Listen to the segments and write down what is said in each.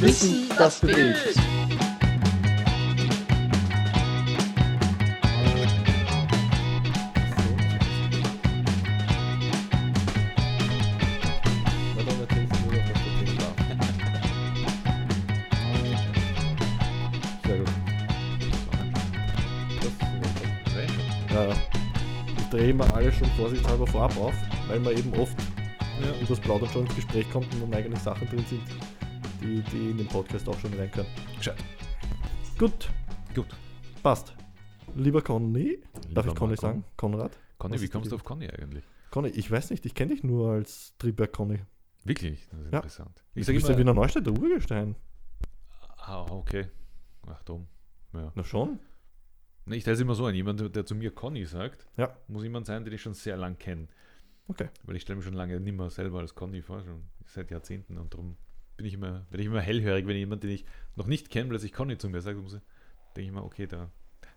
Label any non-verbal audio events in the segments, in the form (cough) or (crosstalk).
Wissen, das bewegt. Drehe immer alles schon vorsichtshalber vorab auf, weil man eben oft Ja. über das Plaudern schon ins Gespräch kommt und dann eigentlich Sachen drin sind, die, die in den Podcast auch schon rein können. Gescheit. Gut, Gut. passt. Lieber Conny, darf Lieber ich Conny Marco. sagen? Konrad? Conny, wie kommst du auf Conny eigentlich? Conny, ich weiß nicht, ich kenne dich nur als Triebwerk Conny. Wirklich? Das ist Ja. interessant. Ich sage immer. Wiener Neustadt, der Urgestein. Ah, okay. Ach, dumm. Ja. Na schon. Nee, ich teile es immer so an. Jemand, der- der zu mir Conny sagt, Ja. muss jemand sein, den ich schon sehr lang kenne. Okay. Weil ich stelle mich schon lange nicht mehr selber als Conny vor, schon seit Jahrzehnten. Und darum bin ich immer, werde ich immer hellhörig, wenn jemand, den ich noch nicht kenne, plötzlich Conny zu mir sagt, denke ich mir, okay, da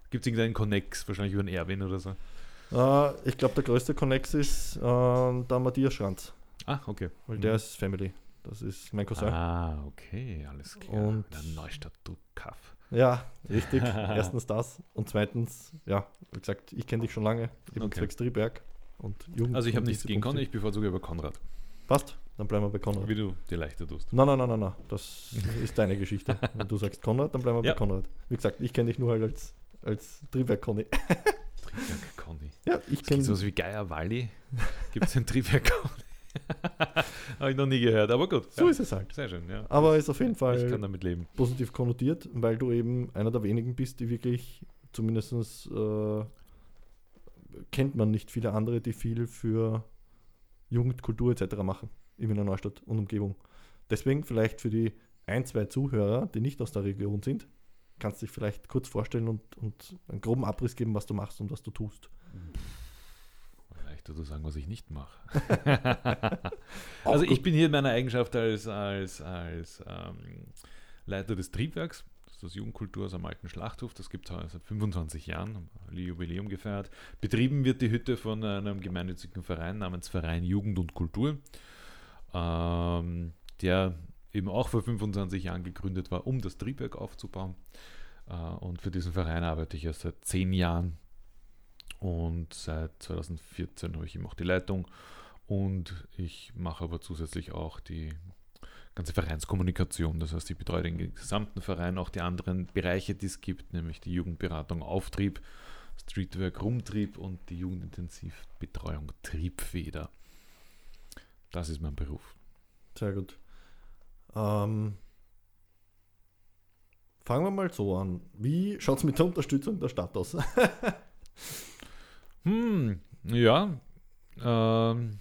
gibt es irgendeinen Connex, wahrscheinlich über einen Erwin oder so. Äh, ich glaube, der größte Connex ist äh, der Matthias Schranz, Ah, okay. weil der ist Family. Das ist mein Cousin. Ah, okay, alles klar. Und- der Neustadt, du Kaff. Ja, (laughs) richtig. Erstens das. Und zweitens, ja, wie gesagt, ich kenne dich schon lange. Eben Okay. zwecks Triebwerk und Jugend. Also ich habe nichts gegen. Conny, ich bevorzuge aber Konrad. Passt, dann bleiben wir bei Konrad. Wie du dir leichter tust. Nein, nein, nein, nein, nein. Das (laughs) ist deine Geschichte. Wenn du sagst Konrad, dann bleiben wir Ja. bei Konrad. Wie gesagt, ich kenne dich nur halt als, als Triebwerk Conny. (laughs) Triebwerk Conny. Ja, ich kenne. sowas wie Geier Walli. Gibt es ein Triebwerk Conny? (laughs) Habe ich noch nie gehört, aber gut. So ja. ist es halt. Sehr schön, ja. Aber ist auf jeden Ich kann Fall damit leben. positiv konnotiert, weil du eben einer der wenigen bist, die wirklich, zumindest äh, kennt man nicht viele andere, die viel für Jugend, Kultur etc. machen in Wiener Neustadt und Umgebung. Deswegen vielleicht für die ein, zwei Zuhörer, die nicht aus der Region sind, kannst du dich vielleicht kurz vorstellen und, und einen groben Abriss geben, was du machst und was du tust. Leichter zu sagen, was ich nicht mache. (laughs) also ich bin hier in meiner Eigenschaft als, als, als ähm, Leiter des Triebwerks. Das ist das Jugendkulturhaus am Alten Schlachthof. Das gibt es seit 25 Jahren, haben Jubiläum gefeiert. Betrieben wird die Hütte von einem gemeinnützigen Verein namens Verein Jugend und Kultur, ähm, der eben auch vor 25 Jahren gegründet war, um das Triebwerk aufzubauen. Äh, und für diesen Verein arbeite ich erst seit 10 Jahren und seit 2014 habe ich eben auch die Leitung und ich mache aber zusätzlich auch die ganze Vereinskommunikation. Das heißt, ich betreue den gesamten Verein, auch die anderen Bereiche, die es gibt, nämlich die Jugendberatung Auftrieb, Streetwork Rumtrieb und die Jugendintensivbetreuung Triebfeder. Das ist mein Beruf. Sehr gut. Ähm, fangen wir mal so an. Wie schaut es mit der Unterstützung der Stadt aus? (laughs) Hm, ja. Ähm,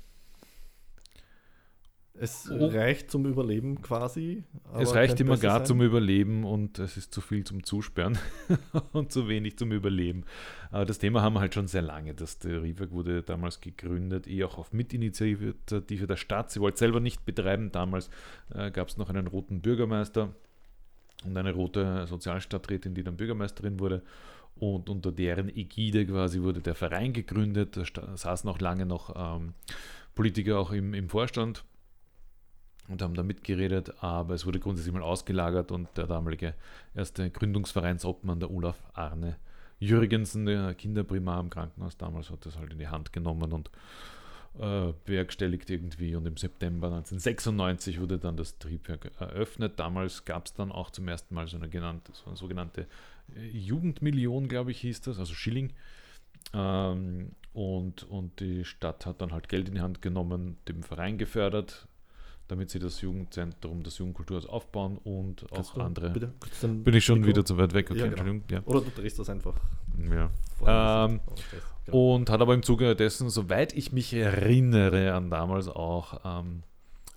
Es Oh. reicht zum Überleben quasi. es reicht immer gar sein. zum Überleben und es ist zu viel zum Zusperren (laughs) und zu wenig zum Überleben. Aber das Thema haben wir halt schon sehr lange. Das Riefwerk wurde damals gegründet, eh auch auf Mitinitiative der Stadt. Sie wollte selber nicht betreiben. Damals äh, gab es noch einen roten Bürgermeister und eine rote Sozialstadträtin, die dann Bürgermeisterin wurde. Und unter deren Ägide quasi wurde der Verein gegründet. Da saßen auch lange noch ähm, Politiker auch im, im Vorstand und haben da mitgeredet, aber es wurde grundsätzlich mal ausgelagert und der damalige erste Gründungsvereinsobmann, der Olaf Arne Jürgensen, der Kinderprimar im Krankenhaus damals, hat das halt in die Hand genommen und äh, bewerkstelligt irgendwie und im September 1996 wurde dann das Triebwerk eröffnet. Damals gab es dann auch zum ersten Mal so eine, genannte, so eine sogenannte äh, Jugendmillion, glaube ich, hieß das, also Schilling. Ähm, und, und die Stadt hat dann halt Geld in die Hand genommen, dem Verein gefördert, damit sie das Jugendzentrum, das Jugendkulturhaus aufbauen und Kannst auch du andere. Bitte, Bin ich schon Mikro- wieder zu weit weg? Okay, Ja, genau. Entschuldigung. Ja. Oder du drehst das einfach. Ja. Ähm, Oh, das- genau. Und hat aber im Zuge dessen, soweit ich mich erinnere, an damals auch ähm,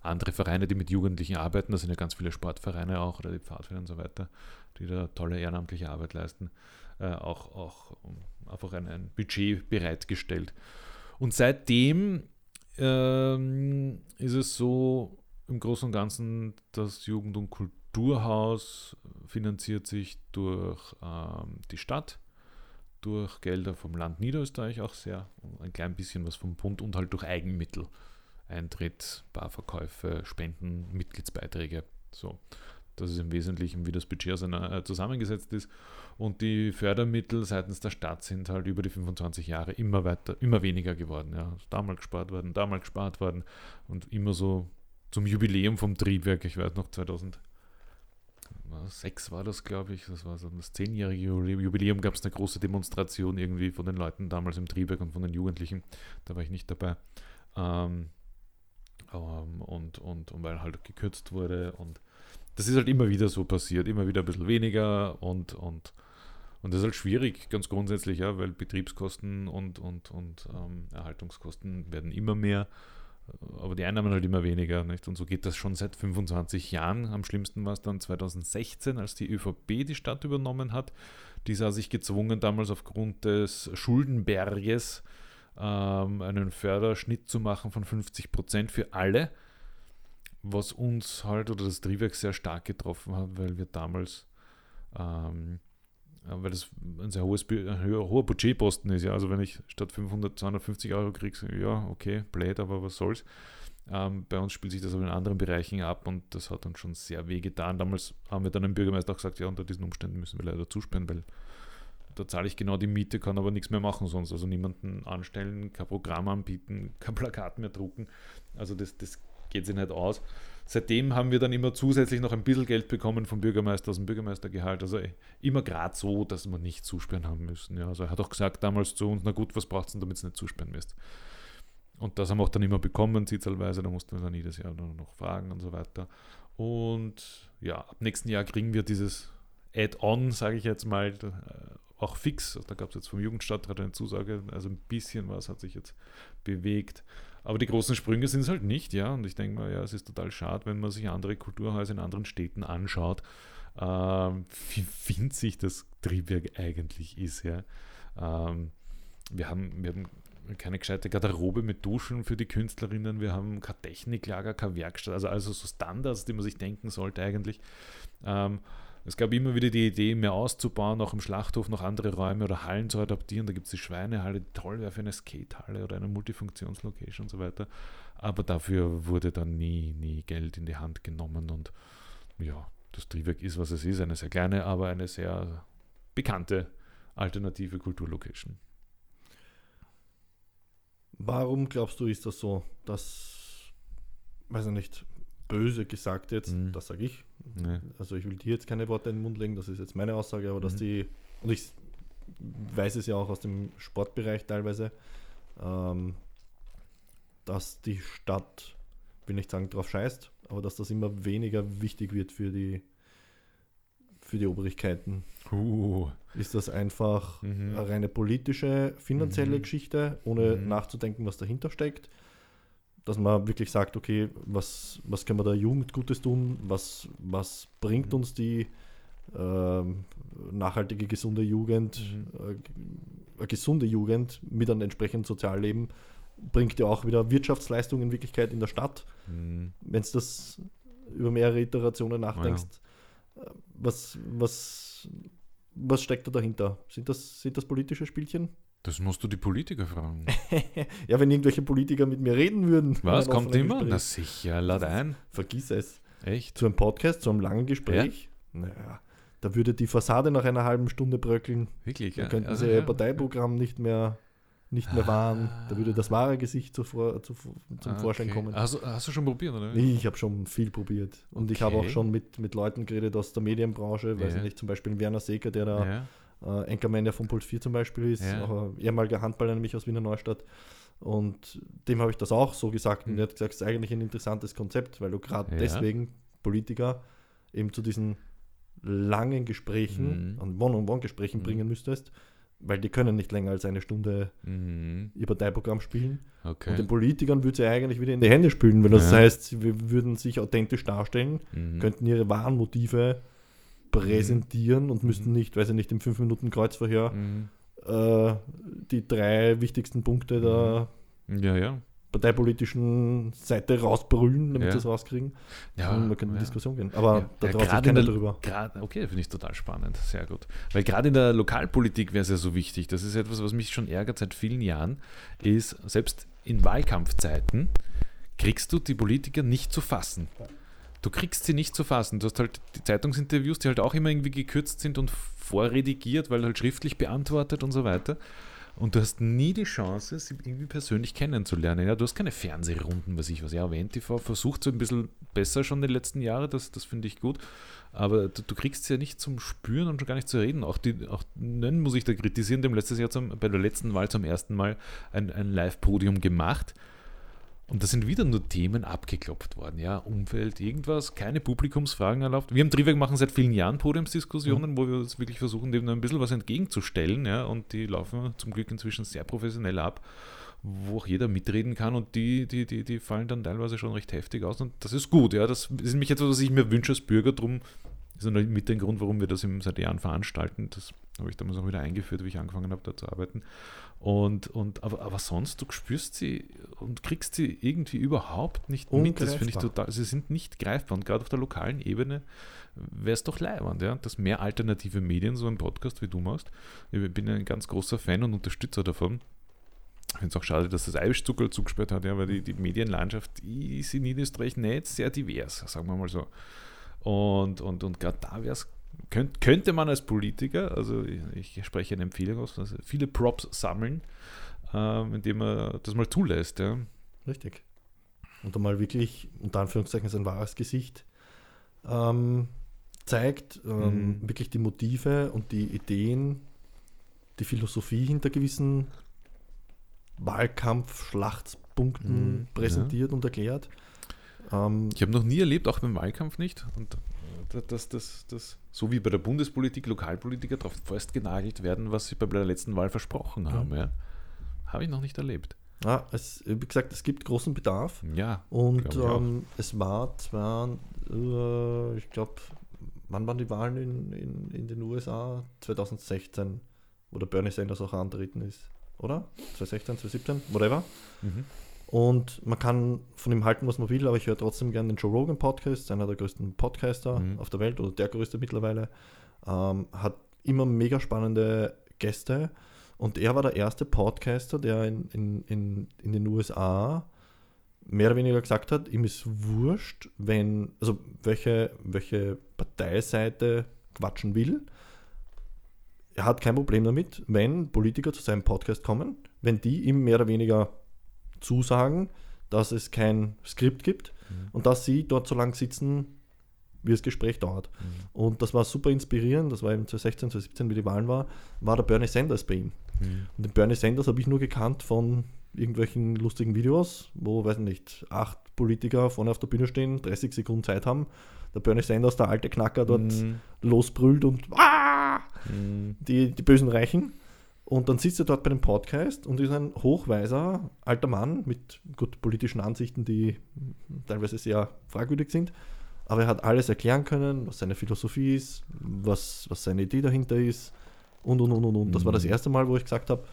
andere Vereine, die mit Jugendlichen arbeiten. Da sind ja ganz viele Sportvereine auch oder die Pfadfinder und so weiter, die da tolle ehrenamtliche Arbeit leisten, äh, auch, auch um, einfach ein, ein Budget bereitgestellt. Und seitdem ähm, ist es so im Großen und Ganzen, das Jugend- und Kulturhaus finanziert sich durch ähm, die Stadt durch Gelder vom Land Niederösterreich auch sehr, ein klein bisschen was vom Bund und halt durch Eigenmittel. Eintritt, Barverkäufe, Spenden, Mitgliedsbeiträge. So. Das ist im Wesentlichen, wie das Budget äh, zusammengesetzt ist. Und die Fördermittel seitens der Stadt sind halt über die 25 Jahre immer weiter, immer weniger geworden. Ja. Damals gespart worden, damals gespart worden und immer so zum Jubiläum vom Triebwerk, ich weiß noch, 2006 war das, glaube ich, das war so das zehnjährige Jubiläum, gab es eine große Demonstration irgendwie von den Leuten damals im Triebwerk und von den Jugendlichen, da war ich nicht dabei. Ähm, ähm, und, und, und weil halt gekürzt wurde und das ist halt immer wieder so passiert, immer wieder ein bisschen weniger und, und, und das ist halt schwierig, ganz grundsätzlich, ja, weil Betriebskosten und, und, und ähm, Erhaltungskosten werden immer mehr, aber die Einnahmen halt immer weniger. Nicht? Und so geht das schon seit 25 Jahren. Am schlimmsten war es dann 2016, als die ÖVP die Stadt übernommen hat. Die sah sich gezwungen, damals aufgrund des Schuldenberges ähm, einen Förderschnitt zu machen von 50 Prozent für alle was uns halt oder das Triebwerk sehr stark getroffen hat, weil wir damals, ähm, weil das ein sehr hohes, ein hoher Budgetposten ist, ja, also wenn ich statt 500, 250 Euro kriege, ja, okay, blöd, aber was soll's. Ähm, bei uns spielt sich das aber in anderen Bereichen ab und das hat uns schon sehr weh getan. Damals haben wir dann dem Bürgermeister auch gesagt, ja, unter diesen Umständen müssen wir leider zusperren, weil da zahle ich genau die Miete, kann aber nichts mehr machen sonst. Also niemanden anstellen, kein Programm anbieten, kein Plakat mehr drucken. Also das, das geht sich nicht aus. Seitdem haben wir dann immer zusätzlich noch ein bisschen Geld bekommen vom Bürgermeister aus dem Bürgermeistergehalt. Also eh, immer gerade so, dass wir nicht zusperren haben müssen. Ja, also er hat auch gesagt damals zu uns, na gut, was braucht es denn, damit ihr nicht zusperren müsst. Und das haben wir auch dann immer bekommen, zielweise, da mussten wir dann jedes Jahr noch fragen und so weiter. Und ja, ab nächsten Jahr kriegen wir dieses Add-on, sage ich jetzt mal, äh, auch fix. Da gab es jetzt vom Jugendstadtrat eine Zusage, also ein bisschen was hat sich jetzt bewegt. Aber die großen Sprünge sind es halt nicht, ja. Und ich denke mal, ja, es ist total schade, wenn man sich andere Kulturhäuser in anderen Städten anschaut, ähm, wie (laughs) winzig das Triebwerk eigentlich ist, ja. Ähm, wir, haben, wir haben keine gescheite Garderobe mit Duschen für die Künstlerinnen, wir haben kein Techniklager, keine Werkstatt, also, also so Standards, die man sich denken sollte eigentlich. Ähm, es gab immer wieder die Idee, mehr auszubauen, auch im Schlachthof noch andere Räume oder Hallen zu adaptieren. Da gibt es die Schweinehalle, die toll wäre für eine Skatehalle oder eine Multifunktionslocation und so weiter. Aber dafür wurde dann nie, nie Geld in die Hand genommen und ja, das Triebwerk ist, was es ist. Eine sehr kleine, aber eine sehr bekannte alternative Kulturlocation. Warum glaubst du, ist das so, dass, weiß ich nicht, böse gesagt jetzt, mhm. das sage ich. Nee. Also ich will dir jetzt keine Worte in den Mund legen, das ist jetzt meine Aussage, aber mhm. dass die, und ich weiß es ja auch aus dem Sportbereich teilweise, ähm, dass die Stadt, will nicht sagen, drauf scheißt, aber dass das immer weniger wichtig wird für die für die Obrigkeiten. Uh. Ist das einfach mhm. eine reine politische, finanzielle mhm. Geschichte, ohne mhm. nachzudenken, was dahinter steckt? Dass man wirklich sagt, okay, was, was können wir der Jugend Gutes tun, was, was bringt mhm. uns die äh, nachhaltige, gesunde Jugend, mhm. äh, eine gesunde Jugend mit einem entsprechenden Sozialleben, bringt ja auch wieder Wirtschaftsleistung in Wirklichkeit in der Stadt. Mhm. Wenn du das über mehrere Iterationen nachdenkst, ja. Äh, was, was, was steckt da dahinter? Sind das, sind das politische Spielchen? Das musst du die Politiker fragen. (laughs) ja, wenn irgendwelche Politiker mit mir reden würden. Was? Kommt immer? Gespräch. Na sicher, lad ein. Vergiss es. Echt? Zu einem Podcast, zu einem langen Gespräch. Ja? Naja, da würde die Fassade nach einer halben Stunde bröckeln. Wirklich, da ja. könnten also, sie ihr ja, Parteiprogramm nicht mehr nicht mehr wahren. Da würde das wahre Gesicht zuvor, zu, zum ah, Vorschein okay. kommen. Hast, hast, du schon probiert, oder? Ich habe schon viel probiert. Und okay. ich habe auch schon mit, mit Leuten geredet aus der Medienbranche, weiß ja. nicht, zum Beispiel Werner Seeker, der da ja äh, Enkermann, der von Puls 4 zum Beispiel ist, ja. ein ehemaliger Handballer nämlich aus Wiener Neustadt. Und dem habe ich das auch so gesagt. Mhm. Und er hat gesagt, es ist eigentlich ein interessantes Konzept, weil du gerade ja. deswegen Politiker eben zu diesen langen Gesprächen, mhm. an One-on-One-Gesprächen mhm. bringen müsstest, weil die können nicht länger als eine Stunde mhm. ihr Parteiprogramm spielen. Okay. Und den Politikern würde sie eigentlich wieder in die Hände spülen, wenn das ja. heißt, sie würden sich authentisch darstellen, mhm. könnten ihre wahren Motive präsentieren mhm. und müssten nicht, weiß ich nicht, im 5-Minuten-Kreuzverhör mhm. äh, die drei wichtigsten Punkte der mhm. ja, ja. parteipolitischen Seite rausbrüllen, damit ja. sie es rauskriegen. Ja, und man könnte in Diskussion gehen. Aber da traut sich keiner drüber. Grad, okay, finde ich total spannend. Sehr gut. Weil gerade in der Lokalpolitik wäre es ja so wichtig. Das ist etwas, was mich schon ärgert seit vielen Jahren, ist, selbst in Wahlkampfzeiten kriegst du die Politiker nicht zu fassen. Du kriegst sie nicht zu fassen. Du hast halt die Zeitungsinterviews, die halt auch immer irgendwie gekürzt sind und vorredigiert, weil halt schriftlich beantwortet und so weiter. Und du hast nie die Chance, sie irgendwie persönlich kennenzulernen. Ja, du hast keine Fernsehrunden, was ich was. Ja, WNTV versucht so ein bisschen besser schon die letzten Jahre, das, das finde ich gut. Aber du, du, kriegst sie ja nicht zum Spüren und schon gar nicht zu reden. Auch, die, auch nennen muss ich da kritisieren, dem letztes Jahr zum, bei der letzten Wahl zum ersten Mal ein, ein Live-Podium gemacht. Und da sind wieder nur Themen abgeklopft worden. Ja, Umfeld, irgendwas, keine Publikumsfragen erlaubt. Wir im Triebwerk machen seit vielen Jahren Podiumsdiskussionen, mhm. wo wir uns wirklich versuchen, dem ein bisschen was entgegenzustellen. Ja, und die laufen zum Glück inzwischen sehr professionell ab, wo auch jeder mitreden kann. Und die, die, die, die fallen dann teilweise schon recht heftig aus. Und das ist gut. Ja, das ist nämlich etwas, was ich mir wünsche als Bürger. Drum ist mit dem Grund, warum wir das seit Jahren veranstalten. Das habe ich damals auch wieder eingeführt, wie ich angefangen habe, da zu arbeiten. Und, und, aber, aber sonst, du spürst sie und kriegst sie irgendwie überhaupt nicht mit. Das finde ich total, sie sind nicht greifbar. Und gerade auf der lokalen Ebene wäre es doch leibend, ja, dass mehr alternative Medien, so ein Podcast wie du machst. Ich bin ein ganz großer Fan und Unterstützer davon. Ich finde es auch schade, dass das Eiwischzucker zugesperrt hat, ja, weil die, die Medienlandschaft ist in Niederösterreich nicht sehr divers, sagen wir mal so. Und, und, und gerade da wäre es Könnt, könnte man als Politiker, also ich, ich spreche eine Empfehlung aus, also viele Props sammeln, ähm, indem man das mal zulässt. Ja. Richtig. Und einmal wirklich, unter Anführungszeichen, sein wahres Gesicht ähm, zeigt, ähm, mhm. wirklich die Motive und die Ideen, die Philosophie hinter gewissen Wahlkampf-Schlachtpunkten mhm, präsentiert ja. und erklärt. Ähm, ich habe noch nie erlebt, auch beim Wahlkampf nicht, und dass das, das, so wie bei der Bundespolitik Lokalpolitiker darauf festgenagelt werden, was sie bei der letzten Wahl versprochen haben. Ja. ja. Habe ich noch nicht erlebt. Ja, es, wie gesagt, es gibt großen Bedarf. Ja. Und ähm, es war zwar, äh, ich glaube, wann waren die Wahlen in, in, in den USA? 2016, wo der Bernie Sanders auch antreten ist, oder? 2016, 2017, whatever. Mhm. Und man kann von ihm halten, was man will, aber ich höre trotzdem gerne den Joe Rogan Podcast, einer der größten Podcaster mhm. auf der Welt oder der größte mittlerweile. Ähm, hat immer mega spannende Gäste und er war der erste Podcaster, der in, in, in, in den USA mehr oder weniger gesagt hat, ihm ist wurscht, wenn, also welche, welche Parteiseite quatschen will. Er hat kein Problem damit, wenn Politiker zu seinem Podcast kommen, wenn die ihm mehr oder weniger zusagen, dass es kein Skript gibt mhm. und dass sie dort so lange sitzen, wie das Gespräch dauert. Mhm. Und das war super inspirierend, das war eben 2016, 2017, wie die Wahlen war, war der Bernie Sanders bei ihm. Mhm. Und den Bernie Sanders habe ich nur gekannt von irgendwelchen lustigen Videos, wo, weiß nicht, acht Politiker vorne auf der Bühne stehen, 30 Sekunden Zeit haben, der Bernie Sanders, der alte Knacker, dort mhm. losbrüllt und ah! mhm. die, die bösen Reichen. Und dann sitzt er dort bei dem Podcast und ist ein hochweiser alter Mann mit gut politischen Ansichten, die teilweise sehr fragwürdig sind. Aber er hat alles erklären können, was seine Philosophie ist, was, was seine Idee dahinter ist und und und und. und. Das war das mhm. erste Mal, wo ich gesagt habe,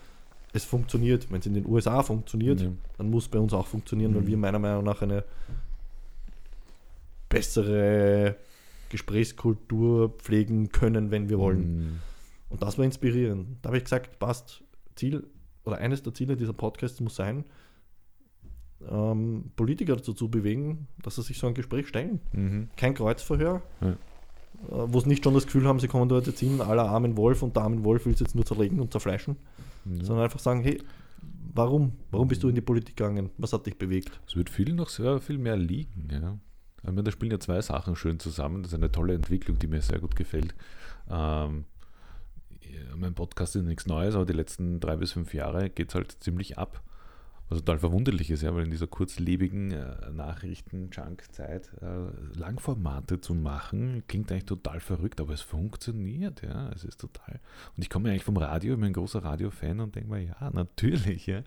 es funktioniert. Wenn es in den USA funktioniert, ja. dann muss es bei uns auch funktionieren, mhm. weil wir meiner Meinung nach eine bessere Gesprächskultur pflegen können, wenn wir wollen. Und das war inspirierend. Da habe ich gesagt, passt, Ziel oder eines der Ziele dieser Podcasts muss sein, ähm, Politiker dazu zu bewegen, dass sie sich so ein Gespräch stellen. Mhm. Kein Kreuzverhör, ja. äh, wo sie nicht schon das Gefühl haben, sie kommen dort jetzt hin, aller armen Wolf und der armen Wolf will es jetzt nur zerlegen und zerfleischen, ja. sondern einfach sagen, hey, warum? Warum bist du in die Politik gegangen? Was hat dich bewegt? Es wird vielen noch sehr viel mehr liegen, ja. Ich meine, da spielen ja zwei Sachen schön zusammen. Das ist eine tolle Entwicklung, die mir sehr gut gefällt. Ähm, mein Podcast ist nichts Neues, aber die letzten drei bis fünf Jahre geht es halt ziemlich ab. Was total verwunderlich ist, ja, weil in dieser kurzlebigen äh, Nachrichten-Junk-Zeit äh, Langformate zu machen, klingt eigentlich total verrückt, aber es funktioniert, ja. Es ist total. Und ich komme eigentlich vom Radio, ich bin ein großer Radio-Fan und denke mir, ja, natürlich, ja.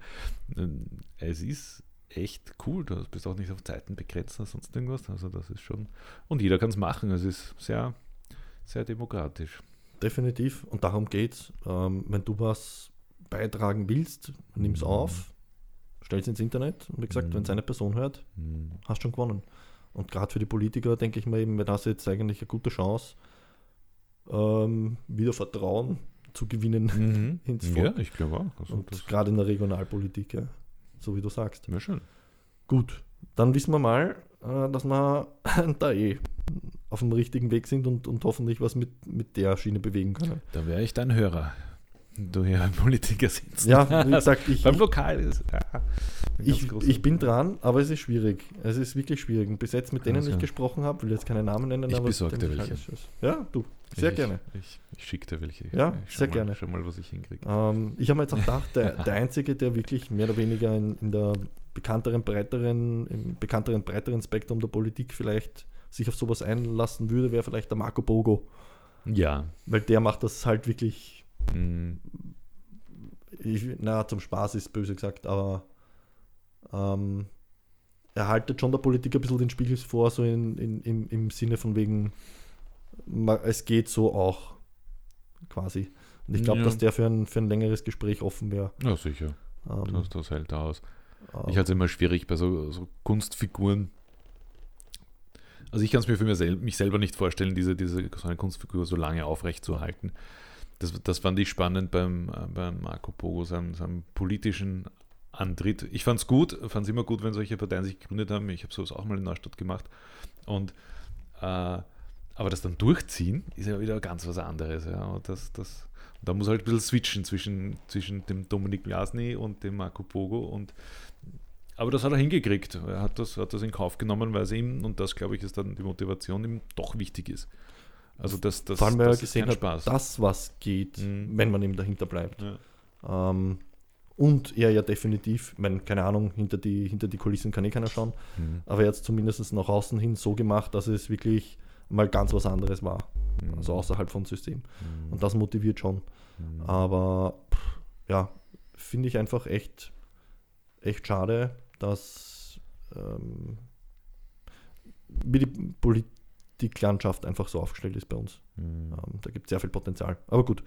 Ähm, es ist echt cool. Du bist auch nicht auf Zeiten begrenzt oder sonst irgendwas. Also das ist schon. Und jeder kann es machen. Es ist sehr, sehr demokratisch definitiv. Und darum geht's. Ähm, wenn du was beitragen willst, nimm es mhm. auf, stell es ins Internet und wie gesagt, mhm. wenn es eine Person hört, mhm. hast schon gewonnen. Und gerade für die Politiker denke ich mir eben, wäre das jetzt eigentlich eine gute Chance, ähm, wieder Vertrauen zu gewinnen mhm. (laughs) ins Volk. Ja, ich glaube auch. Also und gerade in der Regionalpolitik, ja, so wie du sagst. Ja, schön. Gut, dann wissen wir mal, äh, dass wir (laughs) da eh auf dem richtigen Weg sind und, und hoffentlich was mit, mit der Schiene bewegen können. Da wäre ich dein Hörer. Du hier ein Politiker sitzt. Ja, wie gesagt, ich, Beim Lokal ist. Ja, ich, ich bin dran, aber es ist schwierig. Es ist wirklich schwierig. Und bis jetzt mit denen Also. ich gesprochen habe, will jetzt keine Namen nennen, Ich aber besorg dir welche. Ja, du, sehr ich, gerne. Ich, ich schicke dir welche. Ja, sehr mal, gerne. Schau mal, was ich hinkriege. Ähm, ich habe mir jetzt auch gedacht, der, (laughs) der Einzige, der wirklich mehr oder weniger in, in der bekannteren, breiteren, im bekannteren, breiteren Spektrum der Politik vielleicht sich auf sowas einlassen würde, wäre vielleicht der Marco Bogo. Ja. Weil der macht das halt wirklich, mm, ich, na, zum Spaß ist böse gesagt, aber ähm, er haltet schon der Politik ein bisschen den Spiegel vor, so in, in, im, im Sinne von wegen, es geht so auch, quasi. Und ich glaube, Ja. dass der für ein, für ein längeres Gespräch offen wäre. Ja, sicher. Ähm, Das, das hält er aus. ähm, Ich halte es immer schwierig bei so, so Kunstfiguren. Also ich kann es mir für mich, sel mich selber nicht vorstellen, diese, diese so eine Kunstfigur so lange aufrecht zu halten. Das, das fand ich spannend beim, äh, beim Marco Pogo, seinem, seinem politischen Antritt. Ich fand es gut, fand es immer gut, wenn solche Parteien sich gegründet haben. Ich habe sowas auch mal in Neustadt gemacht. Und äh, aber das dann durchziehen ist ja wieder ganz was anderes. Ja. Und das, das, da muss halt ein bisschen switchen zwischen, zwischen dem Dominik Blasny und dem Marco Pogo. Und, aber das hat er hingekriegt. Er hat das, hat das in Kauf genommen, weil es ihm, und das glaube ich ist dann die Motivation, ihm doch wichtig ist. Also das, das, Vor allem, das ist gesehen kein hat, Spaß. dass was geht, Mhm. wenn man ihm dahinter bleibt. Ja. Ähm, und er ja definitiv, ich meine, keine Ahnung, hinter die, hinter die Kulissen kann eh keiner schauen, Mhm. aber er hat es zumindest nach außen hin so gemacht, dass es wirklich mal ganz was anderes war. Mhm. Also außerhalb vom System. Mhm. Und das motiviert schon. Mhm. Aber pff, ja, finde ich einfach echt, echt schade, dass ähm, wie die Politiklandschaft einfach so aufgestellt ist bei uns. Mhm. Ähm, da gibt es sehr viel Potenzial. Aber gut,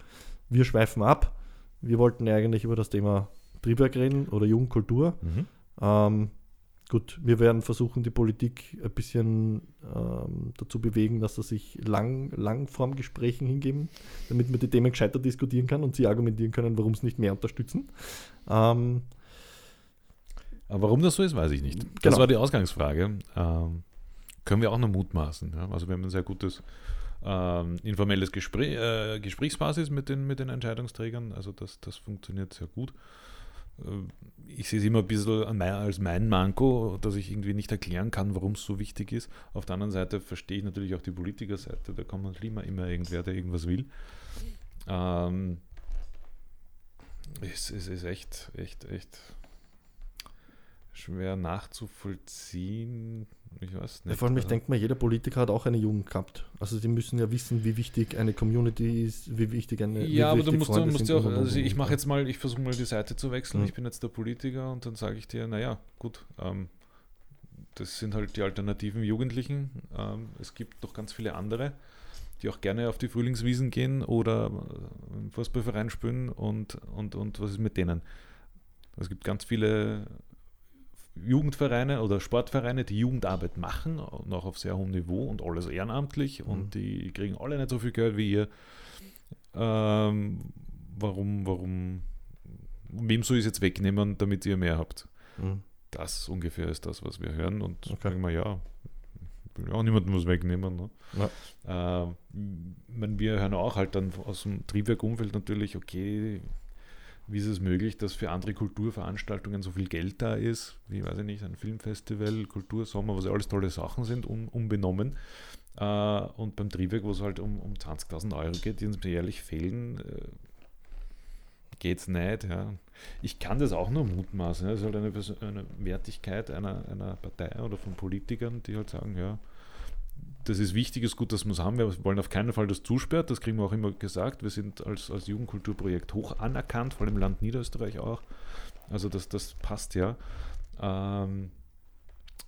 wir schweifen ab. Wir wollten ja eigentlich über das Thema Triebwerk reden oder Jugendkultur. Mhm. Ähm, gut, wir werden versuchen, die Politik ein bisschen ähm, dazu bewegen, dass sie sich lang, Langformgesprächen hingeben, damit man die Themen gescheiter diskutieren kann und sie argumentieren können, warum sie nicht mehr unterstützen. Ähm, Aber warum das so ist, weiß ich nicht. Das Genau. war die Ausgangsfrage. Ähm, können wir auch nur mutmaßen. Ja? Also wir haben ein sehr gutes ähm, informelles Gespräch, äh, Gesprächsbasis mit den, mit den Entscheidungsträgern. Also das, das funktioniert sehr gut. Äh, Ich sehe es immer ein bisschen als mein Manko, dass ich irgendwie nicht erklären kann, warum es so wichtig ist. Auf der anderen Seite verstehe ich natürlich auch die Politikerseite. Da kommt immer, immer irgendwer, der irgendwas will. Ähm, es, es ist echt, echt, echt schwer nachzuvollziehen. Ich weiß ja, nicht. vor allem, ich Also- denke mal, jeder Politiker hat auch eine Jugend gehabt. Also die müssen ja wissen, wie wichtig eine Community ist, wie wichtig eine Ja, aber du musst, du musst ja auch, also ich mache jetzt mal, ich versuche mal die Seite zu wechseln. Mhm. Ich bin jetzt der Politiker und dann sage ich dir, naja, gut, ähm, das sind halt die alternativen Jugendlichen. Ähm, es gibt noch ganz viele andere, die auch gerne auf die Frühlingswiesen gehen oder äh, im Fußballverein spielen und, und, und was ist mit denen? Es gibt ganz viele Jugendvereine oder Sportvereine, die Jugendarbeit machen, auch auf sehr hohem Niveau und alles ehrenamtlich Mhm. und die kriegen alle nicht so viel Geld wie ihr. Ähm, warum, warum, wem soll ich es jetzt wegnehmen, damit ihr mehr habt? Mhm. Das ungefähr ist das, was wir hören und Okay. sagen wir, ja, will auch niemandem was wegnehmen. Ne? Ja. Äh, wenn wir hören auch halt dann aus dem Triebwerkumfeld natürlich, okay, wie ist es möglich, dass für andere Kulturveranstaltungen so viel Geld da ist, wie weiß ich nicht, ein Filmfestival, Kultursommer, was ja alles tolle Sachen sind, un, unbenommen. Äh, und beim Triebwerk, wo es halt um, um 20.000 Euro geht, die uns jährlich fehlen, äh, geht es nicht. Ja. Ich kann das auch nur mutmaßen. Ja. Das ist halt eine, eine Wertigkeit einer, einer Partei oder von Politikern, die halt sagen, ja, das ist wichtig, ist gut, dass wir es haben. Wir wollen auf keinen Fall das zusperrt, das kriegen wir auch immer gesagt. Wir sind als, als Jugendkulturprojekt hoch anerkannt, vor allem im Land Niederösterreich auch. Also das, das passt ja. Ähm,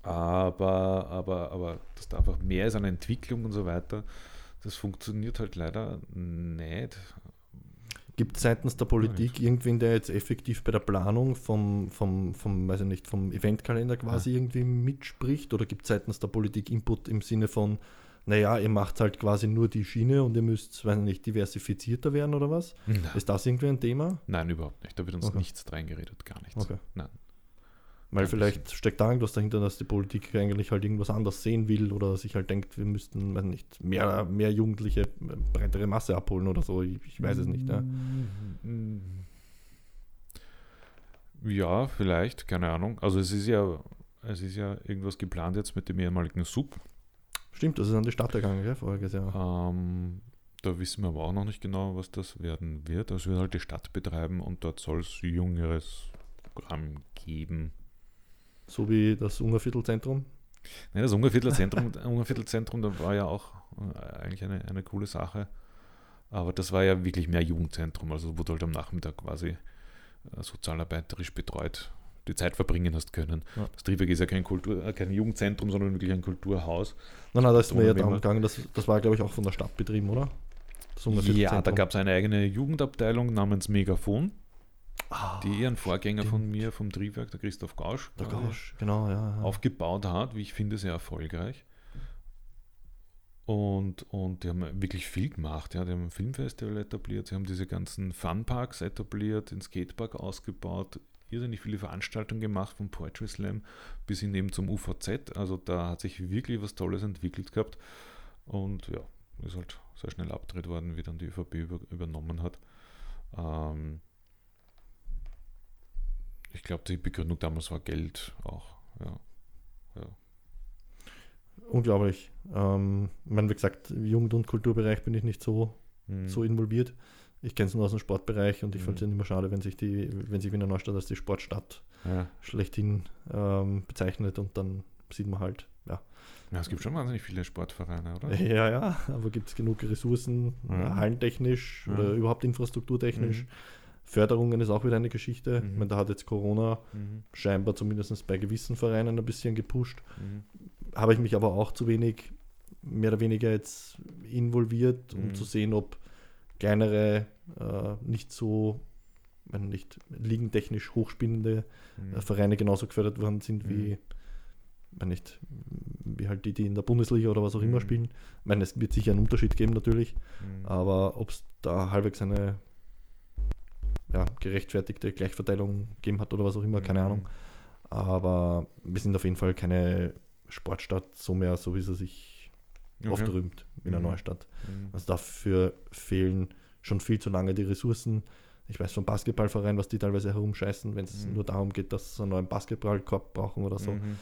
aber, aber, aber dass da einfach mehr ist an Entwicklung und so weiter, das funktioniert halt leider nicht. Gibt es seitens der Politik irgendwen, der jetzt effektiv bei der Planung vom, vom, vom, weiß ich nicht, vom Eventkalender quasi irgendwie mitspricht? Oder gibt es seitens der Politik Input im Sinne von, naja, ihr macht halt quasi nur die Schiene und ihr müsst, weiß ich nicht, diversifizierter werden oder was? Ist das irgendwie ein Thema? Nein, überhaupt nicht. Da wird uns Okay. nichts reingeredet, gar nichts. Okay. Nein. Weil vielleicht steckt da irgendwas dahinter, dass die Politik eigentlich halt irgendwas anders sehen will oder sich halt denkt, wir müssten weiß nicht, mehr, mehr Jugendliche, breitere Masse abholen oder so. Ich, ich weiß es nicht. Ja. ja, vielleicht, keine Ahnung. Also es ist ja, es ist ja irgendwas geplant jetzt mit dem ehemaligen Sub. Stimmt, das ist an die Stadt gegangen, gell, voriges Jahr. Ähm, da wissen wir aber auch noch nicht genau, was das werden wird. Also wird halt die Stadt betreiben und dort soll es jüngeres Programm geben. So wie das Ungerviertelzentrum? Nein, das Ungerviertelzentrum, (laughs) Ungerviertelzentrum, da war ja auch äh, eigentlich eine, eine coole Sache. Aber das war ja wirklich mehr Jugendzentrum, also wurde halt am Nachmittag quasi äh, sozialarbeiterisch betreut die Zeit verbringen hast können. Ja. Das Triebwerk ist ja kein, Kultur, äh, kein Jugendzentrum, sondern wirklich ein Kulturhaus. Nein, nein, das ist mir ja darum gegangen, das, das war, glaube ich, auch von der Stadt betrieben, oder? Ja, da gab es eine eigene Jugendabteilung namens Megafon, ah, die ihren Vorgänger stimmt. von mir vom Triebwerk, der Christoph Gausch, der Gausch genau, ja, ja. aufgebaut hat, wie ich finde, sehr erfolgreich. Und, und die haben wirklich viel gemacht. Ja. Die haben ein Filmfestival etabliert, sie haben diese ganzen Funparks etabliert, den Skatepark ausgebaut, irrsinnig viele Veranstaltungen gemacht, vom Poetry Slam bis hin eben zum UVZ. Also da hat sich wirklich was Tolles entwickelt gehabt. Und ja, ist halt sehr schnell abgedreht worden, wie dann die ÖVP über, übernommen hat. Ähm ich glaube, die Begründung damals war Geld auch. Ja. ja. Unglaublich. Ähm, ich meine, wie gesagt, im Jugend- und Kulturbereich bin ich nicht so, hm. so involviert. Ich kenne es nur aus dem Sportbereich und ich mhm. finde es immer schade, wenn sich die, wenn sich Wiener Neustadt als die Sportstadt ja. schlechthin ähm, bezeichnet und dann sieht man halt, ja. Ja, es gibt schon wahnsinnig viele Sportvereine, oder? (laughs) Ja, ja, aber gibt es genug Ressourcen, mhm. hallentechnisch mhm. oder überhaupt infrastrukturtechnisch? Mhm. Förderungen ist auch wieder eine Geschichte. Ich meine, da hat jetzt Corona mhm. scheinbar zumindest bei gewissen Vereinen ein bisschen gepusht. Mhm. Habe ich mich aber auch zu wenig, mehr oder weniger jetzt involviert, um zu sehen, ob kleinere, äh, nicht so, wenn nicht liegentechnisch hochspinnende mhm. äh, Vereine genauso gefördert worden sind mhm. wie, wenn nicht, wie halt die, die in der Bundesliga oder was auch mhm. immer spielen. Ich meine, es wird sicher einen Unterschied geben natürlich, mhm. aber ob es da halbwegs eine ja, gerechtfertigte Gleichverteilung gegeben hat oder was auch immer, keine mhm. Ahnung. Aber wir sind auf jeden Fall keine Sportstadt so mehr, so wie sie sich okay. oft rühmt in der mhm. Neustadt. Mhm. Also dafür fehlen schon viel zu lange die Ressourcen. Ich weiß vom Basketballverein, was die teilweise herumscheißen, wenn es mhm. nur darum geht, dass sie einen neuen Basketballkorb brauchen oder so. Mhm.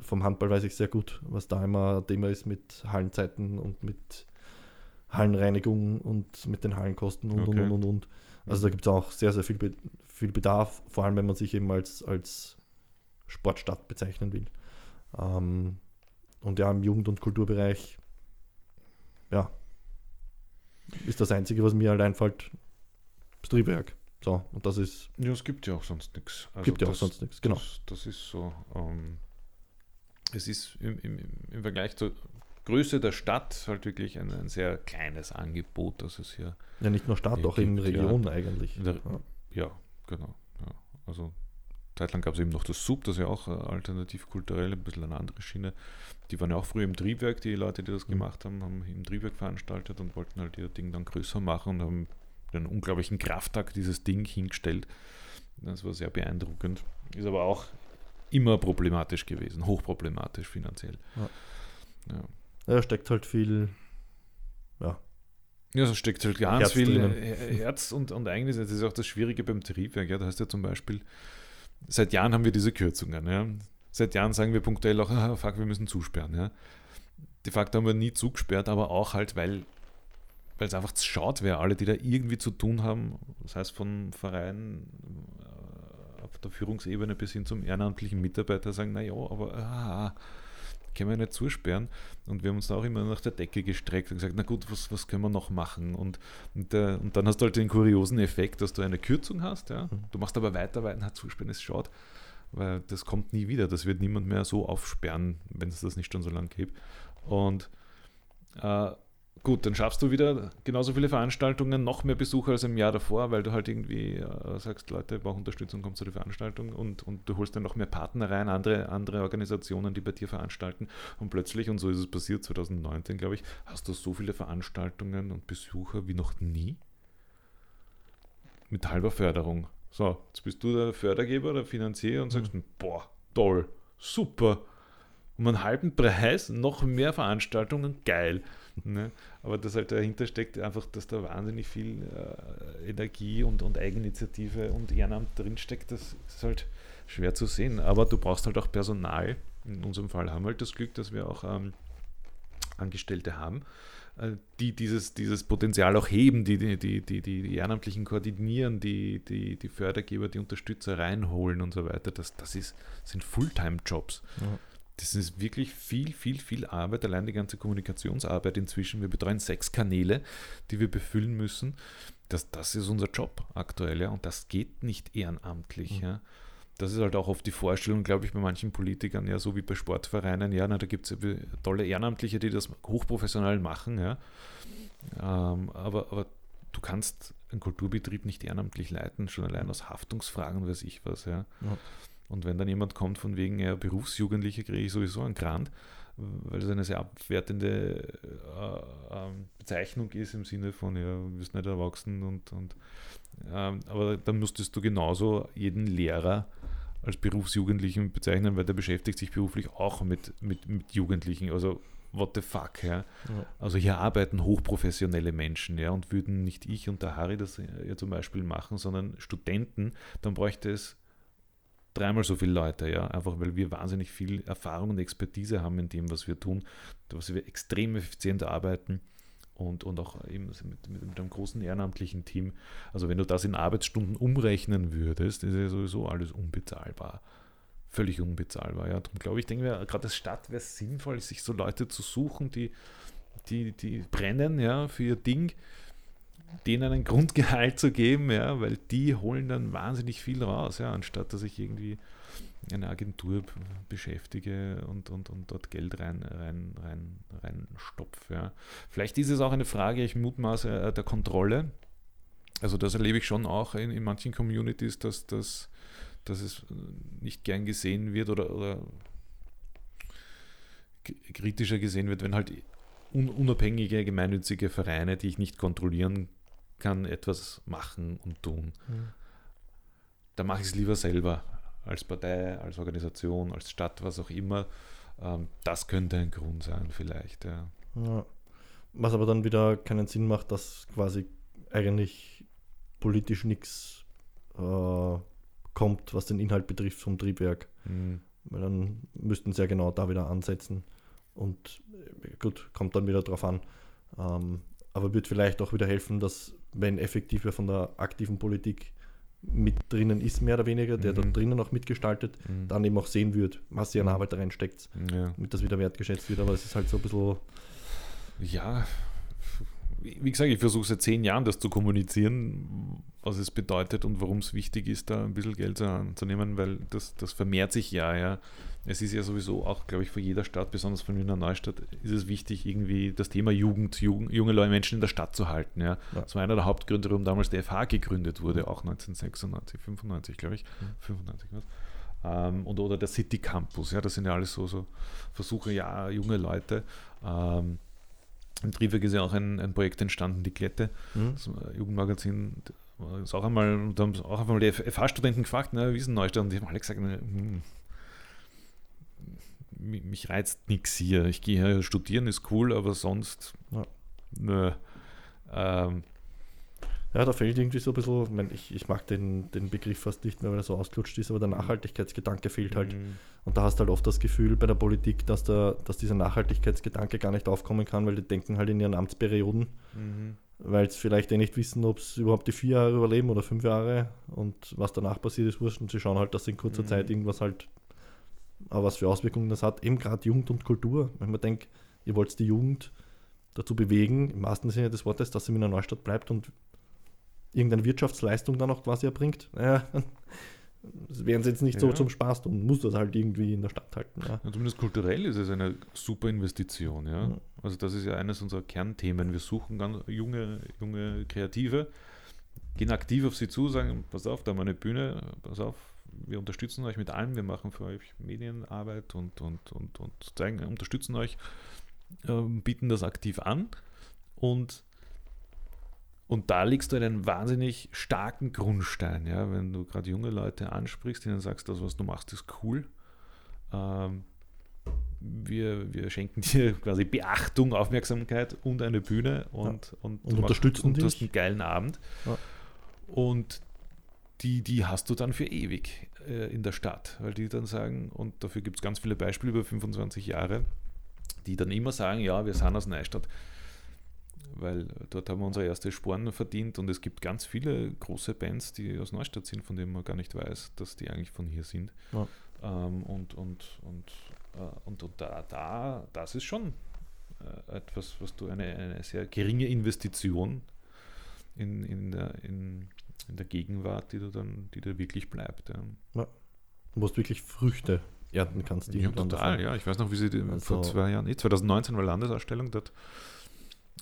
Vom Handball weiß ich sehr gut, was da immer Thema ist mit Hallenzeiten und mit Hallenreinigung und mit den Hallenkosten und okay. und und und. Also da gibt es auch sehr, sehr viel, Be viel Bedarf, vor allem wenn man sich eben als, als Sportstadt bezeichnen will. Ähm, und ja, im Jugend- und Kulturbereich, ja, ist das Einzige, was mir halt einfällt, das Triebwerk. So, und das ist. Ja, es gibt ja auch sonst nichts. Also gibt ja auch sonst nichts, genau. Das, das, ist so. Ähm, es ist im, im, im, Vergleich zur Größe der Stadt halt wirklich ein, ein, sehr kleines Angebot, das es hier. Ja, nicht nur Stadt, auch in Regionen ja, eigentlich. Der, ja. ja. genau. Ja. Also Zeitlang gab es eben noch das Sub, das ist ja auch äh, alternativ kulturell, ein bisschen eine andere Schiene. Die waren ja auch früher im Triebwerk, die Leute, die das mhm. gemacht haben, haben im Triebwerk veranstaltet und wollten halt ihr Ding dann größer machen und haben einen unglaublichen Kraftakt dieses Ding hingestellt. Das war sehr beeindruckend. Ist aber auch immer problematisch gewesen, hochproblematisch finanziell. Ja. Ja. Ja steckt halt viel, ja. Ja, so steckt halt ganz Herz viel drinnen. Herz und, und eigentlich ist das auch das Schwierige beim Triebwerk. Ja, da hast du ja zum Beispiel seit Jahren haben wir diese Kürzungen. Ja. Seit Jahren sagen wir punktuell auch, (laughs) ah, fuck, wir müssen zusperren. Ja. De facto haben wir nie zugesperrt, aber auch halt, weil weil es einfach schaut wäre, alle, die da irgendwie zu tun haben, das heißt von Vereinen äh, auf der Führungsebene bis hin zum ehrenamtlichen Mitarbeiter sagen, naja, aber ah, können wir nicht zusperren. Und wir haben uns auch immer nach der Decke gestreckt und gesagt, na gut, was, was können wir noch machen? Und, und, äh, und dann hast du halt den kuriosen Effekt, dass du eine Kürzung hast. Ja? Mhm. Du machst aber weiter, weil na, zusperren ist schaut, weil das kommt nie wieder. Das wird niemand mehr so aufsperren, wenn es das nicht schon so lange gibt. Und äh, Gut, dann schaffst du wieder genauso viele Veranstaltungen, noch mehr Besucher als im Jahr davor, weil du halt irgendwie äh, sagst, Leute, brauchen Unterstützung, kommt zu der Veranstaltung und, und du holst dann noch mehr Partner rein, andere, andere Organisationen, die bei dir veranstalten und plötzlich, und so ist es passiert 2019, glaube ich, hast du so viele Veranstaltungen und Besucher wie noch nie mit halber Förderung. So, jetzt bist du der Fördergeber, der Finanzier und sagst, mhm. boah, toll, super. Um einen halben Preis noch mehr Veranstaltungen, geil. (laughs) Ne? Aber das halt dahinter steckt einfach, dass da wahnsinnig viel äh, Energie und, und Eigeninitiative und Ehrenamt drinsteckt. Das ist halt schwer zu sehen. Aber du brauchst halt auch Personal. In unserem Fall haben wir halt das Glück, dass wir auch ähm, Angestellte haben, äh, die dieses, dieses Potenzial auch heben, die die, die, die, die Ehrenamtlichen koordinieren, die, die, die Fördergeber, die Unterstützer reinholen und so weiter. Das, das ist, sind Fulltime-Jobs. Ja. Das ist wirklich viel, viel, viel Arbeit, allein die ganze Kommunikationsarbeit inzwischen. Wir betreuen sechs Kanäle, die wir befüllen müssen. Das, das ist unser Job aktuell, ja, und das geht nicht ehrenamtlich. Mhm. Ja. Das ist halt auch oft die Vorstellung, glaube ich, bei manchen Politikern, ja, so wie bei Sportvereinen, ja, na, da gibt es tolle Ehrenamtliche, die das hochprofessionell machen, ja. Ähm, aber, aber du kannst einen Kulturbetrieb nicht ehrenamtlich leiten, schon allein aus Haftungsfragen, weiß ich was, ja. ja. Und wenn dann jemand kommt von wegen ja, Berufsjugendliche, kriege ich sowieso einen Grant, weil das eine sehr abwertende äh, äh, Bezeichnung ist im Sinne von, ja, du bist nicht erwachsen und, und äh, aber dann musstest du genauso jeden Lehrer als Berufsjugendlichen bezeichnen, weil der beschäftigt sich beruflich auch mit, mit, mit Jugendlichen. Also what the fuck, ja? ja. Also hier arbeiten hochprofessionelle Menschen, ja, und würden nicht ich und der Harry das ja zum Beispiel machen, sondern Studenten, dann bräuchte es dreimal so viele Leute, ja, einfach weil wir wahnsinnig viel Erfahrung und Expertise haben in dem, was wir tun, dass wir extrem effizient arbeiten und, und auch eben mit, mit, einem großen ehrenamtlichen Team. Also wenn du das in Arbeitsstunden umrechnen würdest, ist ja sowieso alles unbezahlbar. Völlig unbezahlbar. Ja. Darum glaube ich, denke mir, gerade als Stadt wäre es sinnvoll, sich so Leute zu suchen, die, die, die brennen ja, für ihr Ding denen ein Grundgehalt (laughs) zu geben, ja, weil die holen dann wahnsinnig viel raus, ja, anstatt dass ich irgendwie eine Agentur beschäftige und, und, und dort Geld rein, rein, rein, rein stopfe. Ja. Vielleicht ist es auch eine Frage, ich mutmaße, äh, der Kontrolle. Also das erlebe ich schon auch in, in manchen Communities, dass, dass, dass es nicht gern gesehen wird oder, oder kritischer gesehen wird, wenn halt unabhängige gemeinnützige Vereine, die ich nicht kontrollieren kann etwas machen und tun. Mhm. Da mache ich es lieber selber, als Partei, als Organisation, als Stadt, was auch immer. Ähm, das könnte ein Grund sein, vielleicht. Ja. ja. Was aber dann wieder keinen Sinn macht, dass quasi eigentlich politisch nichts äh, kommt, was den Inhalt betrifft vom Triebwerk. Mhm. Weil dann müssten sie ja genau da wieder ansetzen. Und äh, gut, kommt dann wieder drauf an. Ähm, aber wird vielleicht auch wieder helfen, dass wenn effektiv wer von der aktiven Politik mit drinnen ist, mehr oder weniger, der mhm. da drinnen auch mitgestaltet, mhm. dann eben auch sehen wird, was sie an mhm. Arbeit reinsteckt, ja. damit das wieder wertgeschätzt wird. Aber es ist halt so ein bisschen. Ja, wie gesagt, ich versuche seit zehn Jahren das zu kommunizieren, was es bedeutet und warum es wichtig ist, da ein bisschen Geld zu nehmen, weil das, das vermehrt sich ja, ja es ist ja sowieso auch, glaube ich, für jeder Stadt, besonders von Wiener Neustadt, ist es wichtig, irgendwie das Thema Jugend, Jugend junge Leute, Menschen in der Stadt zu halten. Ja. ja. Das war einer der Hauptgründe, warum damals der FH gegründet wurde, auch 1996, 95, glaube ich. Mhm. 95, was? Ähm, und, oder der City Campus, ja, das sind ja alles so, so Versuche, ja, junge Leute. Ähm, Im Triebwerk ist ja auch ein, ein Projekt entstanden, die Klette, mhm. das Jugendmagazin, ist auch einmal, da haben auch einmal die FH-Studenten gefragt, ne, wie ist denn Neustadt? Und die haben alle gesagt, ne, hm, mich reizt nichts hier. Ich gehe hier studieren, ist cool, aber sonst, ja. nö. Ähm, ja, da fehlt irgendwie so ein bisschen, ich, ich mag den, den Begriff fast nicht mehr, weil er so ausgelutscht ist, aber der Nachhaltigkeitsgedanke fehlt halt. Mhm. Und da hast du halt oft das Gefühl bei der Politik, dass, der, dass dieser Nachhaltigkeitsgedanke gar nicht aufkommen kann, weil die denken halt in ihren Amtsperioden, mhm. weil sie vielleicht eh nicht wissen, ob sie überhaupt die vier Jahre überleben oder fünf Jahre und was danach passiert ist, wurscht. Und sie schauen halt, dass in kurzer mhm. Zeit irgendwas halt aber was für Auswirkungen das hat, eben gerade Jugend und Kultur. Wenn man denkt, ihr wollt die Jugend dazu bewegen, im wahrsten Sinne des Wortes, dass sie in der Neustadt bleibt und irgendeine Wirtschaftsleistung dann auch quasi erbringt, (laughs) naja, das werden sie jetzt nicht ja. so zum Spaß tun, muss das halt irgendwie in der Stadt halten. Ja. Ja, zumindest kulturell ist es eine super Investition, ja. Also das ist ja eines unserer Kernthemen. Wir suchen ganz junge, junge Kreative, gehen aktiv auf sie zu, sagen, pass auf, da haben wir eine Bühne, pass auf, wir unterstützen euch mit allem, wir machen für euch Medienarbeit und, und, und, und zeigen, unterstützen euch, äh, bieten das aktiv an und Und da legst du einen wahnsinnig starken Grundstein, ja, wenn du gerade junge Leute ansprichst, denen sagst, das, was du machst, ist cool. Ähm, wir, wir schenken (laughs) dir quasi Beachtung, Aufmerksamkeit und eine Bühne und, Ja. und, Und du unterstützen machst, du hast dich. einen geilen Abend. Ja. Und die, die hast du dann für ewig äh, in der Stadt, weil die dann sagen, und dafür gibt es ganz viele Beispiele über 25 Jahre, die dann immer sagen, ja, wir sind aus Neustadt, weil dort haben wir unsere erste Sporen verdient und es gibt ganz viele große Bands, die aus Neustadt sind, von denen man gar nicht weiß, dass die eigentlich von hier sind. Ja. Ähm, und und, und, äh, und, und da, da, das ist schon äh, etwas, was du eine, eine sehr geringe Investition in, in, der, in, in der Gegenwart, die du dann, die dir wirklich bleibt. Ja. Wo du wirklich Früchte ernten kannst. Ja, irgendwann total, davon. ja. Ich weiß noch, wie sie die, vor Also- zwei Jahren, eh, 2019 war Landesausstellung dort.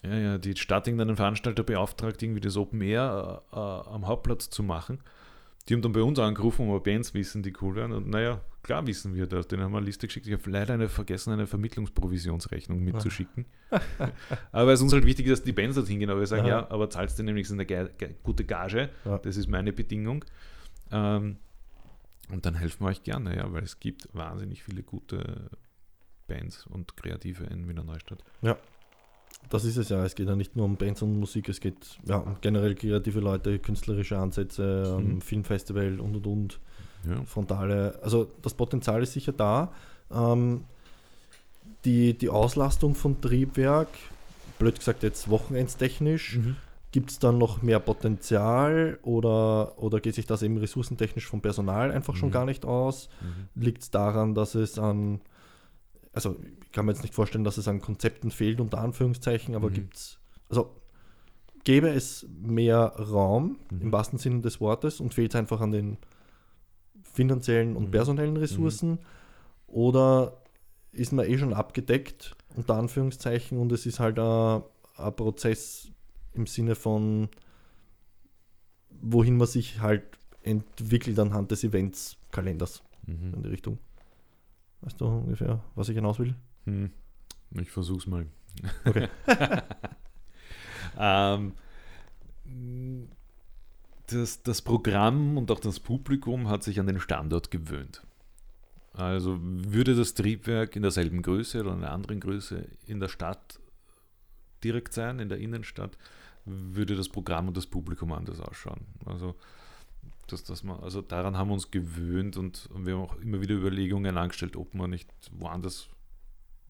Ja, ja, die Stadt irgendeinen Veranstalter beauftragt, irgendwie das Open Air äh, äh, am Hauptplatz zu machen. Die haben dann bei uns angerufen, ob Bands wissen, die cool wären. Und naja, klar wissen wir das. Den haben wir eine Liste geschickt. Ich habe leider eine vergessen, eine Vermittlungsprovisionsrechnung mitzuschicken. (laughs) aber es ist uns halt wichtig, dass die Bands dorthin gehen. Aber wir sagen, Ja. ja, aber zahlst du nämlich eine ge ge gute Gage. Ja. Das ist meine Bedingung. Ähm, und dann helfen wir euch gerne, ja, weil es gibt wahnsinnig viele gute Bands und Kreative in Wiener Neustadt. Das ist es ja. Es geht ja nicht nur um Bands und Musik, es geht ja, um generell kreative Leute, künstlerische Ansätze, ähm, Mhm. Filmfestival und und und. Ja. Frontale. Also das Potenzial ist sicher da. Ähm, die, die Auslastung von Triebwerk, blöd gesagt jetzt wochenendstechnisch, gibt es dann noch mehr Potenzial oder, oder geht sich das eben ressourcentechnisch vom Personal einfach schon Mhm. gar nicht aus? Mhm. Liegt es daran, dass es an, also ich kann mir jetzt nicht vorstellen, dass es an Konzepten fehlt, unter Anführungszeichen, aber Mhm. gibt es, also gäbe es mehr Raum Mhm. im wahrsten Sinne des Wortes und fehlt es einfach an den finanziellen und Mhm. personellen Ressourcen oder ist man eh schon abgedeckt, unter Anführungszeichen, und es ist halt ein, ein Prozess im Sinne von, wohin man sich halt entwickelt anhand des Eventskalenders in Mhm. die Richtung. Weißt du ungefähr, was ich hinaus will? Hm. Ich versuch's mal. Okay. (laughs) ähm, das, das Programm und auch das Publikum hat sich an den Standort gewöhnt. Also würde das Triebwerk in derselben Größe oder einer anderen Größe in der Stadt direkt sein, in der Innenstadt, würde das Programm und das Publikum anders ausschauen. Also, dass, dass man, also daran haben wir uns gewöhnt und, und wir haben auch immer wieder Überlegungen angestellt, ob man nicht woanders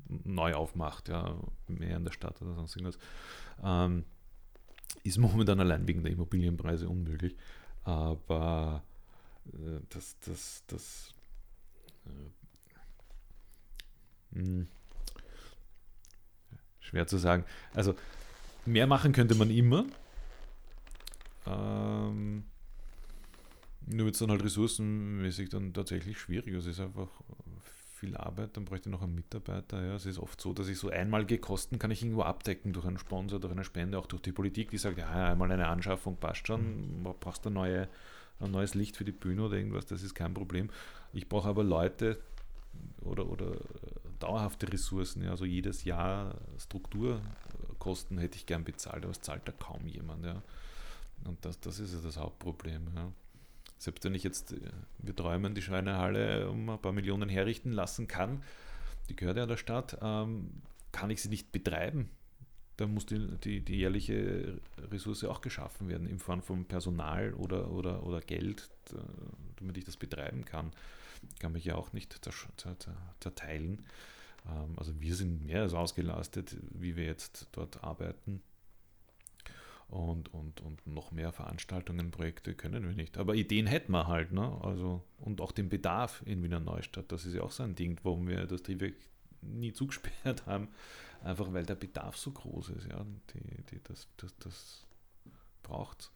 neu aufmacht, ja, mehr in der Stadt oder sonst irgendwas. Ähm, ist momentan allein wegen der Immobilienpreise unmöglich. Aber äh, das, das, das äh, mh, schwer zu sagen. Also mehr machen könnte man immer. Ähm, nur wird es dann halt ressourcenmäßig dann tatsächlich schwierig. Also es ist einfach viel Arbeit, dann bräuchte ich noch einen Mitarbeiter. Ja. Es ist oft so, dass ich so einmalige Kosten kann ich irgendwo abdecken durch einen Sponsor, durch eine Spende, auch durch die Politik, die sagt, ja, einmal eine Anschaffung passt schon, man brauchst du neue, ein neues Licht für die Bühne oder irgendwas, das ist kein Problem. Ich brauche aber Leute oder, oder dauerhafte Ressourcen, ja, also jedes Jahr Strukturkosten hätte ich gern bezahlt, aber es zahlt da kaum jemand. Ja. Und das, das ist ja das Hauptproblem. Ja. Selbst wenn ich jetzt, äh, wir träumen, die Schweinehalle um ein paar Millionen herrichten lassen kann, die gehört ja der Stadt, ähm, kann ich sie nicht betreiben. Da muss die, die, die jährliche Ressource auch geschaffen werden, in Form von Personal oder, oder, oder Geld, da- damit ich das betreiben kann. Kann mich ja auch nicht zerteilen. Ähm, also wir sind mehr als ausgelastet, wie wir jetzt dort arbeiten. Und, und, und noch mehr Veranstaltungen, Projekte können wir nicht. Aber Ideen hätten wir halt, ne? Also, und auch den Bedarf in Wiener Neustadt, das ist ja auch so ein Ding, warum wir das Triebwerk nie (laughs) zugesperrt haben. Einfach weil der Bedarf so groß ist, ja. Die, die, das, das, das braucht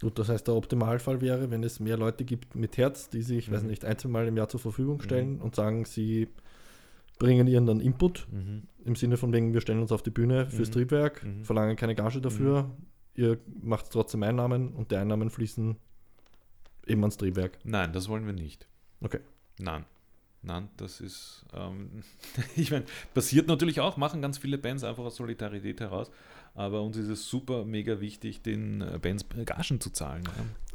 Gut, das heißt, der Optimalfall wäre, wenn es mehr Leute gibt mit Herz, die sich, weiß Mhm. nicht, ein, zwei Mal im Jahr zur Verfügung stellen und sagen, sie bringen ihren dann Input Mhm. im Sinne von wegen, wir stellen uns auf die Bühne fürs Mhm. Triebwerk, Mhm. verlangen keine Gage dafür, ihr macht trotzdem Einnahmen und die Einnahmen fließen eben ans Triebwerk. Nein, das wollen wir nicht. Okay. Nein. Nein, das ist, ähm, (laughs) ich meine, passiert natürlich auch, machen ganz viele Bands einfach aus Solidarität heraus, aber uns ist es super, mega wichtig, den äh, Bands Gagen zu zahlen.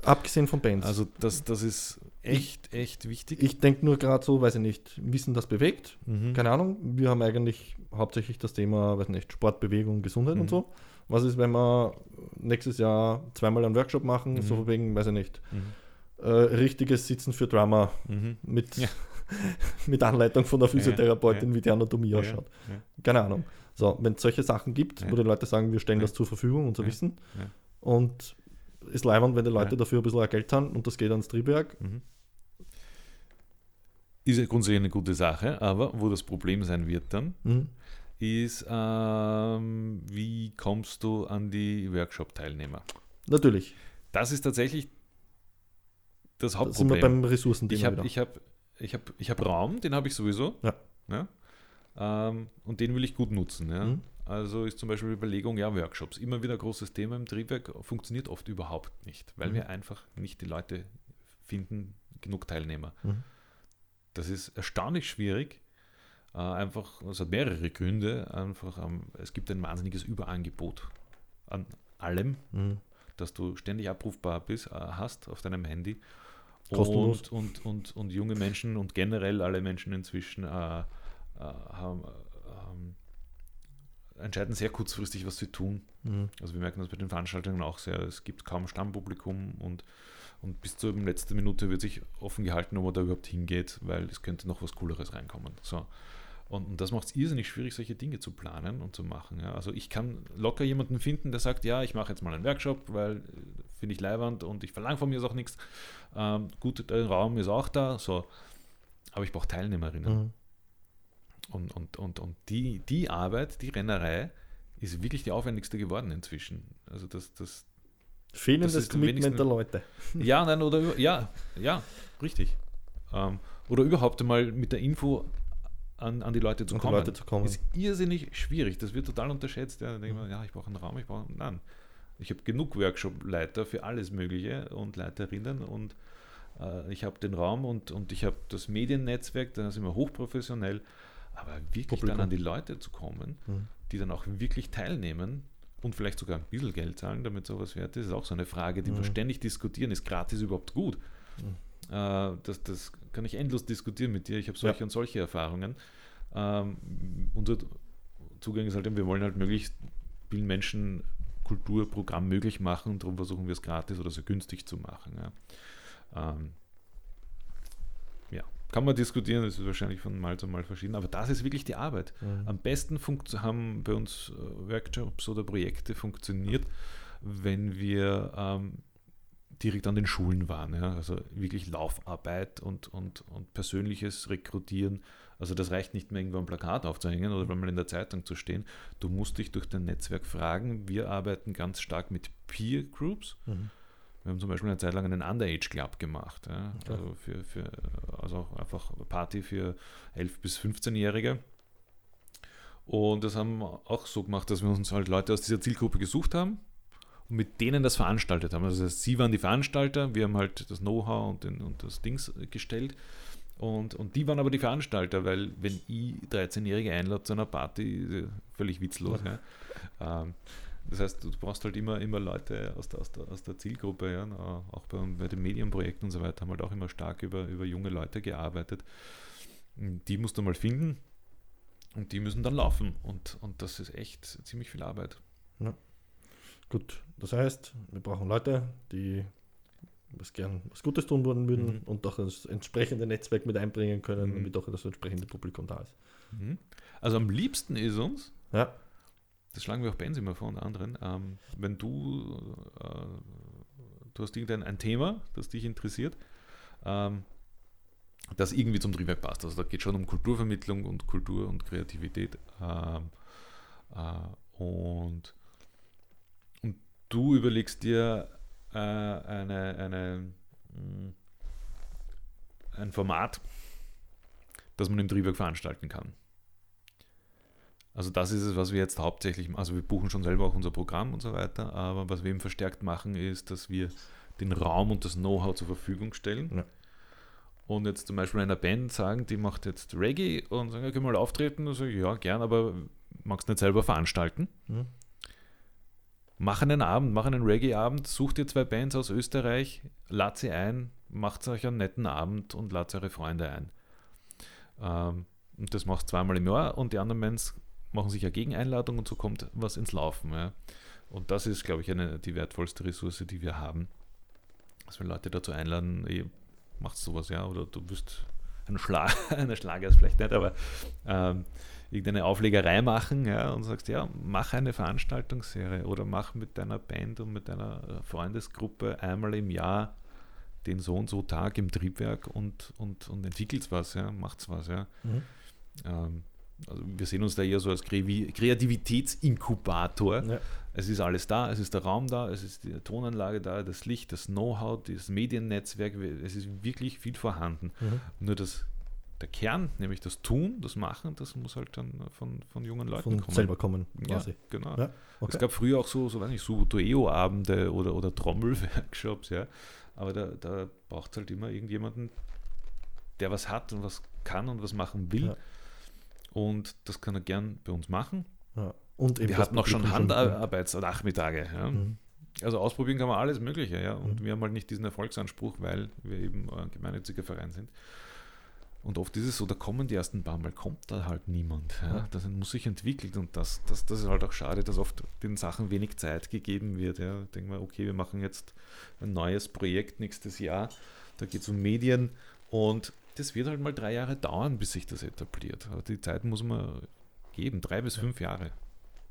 Abgesehen von Bands. Also das, das ist echt, echt wichtig. ich denke nur gerade so, weiß ich nicht, Wissen, das bewegt. Mhm. Keine Ahnung, wir haben eigentlich hauptsächlich das Thema, weiß nicht, Sport, Bewegung, Gesundheit Mhm. und so. Was ist, wenn wir nächstes Jahr zweimal einen Workshop machen, Mhm. so wegen, weiß ich nicht, Mhm. äh, richtiges Sitzen für Drummer Mhm. mit, Ja. Mit Anleitung von der Physiotherapeutin, ja. wie die Anatomie Ja, ausschaut. ja. Keine Ahnung. So, wenn es solche Sachen gibt, Ja. wo die Leute sagen, wir stellen Ja. das zur Verfügung, unser Ja. Wissen, Ja. und ist leibend, wenn die Leute Ja. dafür ein bisschen Geld zahlen und das geht ans Triebwerk. Mhm. Ist ja grundsätzlich eine gute Sache, aber wo das Problem sein wird dann, Mhm. ist, ähm, wie kommst du an die Workshop-Teilnehmer? Natürlich. Das ist tatsächlich das Da sind wir Hauptproblem. beim Ressourcenthema Ich habe hab, ich hab, ich hab Raum, den habe ich sowieso. Ja. Ja? Ähm, und den will ich gut nutzen. Ja? Mhm. Also ist zum Beispiel die Überlegung, ja, Workshops, immer wieder ein großes Thema im Triebwerk, funktioniert oft überhaupt nicht, weil Mhm. wir einfach nicht die Leute finden, genug Teilnehmer. Mhm. Das ist erstaunlich schwierig. Äh, einfach, es hat mehrere Gründe. Einfach, ähm, es gibt ein wahnsinniges Überangebot an allem, Mhm. dass du ständig abrufbar bist, äh, hast auf deinem Handy. Kostenlos. Und, und, und, und junge Menschen und generell alle Menschen inzwischen äh, äh, haben, äh, entscheiden sehr kurzfristig, was sie tun. Mhm. Also wir merken das bei den Veranstaltungen auch sehr. Es gibt kaum Stammpublikum und, und bis zur letzten Minute wird sich offen gehalten, ob man da überhaupt hingeht, weil es könnte noch was Cooleres reinkommen. So. Und, und das macht es irrsinnig schwierig, solche Dinge zu planen und zu machen. Ja. Also ich kann locker jemanden finden, der sagt, ja, ich mache jetzt mal einen Workshop, weil finde ich leiwand und ich verlange von mir auch nichts. Ähm, gut, der Raum ist auch da, so. Aber ich brauche Teilnehmerinnen. Mhm. Und, und, und, und die, die Arbeit, die Rennerei, ist wirklich die aufwendigste geworden inzwischen. Also das, das, Fehlendes Das Commitment der Leute. (laughs) ja, nein, oder ja, ja, richtig. Ähm, oder überhaupt einmal mit der Info an, an die Leute zu An die kommen. Leute zu kommen. Ist irrsinnig schwierig. Das wird total unterschätzt. Ja, denkt man, ja, ich brauche einen Raum, ich brauche. Nein. Ich habe genug Workshop-Leiter für alles Mögliche und Leiterinnen und äh, ich habe den Raum und, und ich habe das Mediennetzwerk, da sind wir hochprofessionell. Aber wirklich Publikum. dann an die Leute zu kommen, Mhm. die dann auch wirklich teilnehmen und vielleicht sogar ein bisschen Geld zahlen, damit sowas wert ist, ist auch so eine Frage, die wir Mhm. ständig diskutieren. Ist gratis überhaupt gut? Äh, das, das kann ich endlos diskutieren mit dir. Ich habe solche Ja. und solche Erfahrungen. Ähm, unser Zugang ist halt, wir wollen halt möglichst vielen Menschen Kulturprogramm möglich machen und darum versuchen wir es gratis oder so günstig zu machen. Ja. Ähm, ja. Kann man diskutieren, das ist wahrscheinlich von Mal zu Mal verschieden, aber das ist wirklich die Arbeit. Mhm. Am besten haben bei uns äh, Workshops oder Projekte funktioniert, wenn wir ähm, direkt an den Schulen waren. Ja? Also wirklich Laufarbeit und, und, und persönliches Rekrutieren. Also das reicht nicht mehr irgendwo ein Plakat aufzuhängen oder mal in der Zeitung zu stehen. Du musst dich durch dein Netzwerk fragen. Wir arbeiten ganz stark mit Peer Groups. Mhm. Wir haben zum Beispiel eine Zeit lang einen Underage Club gemacht. Ja? Okay. Also, für, für, also auch einfach Party für 11- bis 15-Jährige. Und das haben wir auch so gemacht, dass wir uns halt Leute aus dieser Zielgruppe gesucht haben und mit denen das veranstaltet haben. Also das heißt, sie waren die Veranstalter, wir haben halt das Know-how und, und das Dings gestellt. Und, und die waren aber die Veranstalter, weil wenn ich 13-Jährige einlade zu einer Party, ja völlig witzlos. Ja. Ähm, das heißt, du brauchst halt immer, immer Leute aus der, aus der, aus der Zielgruppe, ja. auch bei, bei den Medienprojekten und so weiter haben wir halt auch immer stark über, über junge Leute gearbeitet. Die musst du mal finden und die müssen dann laufen und, und das ist echt ziemlich viel Arbeit. Gut, das heißt, wir brauchen Leute, die was gern was Gutes tun wollen würden Mhm. und auch das entsprechende Netzwerk mit einbringen können, Mhm. damit auch das entsprechende Publikum da ist. Mhm. Also am liebsten ist uns, Ja, das schlagen wir auch Benz immer vor und anderen, ähm, wenn du, äh, du hast irgendein ein Thema, das dich interessiert, ähm, das irgendwie zum Triebwerk passt. Also da geht schon um Kulturvermittlung und Kultur und Kreativität. Ähm, äh, und, und du überlegst dir äh, eine, eine, mh, ein Format, das man im Triebwerk veranstalten kann. Also das ist es, was wir jetzt hauptsächlich, also wir buchen schon selber auch unser Programm und so weiter, aber was wir eben verstärkt machen, ist, dass wir den Raum und das Know-how zur Verfügung stellen. Ja. und jetzt zum Beispiel einer Band sagen, die macht jetzt Reggae und sagen, ja, können wir mal auftreten? Und sage ich, ja, gern, aber magst du nicht selber veranstalten? Mhm. Mach einen Abend, mach einen Reggae-Abend, sucht ihr zwei Bands aus Österreich, lad sie ein, macht euch einen netten Abend und ladet eure Freunde ein. Ähm, und das macht zweimal im Jahr und die anderen Bands machen sich eine Gegeneinladung und so kommt was ins Laufen. Ja. Und das ist, glaube ich, eine, die wertvollste Ressource, die wir haben. Dass wir Leute dazu einladen, ey, macht sowas, ja, oder du bist ein Schlag, (laughs) eine Schlager ist vielleicht nicht, aber ähm, irgendeine Auflegerei machen ja, und sagst, ja, mach eine Veranstaltungsserie oder mach mit deiner Band und mit deiner äh, Freundesgruppe einmal im Jahr den so und so Tag im Triebwerk und, und, und entwickelt was, ja, macht's was, ja. Mhm. Ähm, also wir sehen uns da eher so als Kreativitätsinkubator. Ja. Es ist alles da, es ist der Raum da, es ist die Tonanlage da, das Licht, das Know-how, das Mediennetzwerk, es ist wirklich viel vorhanden. Mhm. Nur das, der Kern, nämlich das Tun, das Machen, das muss halt dann von, von jungen Leuten Von kommen. selber kommen, Ja, quasi. genau. Ja, okay. Es gab früher auch so, so weiß nicht, Subutoeo-Abende oder, oder Trommelworkshops, ja. Aber da, da braucht es halt immer irgendjemanden, der was hat und was kann und was machen will. Ja. Und das kann er gern bei uns machen. ja. Und Wir hatten auch schon Handarbeitsnachmittage. Ja. Mhm. Also ausprobieren kann man alles Mögliche. Ja. Und Mhm. wir haben halt nicht diesen Erfolgsanspruch, weil wir eben ein gemeinnütziger Verein sind. Und oft ist es so, da kommen die ersten paar Mal, kommt da halt niemand. Ja. Das muss sich entwickeln und das, das, das ist halt auch schade, dass oft den Sachen wenig Zeit gegeben wird. Ja. Denken wir, okay, wir machen jetzt ein neues Projekt nächstes Jahr, da geht es um Medien und das wird halt mal drei Jahre dauern, bis sich das etabliert. Aber die Zeit muss man geben, drei bis Ja. fünf Jahre.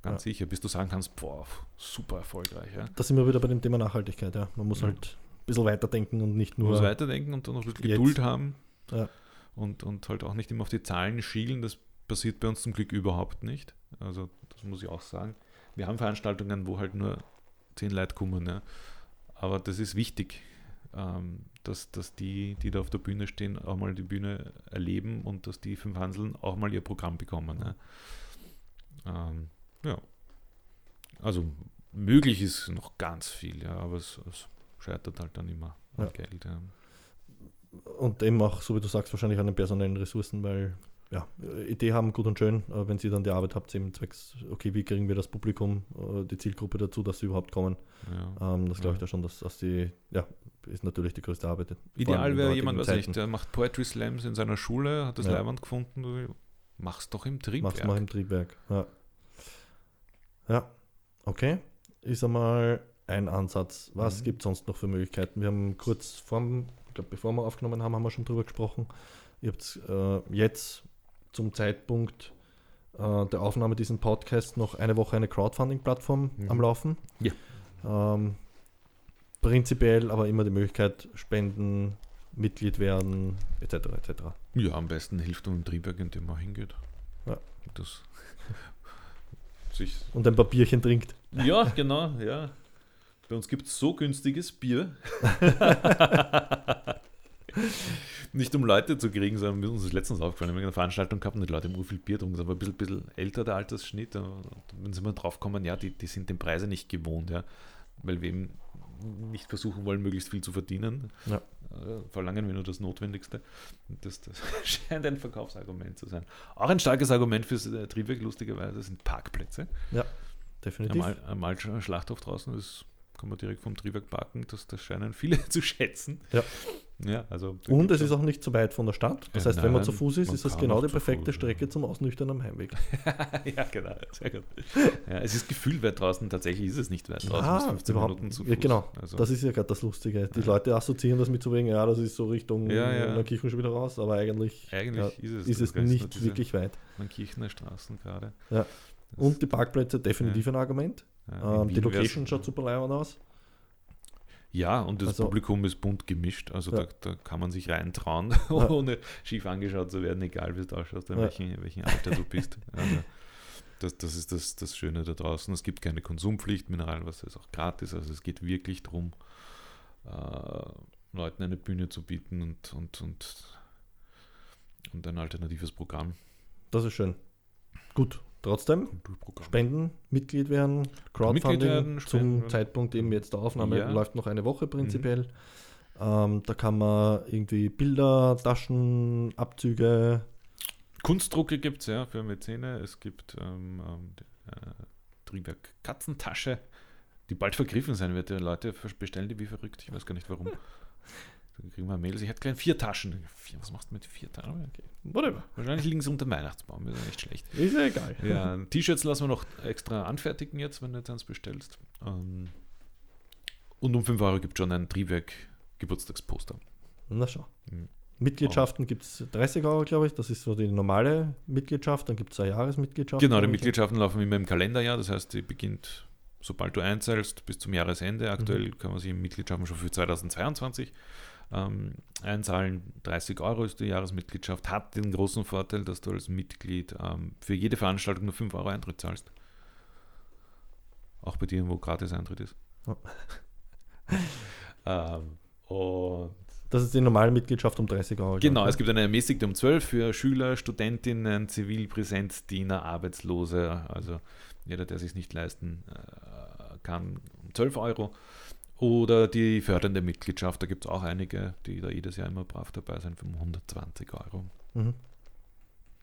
Ganz Ja. sicher, bis du sagen kannst, boah, super erfolgreich. Ja. Da sind wir wieder bei dem Thema Nachhaltigkeit. Ja. Man muss Mhm. halt ein bisschen weiterdenken und nicht Man nur. muss weiterdenken und dann noch ein bisschen jetzt. Geduld haben Ja. Und, und halt auch nicht immer auf die Zahlen schielen. Das passiert bei uns zum Glück überhaupt nicht. Also das muss ich auch sagen. Wir haben Veranstaltungen, wo halt nur zehn Leute kommen. Ja. Aber das ist wichtig, ähm, dass, dass die, die da auf der Bühne stehen, auch mal die Bühne erleben und dass die fünf Hanseln auch mal ihr Programm bekommen. Ja. Ähm, ja. Also möglich ist noch ganz viel, ja, aber es, es scheitert halt dann immer an Ja. Geld. Ja. Und eben auch, so wie du sagst, wahrscheinlich an den personellen Ressourcen, weil ja, Idee haben, gut und schön, aber wenn sie dann die Arbeit habt, eben zwecks, okay, wie kriegen wir das Publikum, äh, die Zielgruppe dazu, dass sie überhaupt kommen. Ja. Ähm, das glaube ich Ja. da schon, dass, dass die, ja, ist natürlich die größte Arbeit. Ideal wäre jemand, weiß Zeiten. nicht, der macht Poetry Slams in seiner Schule, hat das Ja. Leihwand gefunden, du machst doch im Triebwerk. Mach's mal im Triebwerk. Ja. ja, okay. Ist einmal ein Ansatz. Was Mhm. gibt es sonst noch für Möglichkeiten? Wir haben kurz vor, ich glaube, bevor wir aufgenommen haben, haben wir schon drüber gesprochen. Ihr habt äh, jetzt zum Zeitpunkt äh, der Aufnahme diesen Podcast noch eine Woche eine Crowdfunding-Plattform Mhm. am Laufen. Ja. Ähm, prinzipiell aber immer die Möglichkeit, spenden, Mitglied werden, etc. etc. Ja, am besten hilft man im Triebwerk, indem man hingeht. Ja. Das (laughs) sich Und ein Papierchen trinkt. Ja, genau, ja. Bei uns gibt es so günstiges Bier. (laughs) Nicht um Leute zu kriegen, sondern mir ist uns letztens aufgefallen, wir haben eine Veranstaltung gehabt und die Leute haben viel Bier getrunken, aber ein bisschen, bisschen älter der Altersschnitt. Und wenn sie mal drauf kommen, ja, die, die sind den Preise nicht gewohnt, ja. Weil wir eben nicht versuchen wollen, möglichst viel zu verdienen. Ja. Äh, Verlangen wir nur das Notwendigste. Das, das (laughs) scheint ein Verkaufsargument zu sein. Auch ein starkes Argument fürs äh, Triebwerk, lustigerweise, sind Parkplätze. Definitiv. Am, Al- am Altsch- Schlachthof draußen, das kann man direkt vom Triebwerk parken, das, das scheinen viele (laughs) zu schätzen. Ja. Ja, also. Und es ist auch nicht so weit von der Stadt. Das Ja, heißt, wenn man nein, zu Fuß ist, ist das genau die zu perfekte Fuß, Strecke ja. zum Ausnüchtern am Heimweg. (laughs) ja, genau, sehr gut. Ja, es ist gefühlt weit draußen, tatsächlich ist es nicht weit draußen. Ja, bis 15 überhaupt- Minuten zu ja, Fuß. genau. Also, Das ist ja gerade das Lustige. Die Ja. Leute assoziieren das mit so wegen, ja, das ist so Richtung Ja, ja. Neukirchen schon wieder raus, aber eigentlich, eigentlich ja, ist es, ist es nicht wirklich weit. Kirchner Straßen gerade. Ja. Und die Parkplätze definitiv ein Argument. Ja, Ähm, die Location schaut super leibend aus. Ja, und das Also- Publikum ist bunt gemischt, also Ja. da, da kann man sich reintrauen, (laughs) ohne schief angeschaut zu werden, egal wie du ausschaust, in Ja. welchem, welchem Alter du bist. (laughs) Also, das, das ist das, das Schöne da draußen. Es gibt keine Konsumpflicht, Mineralwasser ist auch gratis, also es geht wirklich darum, äh, Leuten eine Bühne zu bieten und, und, und, und ein alternatives Programm. Das ist schön. Gut, trotzdem. Spenden, Mitglied werden, Crowdfunding Mitglied werden, zum. Zeitpunkt eben jetzt der Aufnahme Ja. läuft noch eine Woche prinzipiell. Ähm, da kann man irgendwie Bilder, Taschen, Abzüge. Kunstdrucke gibt es ja für Mäzene. Es gibt ähm, ähm, äh, Triebwerk Katzentasche, die bald vergriffen sein wird. Die Leute bestellen die wie verrückt. Ich weiß gar nicht warum. (laughs) Dann kriegen wir Mails. Ich hätte gleich vier Taschen. Was machst du mit vier Taschen? Okay. Whatever. Wahrscheinlich liegen sie unter dem Weihnachtsbaum. Das ist nicht schlecht. Ist ja egal. Ja, T-Shirts lassen wir noch extra anfertigen jetzt, wenn du jetzt eins bestellst. Ähm, und um 5 Euro gibt es schon ein Triebwerk Geburtstagsposter. Na schau. Mhm. Mitgliedschaften gibt es 30 Euro, glaube ich. Das ist so die normale Mitgliedschaft. Dann gibt es eine Jahresmitgliedschaft. Genau, die. Mitgliedschaften laufen immer im Kalenderjahr. Das heißt, die beginnt, sobald du einzahlst, bis zum Jahresende. Aktuell kann man sich Mitgliedschaften schon für 2022 ähm, einzahlen. 30 Euro ist die Jahresmitgliedschaft. Hat den großen Vorteil, dass du als Mitglied ähm, für jede Veranstaltung nur 5 Euro Eintritt zahlst. Auch bei dir, wo gratis Eintritt ist. (laughs) ähm, und Das ist die normale Mitgliedschaft um 30 Euro. Genau, es gibt eine ermäßigte um 12 für Schüler, Studentinnen, Zivilpräsenzdiener, Arbeitslose, also jeder, der sich nicht leisten äh, kann, um 12 Euro. Oder die fördernde Mitgliedschaft, da gibt es auch einige, die da jedes Jahr immer brav dabei sind, für 120 Euro. Mhm.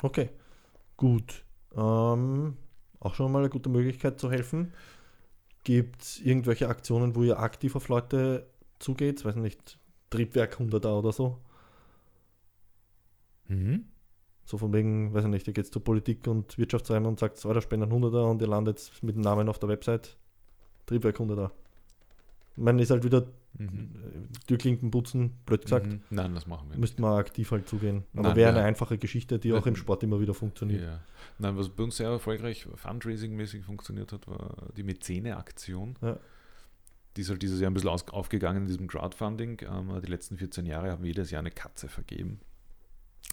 Okay, gut. Ähm, auch schon mal eine gute Möglichkeit zu helfen. Gibt es irgendwelche Aktionen, wo ihr aktiv auf Leute zugeht? Weiß nicht, Triebwerk 100er oder so? Mhm. So von wegen, weiß ich nicht, ihr geht zur Politik und Wirtschaftsräume und sagt, so, da spenden 100er und ihr landet mit dem Namen auf der Website. Triebwerk 100er. Man ist halt wieder Mhm. Türklinken putzen, blöd gesagt. Mhm. Nein, das machen wir nicht. Müsste man aktiv halt zugehen. Aber Nein, wäre wir- eine einfache Geschichte, die auch im Sport immer wieder funktioniert. Ja. Nein, was bei uns sehr erfolgreich Fundraising-mäßig funktioniert hat, war die Mäzene-Aktion. Ja. Die ist halt dieses Jahr ein bisschen aufgegangen in diesem Crowdfunding. Ähm, die letzten 14 Jahre haben wir jedes Jahr eine Katze vergeben.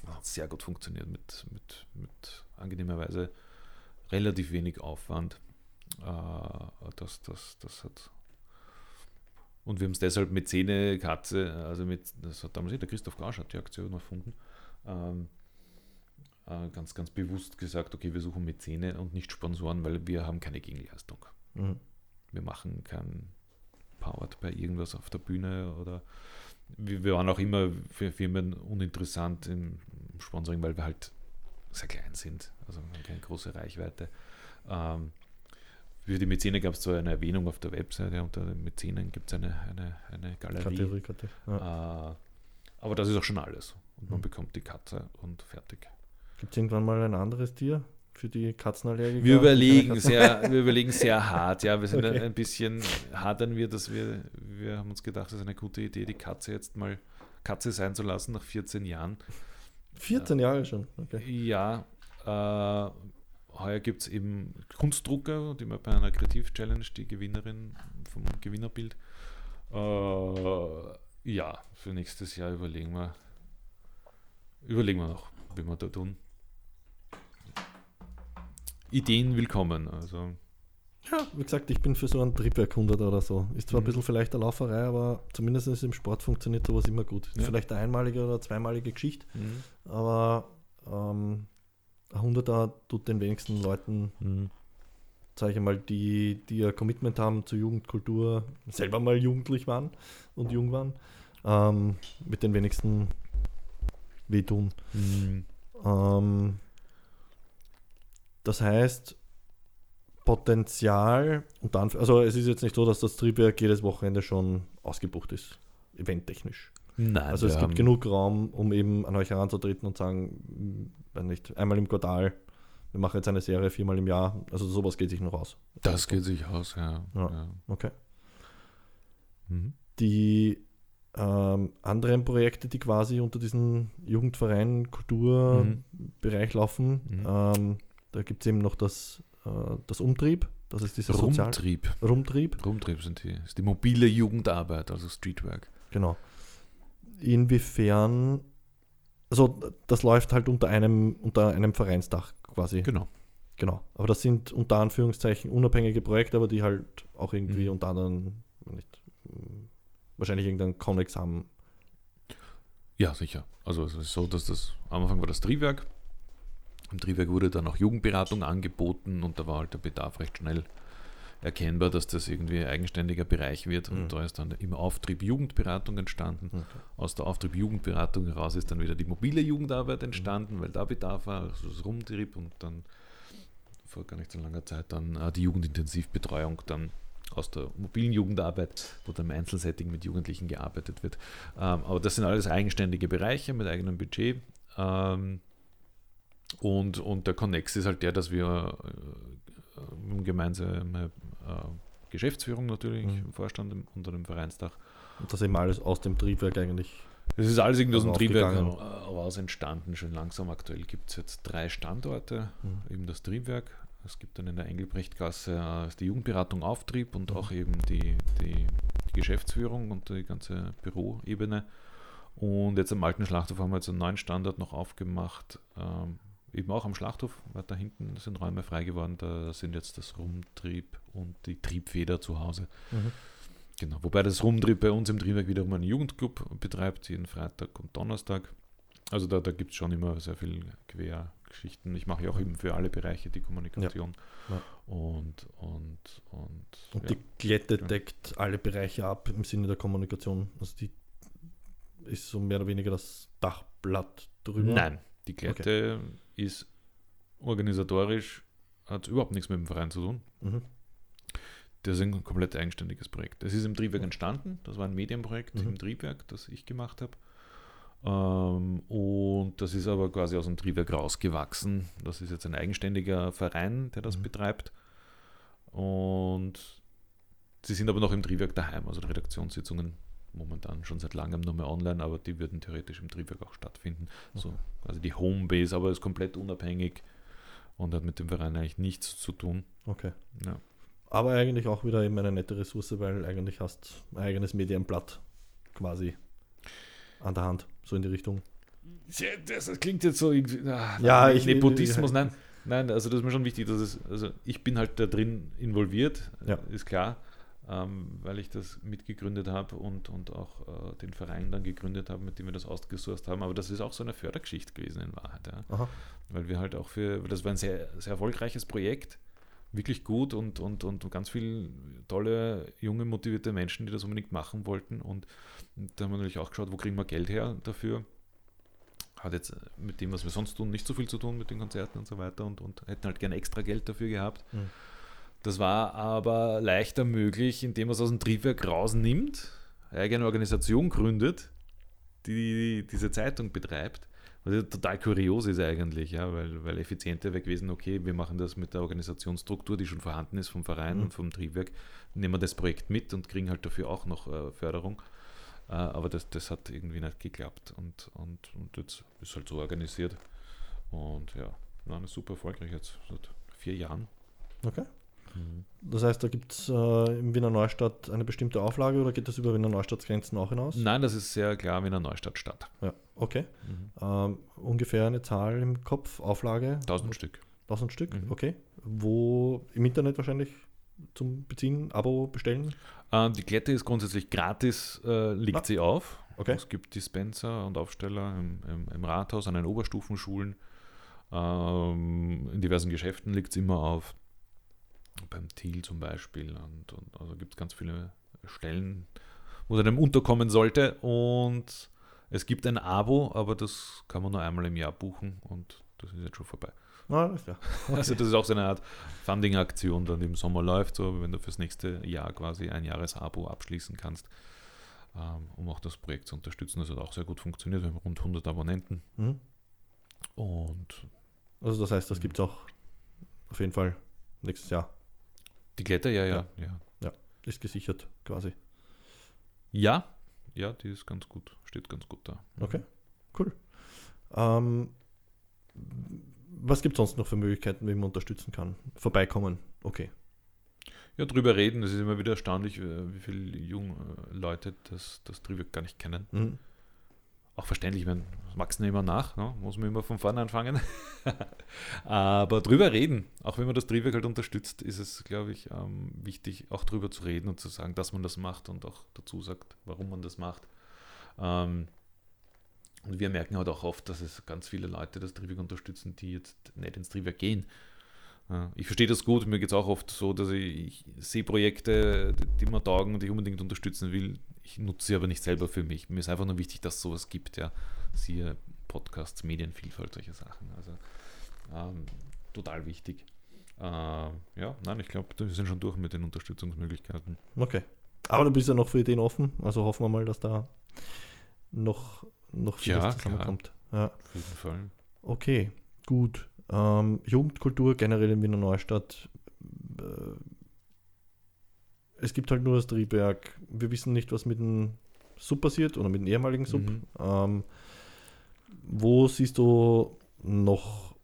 Hat sehr gut funktioniert mit, mit, mit angenehmerweise relativ wenig Aufwand. Äh, das, das, das hat. Und wir haben es deshalb Mäzene Katze, also mit, das hat damals eh der Christoph Gausch hat die Aktion erfunden. Ähm, äh, ganz, ganz bewusst gesagt, okay, wir suchen Mäzene und nicht Sponsoren, weil wir haben keine Gegenleistung. Mhm. Wir machen kein Powered bei irgendwas auf der Bühne oder wir, wir waren auch immer für Firmen uninteressant im Sponsoring, weil wir halt sehr klein sind, also keine große Reichweite. Ähm, für die Mäzene gab es zwar eine Erwähnung auf der Webseite, unter den Mäzenen gibt es eine, eine, eine Galerie. Kategorie, Kategorie. Ja. Äh, aber das ist auch schon alles. Und man Mhm. bekommt die Katze und fertig. Gibt es irgendwann mal ein anderes Tier für die Katzenallergiker? Wir überlegen sehr, wir überlegen sehr hart, ja. Wir sind Okay. ein bisschen hadern wir, dass wir, wir haben uns gedacht, das ist eine gute Idee, die Katze jetzt mal Katze sein zu lassen nach 14 Jahren. Katzen. 14 Jahre schon. Okay. Ja, äh, heuer gibt es eben Kunstdrucker, die wir bei einer Kreativ-Challenge, die Gewinnerin vom Gewinnerbild. Äh, ja, für nächstes Jahr überlegen wir, überlegen wir noch, wie wir da tun. Ideen willkommen. Also Ja, wie gesagt, ich bin für so einen Triebwerk 100 oder so. Ist zwar ein Mhm. bisschen vielleicht eine Lauferei, aber zumindest im Sport funktioniert sowas immer gut. Ja. Vielleicht eine einmalige oder zweimalige Geschichte, aber ähm, ein 100er tut den wenigsten Leuten, sage ich mal, die, die ein Commitment haben zur Jugendkultur, selber mal jugendlich waren und jung waren, ähm, mit den wenigsten wehtun. Mhm. Ähm, das heißt, Potenzial, und dann, also es ist jetzt nicht so, dass das Triebwerk jedes Wochenende schon ausgebucht ist, eventtechnisch. Nein, Also es gibt genug Raum, um eben an euch heranzutreten und sagen, mh, weiß nicht, einmal im Quartal, wir machen jetzt eine Serie viermal im Jahr, also sowas geht sich noch aus. Das geht sich aus, ja. Ja. ja. Okay. Mhm. Die ähm, anderen Projekte, die quasi unter diesem Jugendverein, Kulturbereich laufen, Mhm. ähm, da gibt es eben noch das, äh, das Umtrieb, das ist dieser Sozial Rumtrieb. Rumtrieb, Rumtrieb sind die, ist die mobile Jugendarbeit, also Streetwork. genau. Inwiefern, also das läuft halt unter einem, unter einem Vereinsdach quasi. Genau. Genau. Aber das sind unter Anführungszeichen unabhängige Projekte, aber die halt auch irgendwie Mhm. unter anderem nicht, wahrscheinlich irgendeinen Connex haben. Ja, sicher. Also es ist so, dass das am Anfang war das Triebwerk. Im Triebwerk wurde dann auch Jugendberatung angeboten und da war halt der Bedarf recht schnell erkennbar, dass das irgendwie ein eigenständiger Bereich wird. Und Mhm. da ist dann im Auftrieb Jugendberatung entstanden. Okay. Aus der Auftrieb Jugendberatung heraus ist dann wieder die mobile Jugendarbeit entstanden, weil da Bedarf war, also das Rumtrieb und dann vor gar nicht so langer Zeit dann äh, die Jugendintensivbetreuung dann aus der mobilen Jugendarbeit, wo dann im Einzelsetting mit Jugendlichen gearbeitet wird. Ähm, aber das sind alles eigenständige Bereiche mit eigenem Budget. Ähm, und, und der Connex ist halt der, dass wir äh, äh, gemeinsame Geschäftsführung natürlich Mhm. im Vorstand im, unter dem Vereinsdach Und das eben alles aus dem Triebwerk eigentlich. es ist alles irgendwie aus dem Triebwerk aufgegangen. heraus entstanden, schon langsam. Aktuell gibt es jetzt drei Standorte, Mhm. eben das Triebwerk. Es gibt dann in der Engelbrechtgasse äh, die Jugendberatung Auftrieb und Mhm. auch eben die, die, die Geschäftsführung und die ganze Büroebene. Und jetzt am alten Schlachthof haben wir jetzt einen neuen Standort noch aufgemacht, ähm, eben auch am Schlachthof, weiter hinten sind Räume frei geworden. Da sind jetzt das Rumtrieb und die Triebfeder zu Hause. Genau, wobei das Rumtrieb bei uns im Triebwerk wiederum einen Jugendclub betreibt, jeden Freitag und Donnerstag. Also da, da gibt es schon immer sehr viel Quergeschichten. Ich mache ja auch eben für alle Bereiche die Kommunikation. Ja. Und, und, und, Und ja. die Glätte Ja. deckt alle Bereiche ab im Sinne der Kommunikation. Also die ist so mehr oder weniger das Dachblatt drüber. Nein, die Glätte ist organisatorisch, hat überhaupt nichts mit dem Verein zu tun. Mhm. Das ist ein komplett eigenständiges Projekt. Das ist im Triebwerk entstanden. Das war ein Medienprojekt Mhm. im Triebwerk, das ich gemacht habe. Ähm, und das ist aber quasi aus dem Triebwerk rausgewachsen. Das ist jetzt ein eigenständiger Verein, der das Mhm. betreibt. Und sie sind aber noch im Triebwerk daheim. Also die Redaktionssitzungen momentan schon seit langem nur mehr online, aber die würden theoretisch im Triebwerk auch stattfinden. So, also die Homebase, aber ist komplett unabhängig und hat mit dem Verein eigentlich nichts zu tun. Okay. Ja. Aber eigentlich auch wieder eben eine nette Ressource, weil eigentlich hast ein eigenes Medienblatt quasi an der Hand, so in die Richtung. Ja, Das klingt jetzt so irgendwie. Ah, Ja, nein, ich- Nepotismus, nein. Nein, also das ist mir schon wichtig, dass es, also ich bin halt da drin involviert, Ja. ist klar, ähm, weil ich das mitgegründet habe und, und auch äh, den Verein dann gegründet habe, mit dem wir das ausgesourced haben. Aber das ist auch so eine Fördergeschichte gewesen in Wahrheit, ja. Weil wir halt auch für, das war ein sehr, sehr erfolgreiches Projekt, wirklich gut und, und, und ganz viele tolle, junge, motivierte Menschen, die das unbedingt machen wollten. Und, und da haben wir natürlich auch geschaut, wo kriegen wir Geld her dafür. Hat jetzt mit dem, was wir sonst tun, nicht so viel zu tun mit den Konzerten und so weiter und, und hätten halt gerne extra Geld dafür gehabt. Mhm. Das war aber leichter möglich, indem man es aus dem Triebwerk rausnimmt, eigene Organisation gründet, die diese Zeitung betreibt. Was ja total kurios ist eigentlich, ja, weil, weil effizienter wäre gewesen, okay, wir machen das mit der Organisationsstruktur, die schon vorhanden ist vom Verein Mhm. und vom Triebwerk, nehmen wir das Projekt mit und kriegen halt dafür auch noch äh, Förderung. Äh, aber das, das hat irgendwie nicht geklappt und, und, und jetzt ist halt so organisiert. Und ja, war super erfolgreich jetzt seit vier Jahren. Okay. Das heißt, da gibt es äh, im Wiener Neustadt eine bestimmte Auflage oder geht das über Wiener Neustadtsgrenzen auch hinaus? Nein, das ist sehr klar wie in einer Neustadt-Stadt. Ja, okay. Mhm. Ähm, ungefähr eine Zahl im Kopf, Auflage? 1000 Stück. 1000 Stück, Mhm. okay. Wo im Internet wahrscheinlich zum Beziehen, Abo bestellen? Ähm, die Klette ist grundsätzlich gratis, äh, liegt Ah. sie auf. Okay. Es gibt Dispenser und Aufsteller im, im, im Rathaus, an den Oberstufenschulen. Ähm, in diversen Geschäften liegt es immer auf. Beim Thiel zum Beispiel. Und, und also gibt es ganz viele Stellen, wo es einem unterkommen sollte. Und es gibt ein Abo, aber das kann man nur einmal im Jahr buchen und das ist jetzt schon vorbei. Alles klar. (laughs) Also das ist auch so eine Art Funding-Aktion, dann im Sommer läuft, so wenn du fürs nächste Jahr quasi ein Jahresabo abschließen kannst, ähm, um auch das Projekt zu unterstützen. Das hat auch sehr gut funktioniert. Wir haben rund 100 Abonnenten Mhm. und Also das heißt, das gibt es auch auf jeden Fall nächstes Jahr. Die Kletter, ja, ja, Ja. ja. Ist gesichert quasi. Ja, ja, die ist ganz gut, steht ganz gut da. Okay, cool. Ähm, was gibt es sonst noch für Möglichkeiten, wie man unterstützen kann? Vorbeikommen, okay. Ja, drüber reden, es ist immer wieder erstaunlich, äh, wie viele junge Leute das, das Triebwerk gar nicht kennen. Mhm. Auch verständlich, ich meine, das wachsen immer nach, ne? muss man immer von vorne anfangen. (laughs) Aber drüber reden, auch wenn man das Triebwerk halt unterstützt, ist es, glaube ich, ähm, wichtig, auch drüber zu reden und zu sagen, dass man das macht und auch dazu sagt, warum man das macht. Ähm, und wir merken halt auch oft, dass es ganz viele Leute das Triebwerk unterstützen, die jetzt nicht ins Triebwerk gehen, ich verstehe das gut, mir geht es auch oft so, dass ich, ich sehe Projekte, die mir taugen und ich unbedingt unterstützen will. Ich nutze sie aber nicht selber für mich. Mir ist einfach nur wichtig, dass es sowas gibt, ja. Siehe Podcasts, Medienvielfalt, solche Sachen. Also ähm, total wichtig. Äh, ja, nein, ich glaube, wir sind schon durch mit den Unterstützungsmöglichkeiten. Okay. Aber du bist ja noch für Ideen offen, also hoffen wir mal, dass da noch, noch vieles ja, zusammenkommt. Ja, auf jeden Fall. Okay, gut. Ähm, Jugendkultur generell in Wiener Neustadt. Äh, es gibt halt nur das Triebwerk. Wir wissen nicht, was mit dem Sub passiert oder mit dem ehemaligen Sub. Mhm. Ähm, wo siehst du noch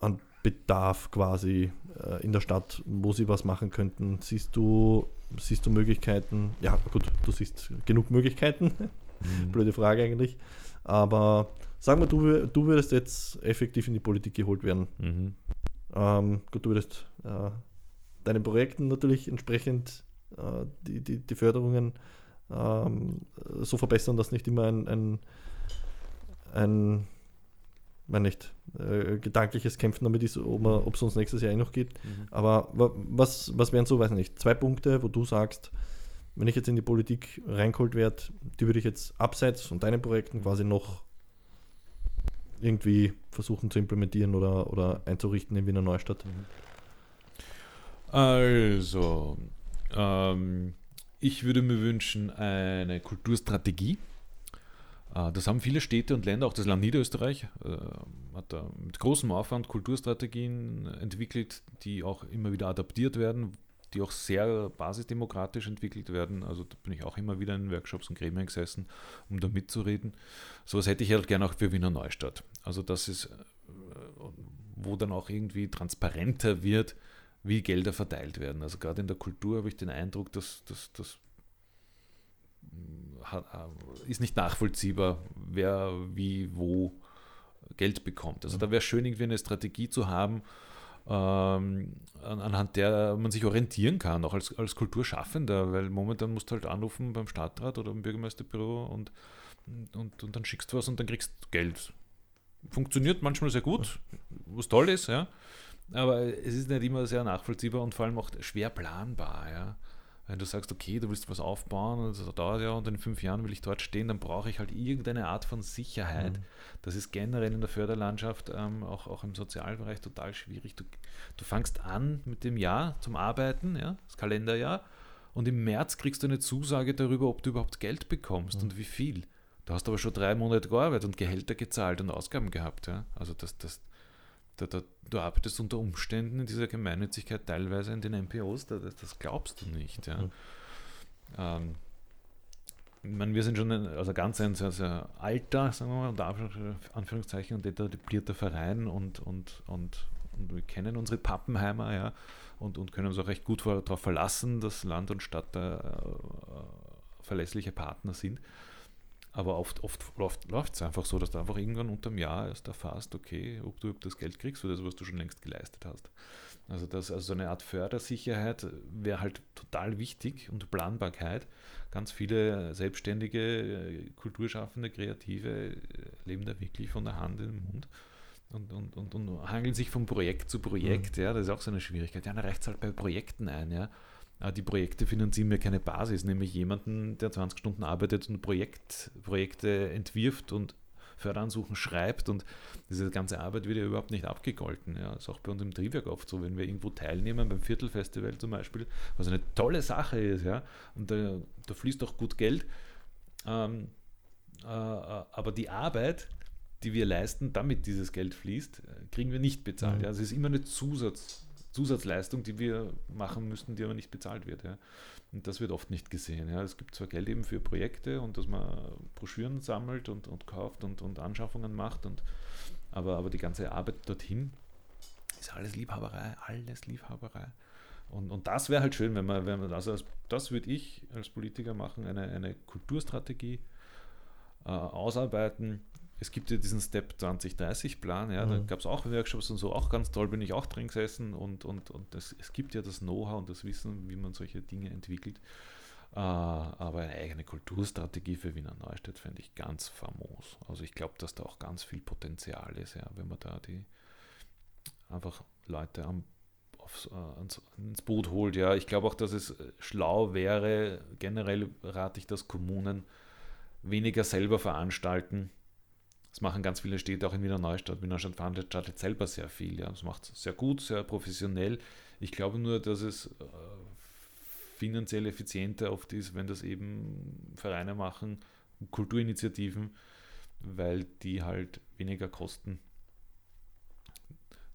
an Bedarf quasi äh, in der Stadt, wo sie was machen könnten? Siehst du, siehst du Möglichkeiten? Ja, gut, du siehst genug Möglichkeiten. (laughs) Mhm. Blöde Frage eigentlich. Aber sagen wir, du, du würdest jetzt effektiv in die Politik geholt werden. Mhm. Ähm, gut, du würdest äh, deinen Projekten natürlich entsprechend äh, die, die, die Förderungen ähm, so verbessern, dass nicht immer ein, ein, ein mein nicht, äh, gedankliches Kämpfen damit ist, ob es uns nächstes Jahr eh noch geht. Mhm. Aber was, was wären so, weiß nicht, zwei Punkte, wo du sagst, wenn ich jetzt in die Politik reingeholt werde, die würde ich jetzt abseits von deinen Projekten quasi noch irgendwie versuchen zu implementieren oder, oder einzurichten in Wiener Neustadt? Mhm. Also, ähm, ich würde mir wünschen eine Kulturstrategie. Äh, das haben viele Städte und Länder, auch das Land Niederösterreich äh, hat da mit großem Aufwand Kulturstrategien entwickelt, die auch immer wieder adaptiert werden, die auch sehr basisdemokratisch entwickelt werden. Also da bin ich auch immer wieder in Workshops und Gremien gesessen, um da mitzureden. Sowas hätte ich halt gerne auch für Wiener Neustadt. Also das ist, äh, wo dann auch irgendwie transparenter wird, wie Gelder verteilt werden. Also gerade in der Kultur habe ich den Eindruck, dass das äh, ist nicht nachvollziehbar, wer wie wo Geld bekommt. Also da wäre schön, irgendwie eine Strategie zu haben, ähm, anhand der man sich orientieren kann, auch als, als Kulturschaffender, weil momentan musst du halt anrufen beim Stadtrat oder im Bürgermeisterbüro und, und, und dann schickst du was und dann kriegst du Geld. Funktioniert manchmal sehr gut, was toll ist, ja. Aber es ist nicht immer sehr nachvollziehbar und vor allem auch schwer planbar, ja. Wenn du sagst, okay, du willst was aufbauen und das dauert ja und in fünf Jahren will ich dort stehen, dann brauche ich halt irgendeine Art von Sicherheit. Mhm. Das ist generell in der Förderlandschaft, ähm, auch, auch im Sozialbereich total schwierig. Du, du fangst an mit dem Jahr zum Arbeiten, ja, das Kalenderjahr, und im März kriegst du eine Zusage darüber, ob du überhaupt Geld bekommst mhm. und wie viel. Du hast aber schon drei Monate gearbeitet und Gehälter gezahlt und Ausgaben gehabt. Ja? Also das, das, da, da, du arbeitest unter Umständen in dieser Gemeinnützigkeit teilweise in den NPOs, da, das, das, glaubst du nicht. Ja. Mhm. Ähm, ich meine, wir sind schon ein, also ganz ein sehr, sehr alter, sagen wir mal, unter Anführungszeichen, und etablierter Verein und, und, und, und wir kennen unsere Pappenheimer, ja, und, und können uns auch recht gut darauf verlassen, dass Land und Stadt da äh, verlässliche Partner sind. Aber oft, oft, oft läuft es einfach so, dass du einfach irgendwann unterm Jahr erst erfährst, okay, ob du das Geld kriegst für das, was du schon längst geleistet hast. Also, das, also so eine Art Fördersicherheit wäre halt total wichtig und Planbarkeit. Ganz viele selbstständige, kulturschaffende, Kreative leben da wirklich von der Hand in den Mund und, und, und, und hangeln sich von Projekt zu Projekt. Mhm. Ja, das ist auch so eine Schwierigkeit. Ja, da reicht es halt bei Projekten ein. Ja. Ah, die Projekte finanzieren mir keine Basis, nämlich jemanden, der 20 Stunden arbeitet und Projekt, Projekte entwirft und Förderansuchen schreibt und diese ganze Arbeit wird ja überhaupt nicht abgegolten. Ja, das ist auch bei uns im Triebwerk oft so, wenn wir irgendwo teilnehmen, beim Viertelfestival zum Beispiel, was eine tolle Sache ist, ja, und da, da fließt auch gut Geld, ähm, äh, aber die Arbeit, die wir leisten, damit dieses Geld fließt, kriegen wir nicht bezahlt. Mhm. Ja, also es ist immer eine Zusatz, Zusatzleistung, die wir machen müssten, die aber nicht bezahlt wird. Ja. Und das wird oft nicht gesehen. Ja. Es gibt zwar Geld eben für Projekte und dass man Broschüren sammelt und, und kauft und, und Anschaffungen macht, und, aber, aber die ganze Arbeit dorthin ist alles Liebhaberei, alles Liebhaberei. Und, und das wäre halt schön, wenn man, wenn man also das würde ich als Politiker machen, eine, eine Kulturstrategie äh, ausarbeiten, es gibt ja diesen Step 2030-Plan, ja, mhm. da gab es auch Workshops und so, auch ganz toll, bin ich auch drin gesessen und, und, und das, es gibt ja das Know-how und das Wissen, wie man solche Dinge entwickelt. Uh, aber eine eigene Kulturstrategie für Wiener Neustadt fände ich ganz famos. Also ich glaube, dass da auch ganz viel Potenzial ist, ja, wenn man da die einfach Leute am, aufs, äh, ans, ins Boot holt. Ja, ich glaube auch, dass es schlau wäre, generell rate ich, dass Kommunen weniger selber veranstalten. Das machen ganz viele Städte auch in Wiener Neustadt. Wiener Neustadt veranstaltet selber sehr viel. Ja. Das macht sehr gut, sehr professionell. Ich glaube nur, dass es äh, finanziell effizienter oft ist, wenn das eben Vereine machen, Kulturinitiativen, weil die halt weniger kosten.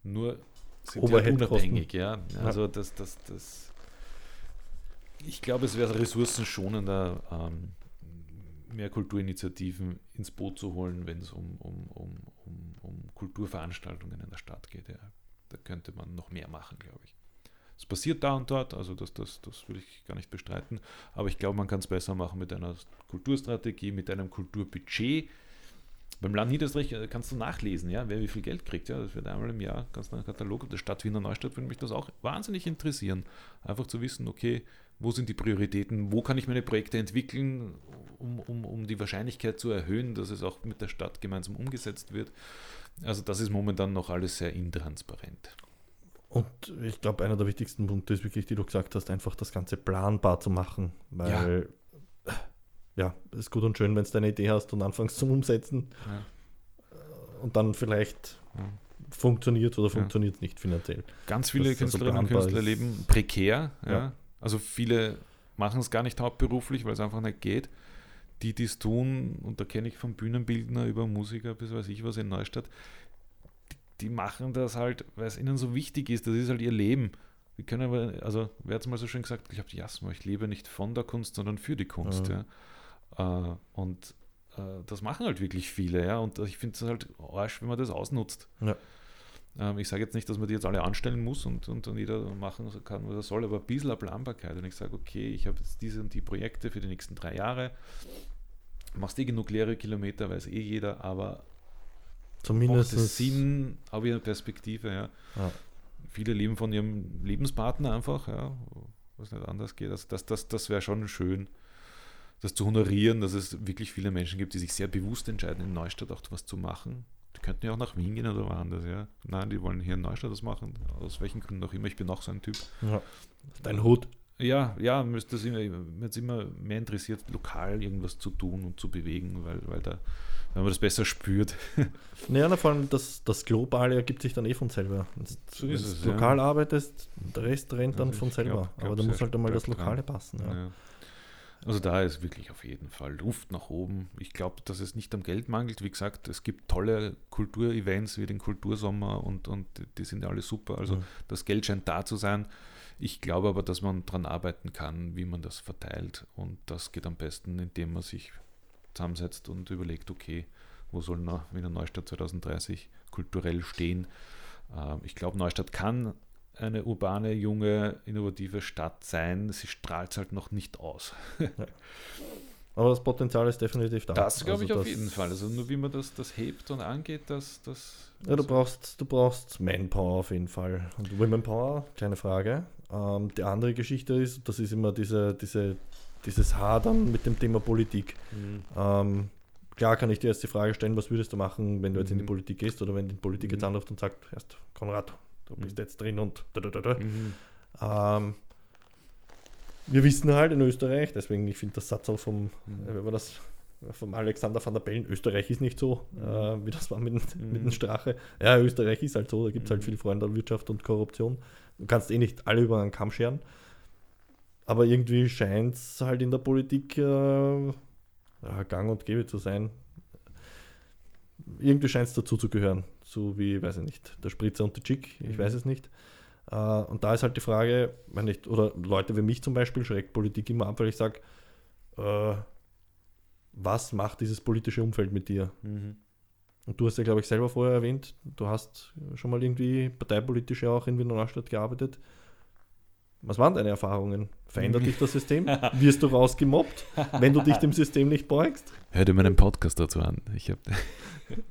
Nur sind die halt unabhängig, ja. Also das, das, das ich glaube, es wäre ressourcenschonender, ähm, mehr Kulturinitiativen ins Boot zu holen, wenn es um, um, um, um, um Kulturveranstaltungen in der Stadt geht. Ja. Da könnte man noch mehr machen, glaube ich. Es passiert da und dort, also das, das, das will ich gar nicht bestreiten, aber ich glaube, man kann es besser machen mit einer Kulturstrategie, mit einem Kulturbudget. Beim Land Niederösterreich äh, kannst du nachlesen, ja, wer wie viel Geld kriegt. Ja, das wird einmal im Jahr, ganz nach Katalog der Stadt Wiener Neustadt würde mich das auch wahnsinnig interessieren. Einfach zu wissen, okay, wo sind die Prioritäten, wo kann ich meine Projekte entwickeln, um, um, um die Wahrscheinlichkeit zu erhöhen, dass es auch mit der Stadt gemeinsam umgesetzt wird. Also das ist momentan noch alles sehr intransparent. Und ich glaube, einer der wichtigsten Punkte ist wirklich, die du gesagt hast, einfach das Ganze planbar zu machen. Weil, ja, ja es ist gut und schön, wenn du eine Idee hast und anfängst zum Umsetzen. Ja. Und dann vielleicht ja. funktioniert oder funktioniert es nicht finanziell. Ganz viele das Künstlerinnen und Künstler leben prekär. Ja. Also viele machen es gar nicht hauptberuflich, weil es einfach nicht geht. Die, die es tun, und da kenne ich von Bühnenbildner über Musiker bis weiß ich was in Neustadt, die, die machen das halt, weil es ihnen so wichtig ist. Das ist halt ihr Leben. Wir können aber, also wer hat es mal so schön gesagt, ich habe die Jasma, ich lebe nicht von der Kunst, sondern für die Kunst. Ja. ja. Äh, und äh, das machen halt wirklich viele, ja. Und ich finde es halt arsch, wenn man das ausnutzt. Ja. Ähm, ich sage jetzt nicht, dass man die jetzt alle anstellen muss und, und, und jeder machen kann, was er soll, aber ein bisschen eine Planbarkeit. Und ich sage, okay, ich habe jetzt diese und die Projekte für die nächsten drei Jahre. Machst eh genug leere Kilometer, weiß eh jeder, aber zumindest Sinn, habe ich eine Perspektive. Ja. ja. Viele leben von ihrem Lebenspartner einfach, ja, was nicht anders geht. Also das, das, das wäre schon schön, das zu honorieren, dass es wirklich viele Menschen gibt, die sich sehr bewusst entscheiden, in Neustadt auch was zu machen könnten ja auch nach Wien gehen oder woanders, ja. Nein, die wollen hier in Neustadt das machen. Aus welchen Gründen auch immer. Ich bin auch so ein Typ. Ja. Dein Hut. Ja, ja, mir ist immer, immer mehr interessiert, lokal irgendwas zu tun und zu bewegen, weil, weil da, wenn man das besser spürt. (laughs) Naja, vor allem das, das Globale ergibt sich dann eh von selber. So wenn du lokal ja. arbeitest, der Rest rennt dann also von selber. Glaub, glaub Aber da muss halt einmal das Lokale dran. passen. Ja. Also da ist wirklich auf jeden Fall Luft nach oben. Ich glaube, dass es nicht am Geld mangelt. Wie gesagt, es gibt tolle Kulturevents wie den Kultursommer und, und die sind ja alle super. Also mhm. das Geld scheint da zu sein. Ich glaube aber, dass man daran arbeiten kann, wie man das verteilt. Und das geht am besten, indem man sich zusammensetzt und überlegt, okay, wo soll Wiener Neustadt 2030 kulturell stehen. Ähm, ich glaube, Neustadt kann eine urbane, junge, innovative Stadt sein. Sie strahlt es halt noch nicht aus. ja. Aber das Potenzial ist definitiv da. Das glaube also ich auf jeden Fall. Also nur wie man das, das hebt und angeht, das. das ja, du brauchst, du brauchst Manpower auf jeden Fall. Und Womenpower, keine Frage. Ähm, die andere Geschichte ist, das ist immer diese, diese, dieses Hadern mit dem Thema Politik. Mhm. Ähm, klar kann ich dir jetzt die Frage stellen, was würdest du machen, wenn du jetzt in die mhm. Politik gehst oder wenn die Politik mhm. jetzt anruft und sagt, erst Konrad, du bist jetzt drin und da, da, da, da. Mhm. Ähm, wir wissen halt in Österreich, deswegen ich finde das Satz auch vom, mhm. äh, das vom Alexander van der Bellen, Österreich ist nicht so, mhm. äh, wie das war mit, mhm. mit dem Strache. Ja, Österreich ist halt so, da gibt es halt mhm. viel Freunde an Wirtschaft und Korruption. Du kannst eh nicht alle über einen Kamm scheren. Aber irgendwie scheint es halt in der Politik äh, ja, gang und gäbe zu sein. Irgendwie scheint es dazu zu gehören so wie, weiß ich nicht, der Spritzer und der Chick, ich mhm. weiß es nicht. Äh, und da ist halt die Frage, wenn nicht, oder Leute wie mich zum Beispiel schreckt Politik immer ab, weil ich sage, äh, was macht dieses politische Umfeld mit dir? Mhm. Und du hast ja, glaube ich, selber vorher erwähnt, du hast schon mal irgendwie parteipolitisch ja auch in Wiener Neustadt gearbeitet. Was waren deine Erfahrungen? Verändert dich das System? (laughs) Wirst du rausgemobbt, wenn du dich dem System nicht beugst? Hör dir meinen Podcast dazu an. Ich habe (laughs)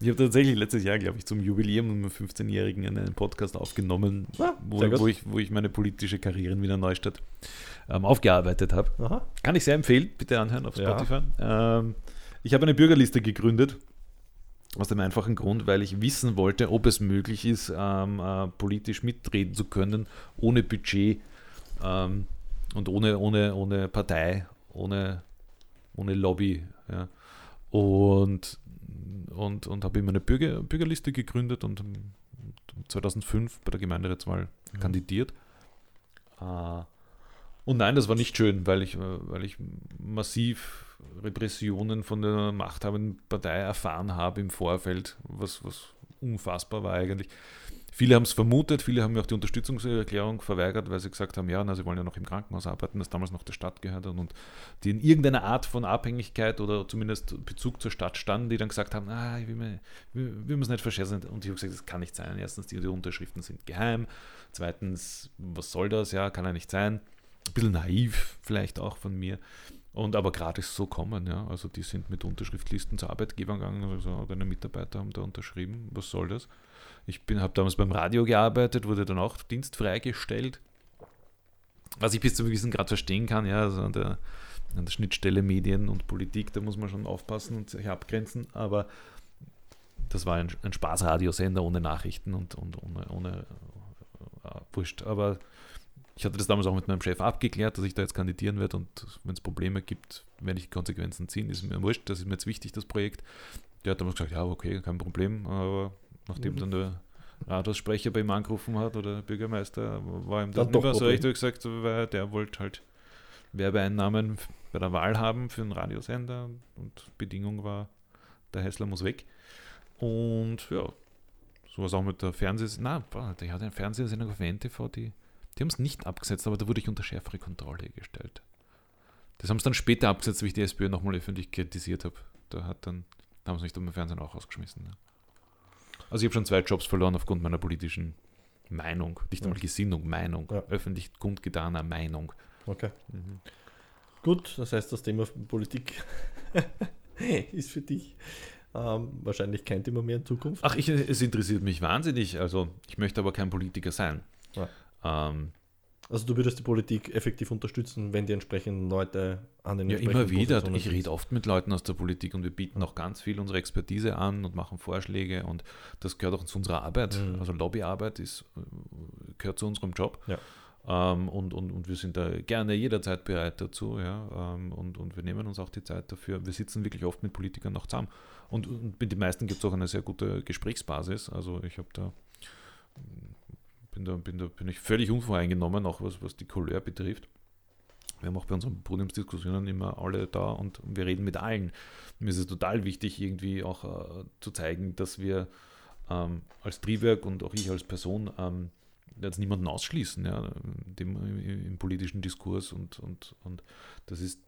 ich habe tatsächlich letztes Jahr, glaube ich, zum Jubiläum meinem 15-Jährigen einen Podcast aufgenommen, ah, wo, wo, ich, wo ich meine politische Karriere in Wiener Neustadt ähm, aufgearbeitet habe. Kann ich sehr empfehlen, bitte anhören auf Spotify. Ja. Ähm, ich habe eine Bürgerliste gegründet Aus dem einfachen Grund, weil ich wissen wollte, ob es möglich ist, ähm, äh, politisch mitreden zu können, ohne Budget ähm, und ohne, ohne, ohne Partei, ohne, ohne Lobby. Ja. Und, und, und habe immer eine Bürger, Bürgerliste gegründet und 2005 bei der Gemeinderatswahl mhm. kandidiert. Äh, und nein, das war nicht schön, weil ich, weil ich massiv Repressionen von der machthabenden Partei erfahren habe im Vorfeld, was, was unfassbar war eigentlich. Viele haben es vermutet, viele haben mir auch die Unterstützungserklärung verweigert, weil sie gesagt haben, ja, na, sie wollen ja noch im Krankenhaus arbeiten, das damals noch der Stadt gehört hat und die in irgendeiner Art von Abhängigkeit oder zumindest Bezug zur Stadt standen, die dann gesagt haben, ah, ich will, mir, will es nicht verschärfen. Und ich habe gesagt, das kann nicht sein. Erstens, die, die Unterschriften sind geheim. Zweitens, was soll das? Ja, kann ja nicht sein. Ein bisschen naiv vielleicht auch von mir. Und aber gerade ist so kommen, ja. Also die sind mit Unterschriftlisten zu Arbeitgebern gegangen, also deine Mitarbeiter haben da unterschrieben. Was soll das? Ich habe damals beim Radio gearbeitet, wurde dann auch dienstfrei gestellt. Was ich bis zu einem gewissen Grad verstehen kann, ja, also an der, an der Schnittstelle Medien und Politik, da muss man schon aufpassen und sich abgrenzen, aber das war ein, ein Spaßradiosender ohne Nachrichten und, und ohne, ohne äh, wurscht. Aber ich hatte das damals auch mit meinem Chef abgeklärt, dass ich da jetzt kandidieren werde und wenn es Probleme gibt, werde ich Konsequenzen ziehen. Ist mir wurscht, das ist mir jetzt wichtig, das Projekt. Der hat damals gesagt, ja, okay, kein Problem, aber nachdem dann der Rathaussprecher bei ihm angerufen hat oder der Bürgermeister, war ihm das nicht mehr so recht gesagt, weil der wollte halt Werbeeinnahmen bei der Wahl haben für einen Radiosender und Bedingung war, der Hessler muss weg. Und ja, sowas auch mit der Fernsehsendung. Na, der hat eine Fernsehsendung auf NTV, die, die haben es nicht abgesetzt, aber da wurde ich unter schärfere Kontrolle gestellt. Das haben sie dann später abgesetzt, wie ich die SPÖ nochmal öffentlich kritisiert habe. Da hat dann, da haben sie mich dann beim Fernsehen auch rausgeschmissen. Ja. Also ich habe schon zwei Jobs verloren aufgrund meiner politischen Meinung. Nicht einmal Gesinnung, Meinung. Ja. Öffentlich kundgetaner Meinung. Okay. Mhm. Gut, das heißt, das Thema Politik (laughs) ist für dich ähm, wahrscheinlich kein Thema mehr in Zukunft. Ach, ich, es interessiert mich wahnsinnig. Also ich möchte aber kein Politiker sein. Ja. Ähm, also du würdest die Politik effektiv unterstützen, wenn die entsprechenden Leute an den Ja, immer wieder. Ich rede oft mit Leuten aus der Politik und wir bieten auch ganz viel unsere Expertise an und machen Vorschläge und das gehört auch zu unserer Arbeit. Mhm. Also Lobbyarbeit ist, gehört zu unserem Job. Ja. Ähm, und, und, und wir sind da gerne jederzeit bereit dazu. Ja? Ähm, und, und wir nehmen uns auch die Zeit dafür. Wir sitzen wirklich oft mit Politikern noch zusammen. Und, und mit den meisten gibt es auch eine sehr gute Gesprächsbasis. Also ich habe da bin da, bin da bin ich völlig unvoreingenommen, auch was, was die Couleur betrifft. Wir haben auch bei unseren Podiumsdiskussionen immer alle da und wir reden mit allen. Mir ist es total wichtig, irgendwie auch äh, zu zeigen, dass wir ähm, als Triebwerk und auch ich als Person ähm, jetzt niemanden ausschließen ja, dem, im, im, politischen Diskurs und, und, und das ist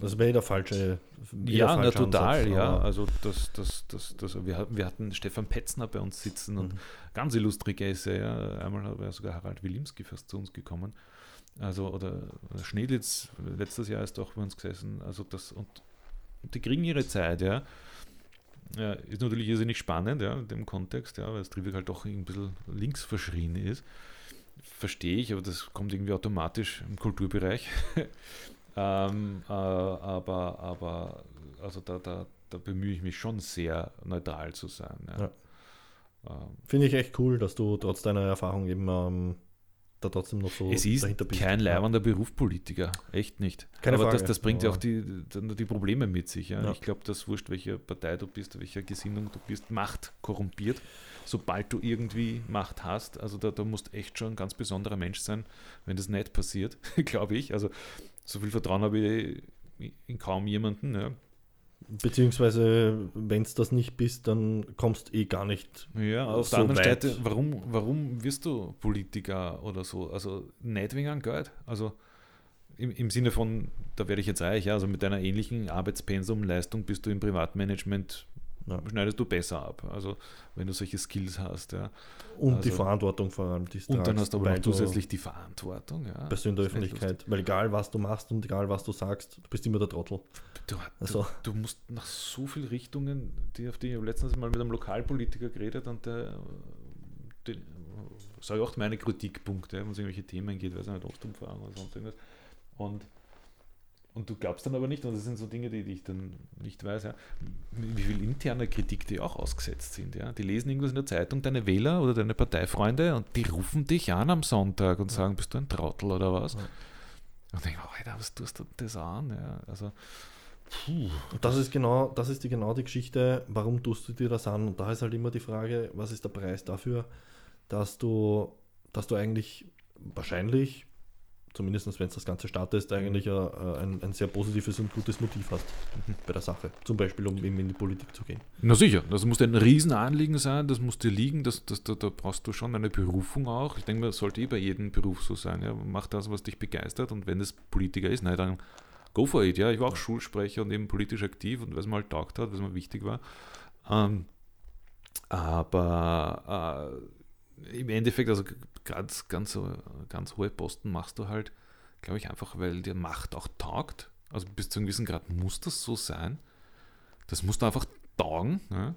das wäre der falsche. Ja, na, total, Ansatz, ja. Also das, das, das, das, wir, wir hatten Stefan Petzner bei uns sitzen und mhm. ganz illustre Gäste, ja. Einmal war sogar Harald Wilimski fast zu uns gekommen. Also, oder Schneditz, letztes Jahr ist auch bei uns gesessen. Also das, und, und die kriegen ihre Zeit, ja. ja. Ist natürlich irrsinnig spannend, ja, in dem Kontext, ja, weil das Triebwerk halt doch ein bisschen links verschrien ist. Verstehe ich, aber das kommt irgendwie automatisch im Kulturbereich. Ähm, äh, aber, aber also da, da, da bemühe ich mich schon sehr, neutral zu sein. Ja. Ja. Ähm, Finde ich echt cool, dass du trotz deiner Erfahrung eben ähm, da trotzdem noch so es ist kein leibender Beruf Politiker, echt nicht. Keine Aber Frage. Das, das bringt ja auch die, die Probleme mit sich. Ja. Ich glaube, dass wurscht, welche Partei du bist, welcher Gesinnung du bist, Macht korrumpiert. Sobald du irgendwie Macht hast, also da, da musst echt schon ein ganz besonderer Mensch sein, wenn das nicht passiert, (laughs) glaube ich. Also so viel Vertrauen habe ich in kaum jemanden. Ja. Beziehungsweise, wenn es das nicht bist, dann kommst eh gar nicht. Ja, auf so der anderen weit. Seite, warum, warum wirst du Politiker oder so? Also nicht wegen Geld. Also im, im Sinne von, da werde ich jetzt reich, ja, also mit deiner ähnlichen Arbeitspensum-Leistung bist du im Privatmanagement ja. schneidest du besser ab. Also wenn du solche Skills hast. Ja. Und also, die Verantwortung vor allem. Die und dann hast du aber auch zusätzlich die Verantwortung. Ja. Bist du in der Öffentlichkeit. Weil egal was du machst und egal was du sagst, du bist immer der Trottel. Du, also. du, du musst nach so vielen Richtungen, die auf die ich letztens mal mit einem Lokalpolitiker geredet und der, der sage auch meine Kritikpunkte, wenn es irgendwelche Themen geht, weiß ich nicht, Ostumfahren oder sonst irgendwas. Und Und du glaubst dann aber nicht, und das sind so Dinge, die, die ich dann nicht weiß, ja, wie viel interne Kritik die auch ausgesetzt sind. Ja. Die lesen irgendwas in der Zeitung, deine Wähler oder deine Parteifreunde, und die rufen dich an am Sonntag und sagen, bist du ein Trottel oder was? Ja. Und denke, oh, Alter, was tust du das an? Ja, also, puh. Und das ist genau, das ist die genau die Geschichte, warum tust du dir das an? Und da ist halt immer die Frage, was ist der Preis dafür, dass du, dass du eigentlich wahrscheinlich zumindest wenn es das ganze startet, eigentlich ein, ein, ein, sehr positives und gutes Motiv hast bei der Sache. Zum Beispiel, um eben in die Politik zu gehen. Na sicher, das muss ein Riesenanliegen sein, das muss dir liegen, das, das, da, da brauchst du schon eine Berufung auch. Ich denke, das sollte eh bei jedem Beruf so sein. Ja. Mach das, was dich begeistert und wenn es Politiker ist, nein, dann go for it. Ja. Ich war auch. Schulsprecher und eben politisch aktiv und was mir halt taugt hat, was mir wichtig war. Ähm, aber äh, im Endeffekt, also ganz, ganz, ganz hohe Posten machst du halt, glaube ich, einfach, weil dir Macht auch taugt. Also bis zu einem gewissen Grad muss das so sein. Das musst du einfach taugen. Ja?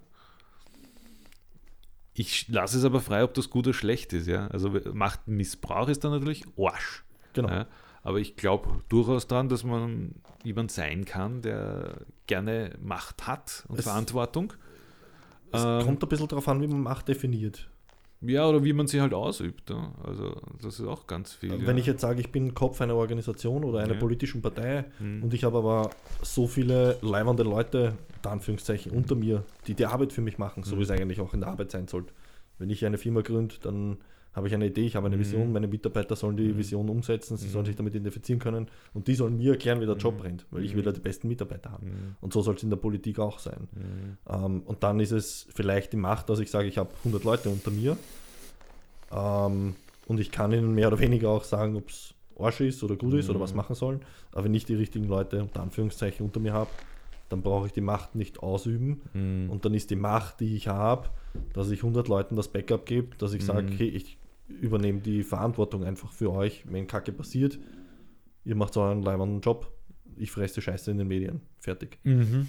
Ich lasse es aber frei, ob das gut oder schlecht ist. Ja? Also Machtmissbrauch ist dann natürlich Arsch. Genau. Ja? Aber ich glaube durchaus daran, dass man jemand sein kann, der gerne Macht hat und es, Verantwortung. Es ähm, kommt ein bisschen darauf an, wie man Macht definiert. Ja, oder wie man sie halt ausübt. Ja. Also das ist auch ganz viel. Wenn ja. ich jetzt sage, ich bin Kopf einer Organisation oder einer ja. politischen Partei hm. und ich habe aber so viele leibende Leute, unter Anführungszeichen, unter mir, die die Arbeit für mich machen, so hm. wie es eigentlich auch in der Arbeit sein sollte. Wenn ich eine Firma gründe, dann habe ich eine Idee, ich habe eine Vision, mhm. meine Mitarbeiter sollen die mhm. Vision umsetzen, sie sollen mhm. sich damit identifizieren können und die sollen mir erklären, wie der Job brennt, weil ich will ja die besten Mitarbeiter haben. Und so soll es in der Politik auch sein. Ähm, und dann ist es vielleicht die Macht, dass ich sage, ich habe 100 Leute unter mir ähm, und ich kann ihnen mehr oder weniger auch sagen, ob es Arsch ist oder gut ist oder was machen sollen. Aber wenn ich die richtigen Leute unter Anführungszeichen unter mir habe, dann brauche ich die Macht nicht ausüben. Mhm. Und dann ist die Macht, die ich habe, dass ich 100 Leuten das Backup gebe, dass ich sage, okay, ich übernehme die Verantwortung einfach für euch, wenn Kacke passiert. Ihr macht so einen leibenden Job. Ich fresse Scheiße in den Medien. Fertig. Mhm.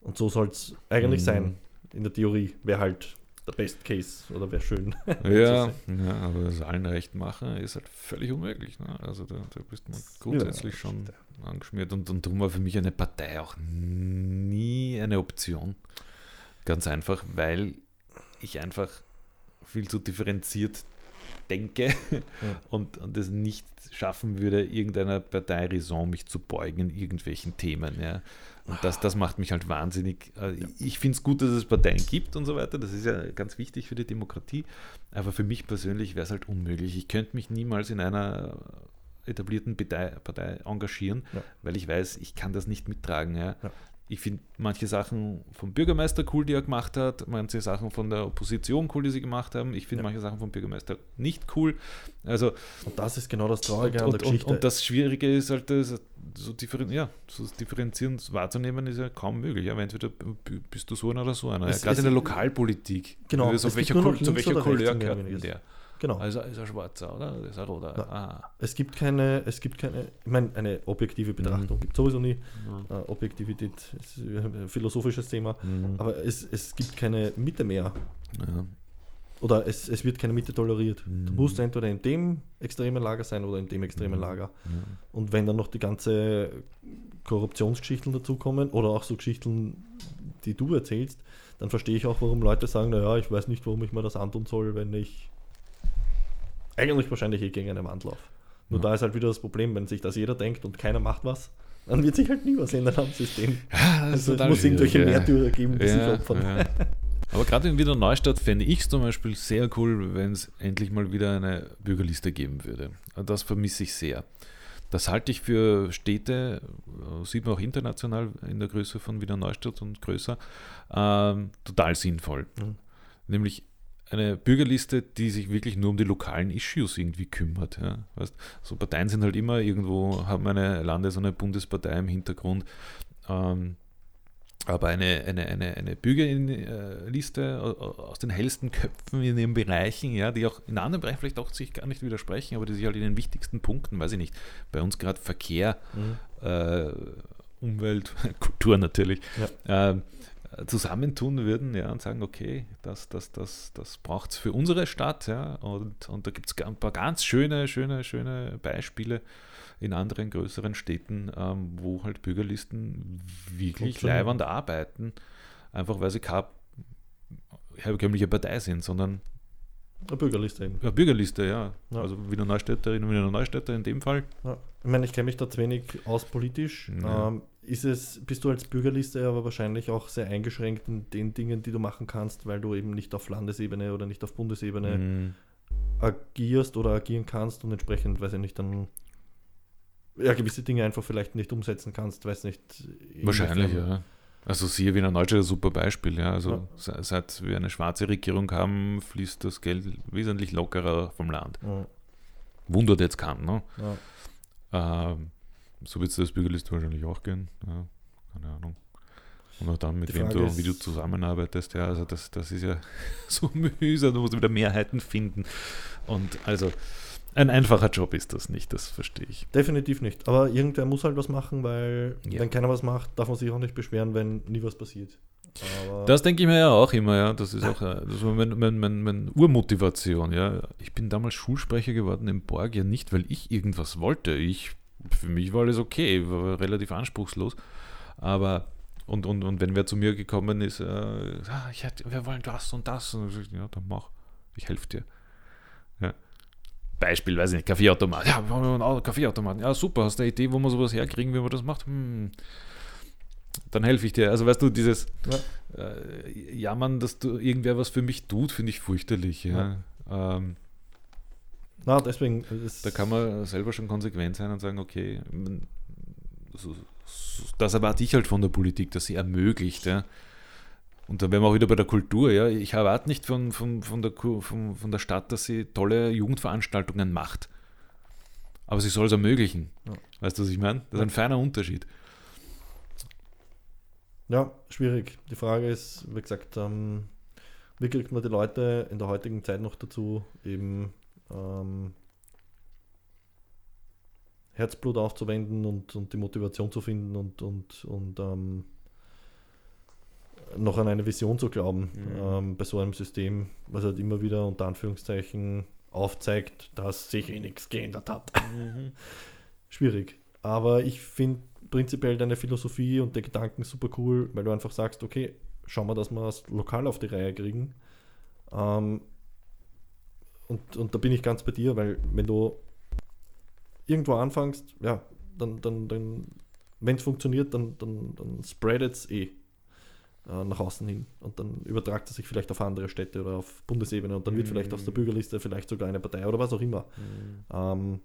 Und so soll es eigentlich mhm. sein. In der Theorie wäre halt der Best Case oder wäre schön. (laughs) ja, ja, aber das allen recht machen ist halt völlig unmöglich. Ne? Also da, da bist man grundsätzlich ja, schon angeschmiert und, und darum war für mich eine Partei auch nie eine Option. Ganz einfach, weil ich einfach viel zu differenziert denke ja. und, und es nicht schaffen würde, irgendeiner Partei Raison mich zu beugen in irgendwelchen Themen. Ja. Und das, das macht mich halt wahnsinnig. Äh, ich finde es gut, dass es Parteien gibt und so weiter. Das ist ja ganz wichtig für die Demokratie. Aber für mich persönlich wäre es halt unmöglich. Ich könnte mich niemals in einer etablierten Partei, Partei engagieren, ja. weil ich weiß, ich kann das nicht mittragen. Ja. Ja. Ich finde manche Sachen vom Bürgermeister cool, die er gemacht hat, manche Sachen von der Opposition cool, die sie gemacht haben. Ich finde ja. manche Sachen vom Bürgermeister nicht cool. Also, und das ist genau das Traurige und, an der Geschichte. Und, und, das Schwierige ist halt, das, so, differen, ja, so differenzierend wahrzunehmen, ist ja kaum möglich. Ja, entweder bist du so einer oder so einer. Ja, Gerade in der Lokalpolitik. Genau. Also, welcher, zu welcher Couleur gehört der? Genau. Also ist er schwarzer, oder? Ist er roter? Ah. Es gibt keine, es gibt keine, ich meine, eine objektive Betrachtung mhm. gibt sowieso nie. Mhm. Uh, Objektivität ist ein philosophisches Thema, mhm. aber es, es gibt keine Mitte mehr. Ja. Oder es, es wird keine Mitte toleriert. Du mhm. musst entweder in dem extremen Lager sein oder in dem extremen mhm. Lager. Und wenn dann noch die ganze Korruptionsgeschichten dazukommen oder auch so Geschichten, die du erzählst, dann verstehe ich auch, warum Leute sagen, naja, ich weiß nicht, warum ich mir das antun soll, wenn ich eigentlich wahrscheinlich eh gegen eine Wand laufe. Nur ja. da ist halt wieder das Problem, wenn sich das jeder denkt und keiner macht was, dann wird sich halt nie was ändern am System. (laughs) Ja, also es muss irgendwelche ja. Märtyrer geben, die ja, sich opfern. Ja. Aber gerade in Wiener Neustadt fände ich es zum Beispiel sehr cool, wenn es endlich mal wieder eine Bürgerliste geben würde. Das vermisse ich sehr. Das halte ich für Städte, äh, sieht man auch international in der Größe von Wiener Neustadt und größer, ähm, total sinnvoll. Mhm. Nämlich eine Bürgerliste, die sich wirklich nur um die lokalen Issues irgendwie kümmert. Ja. Weißt, so Parteien sind halt immer irgendwo, haben eine Landes- und eine Bundespartei im Hintergrund. Ähm, aber eine, eine, eine, eine Bürgerliste aus den hellsten Köpfen in den Bereichen, ja, die auch in anderen Bereichen vielleicht auch sich gar nicht widersprechen, aber die sich halt in den wichtigsten Punkten, weiß ich nicht, bei uns gerade Verkehr, mhm. äh, Umwelt, (laughs) Kultur natürlich, ja. äh, zusammentun würden ja, und sagen, okay, das, das, das, das braucht es für unsere Stadt. Ja, und, und da gibt es ein paar ganz schöne, schöne, schöne Beispiele in anderen größeren Städten, ähm, wo halt Bürgerlisten wirklich leibend arbeiten, einfach weil sie keine herkömmliche Partei sind, sondern eine Bürgerliste eben. Eine Bürgerliste, ja. ja. Also Wiener Neustädterin und Wiener Neustädter in dem Fall. Ja. Ich meine, ich kenne mich da zu wenig aus politisch. Ja. Ähm, ist es, bist du als Bürgerliste aber wahrscheinlich auch sehr eingeschränkt in den Dingen, die du machen kannst, weil du eben nicht auf Landesebene oder nicht auf Bundesebene mhm. agierst oder agieren kannst und entsprechend, weiß ich nicht, dann ja, gewisse Dinge einfach vielleicht nicht umsetzen kannst, weiß nicht. Wahrscheinlich, ja. Also siehe Wiener Neustadt ein super Beispiel. Ja. Also ja. seit wir eine schwarze Regierung haben, fließt das Geld wesentlich lockerer vom Land. Ja. Wundert jetzt keinen. Ne? Ja. Ähm, so wird es das Bürgerliste wahrscheinlich auch gehen. Ja. Keine Ahnung. Und auch dann, mit wem du, wie du zusammenarbeitest. Ja, also das, das ist ja (laughs) so mühsam. Du musst wieder Mehrheiten finden. Und also ein einfacher Job ist das nicht, das verstehe ich. Definitiv nicht. Aber irgendwer muss halt was machen, weil ja. wenn keiner was macht, darf man sich auch nicht beschweren, wenn nie was passiert. Aber das denke ich mir ja auch immer, ja. Das ist auch äh, das war meine, meine, meine, meine Urmotivation, ja. Ich bin damals Schulsprecher geworden im Borg, ja nicht, weil ich irgendwas wollte. Ich, für mich war alles okay, war relativ anspruchslos. Aber und, und, und wenn wer zu mir gekommen ist, äh, ah, ich hätte, wir wollen das und das, und ich, ja, dann mach, ich helfe dir. Ja. Beispiel, weiß ich nicht, Kaffeeautomat. Ja, wir haben einen Kaffeeautomaten. Ja, super, hast du eine Idee, wo wir sowas herkriegen, wie man das macht? Hm. Dann helfe ich dir. Also weißt du, dieses ja. äh, Jammern, dass du irgendwer was für mich tut, finde ich fürchterlich. Ja. Ähm, Na, deswegen. Da kann man selber schon konsequent sein und sagen, okay, so, so, das erwarte ich halt von der Politik, dass sie ermöglicht, ja, und dann wären wir auch wieder bei der Kultur. Ja. Ich erwarte nicht von, von, von, der, von, von der Stadt, dass sie tolle Jugendveranstaltungen macht. Aber sie soll es ermöglichen. Ja. Weißt du, was ich meine? Das ist ein feiner Unterschied. Ja, schwierig. Die Frage ist, wie gesagt, ähm, wie kriegt man die Leute in der heutigen Zeit noch dazu, eben ähm, Herzblut aufzuwenden und, und die Motivation zu finden und, und, und ähm, noch an eine Vision zu glauben mhm. ähm, bei so einem System, was halt immer wieder unter Anführungszeichen aufzeigt, dass sich eh nichts geändert hat. Mhm. (laughs) Schwierig. Aber ich finde prinzipiell deine Philosophie und der Gedanken super cool, weil du einfach sagst, okay, schauen wir, dass wir es lokal auf die Reihe kriegen. Ähm, und, und da bin ich ganz bei dir, weil wenn du irgendwo anfängst, ja, dann, dann, dann wenn es funktioniert, dann, dann, dann spreadet es eh äh, nach außen hin. Und dann übertragt er sich vielleicht auf andere Städte oder auf Bundesebene und dann wird vielleicht aus der mhm. Bürgerliste vielleicht sogar eine Partei oder was auch immer. Mhm. Ähm,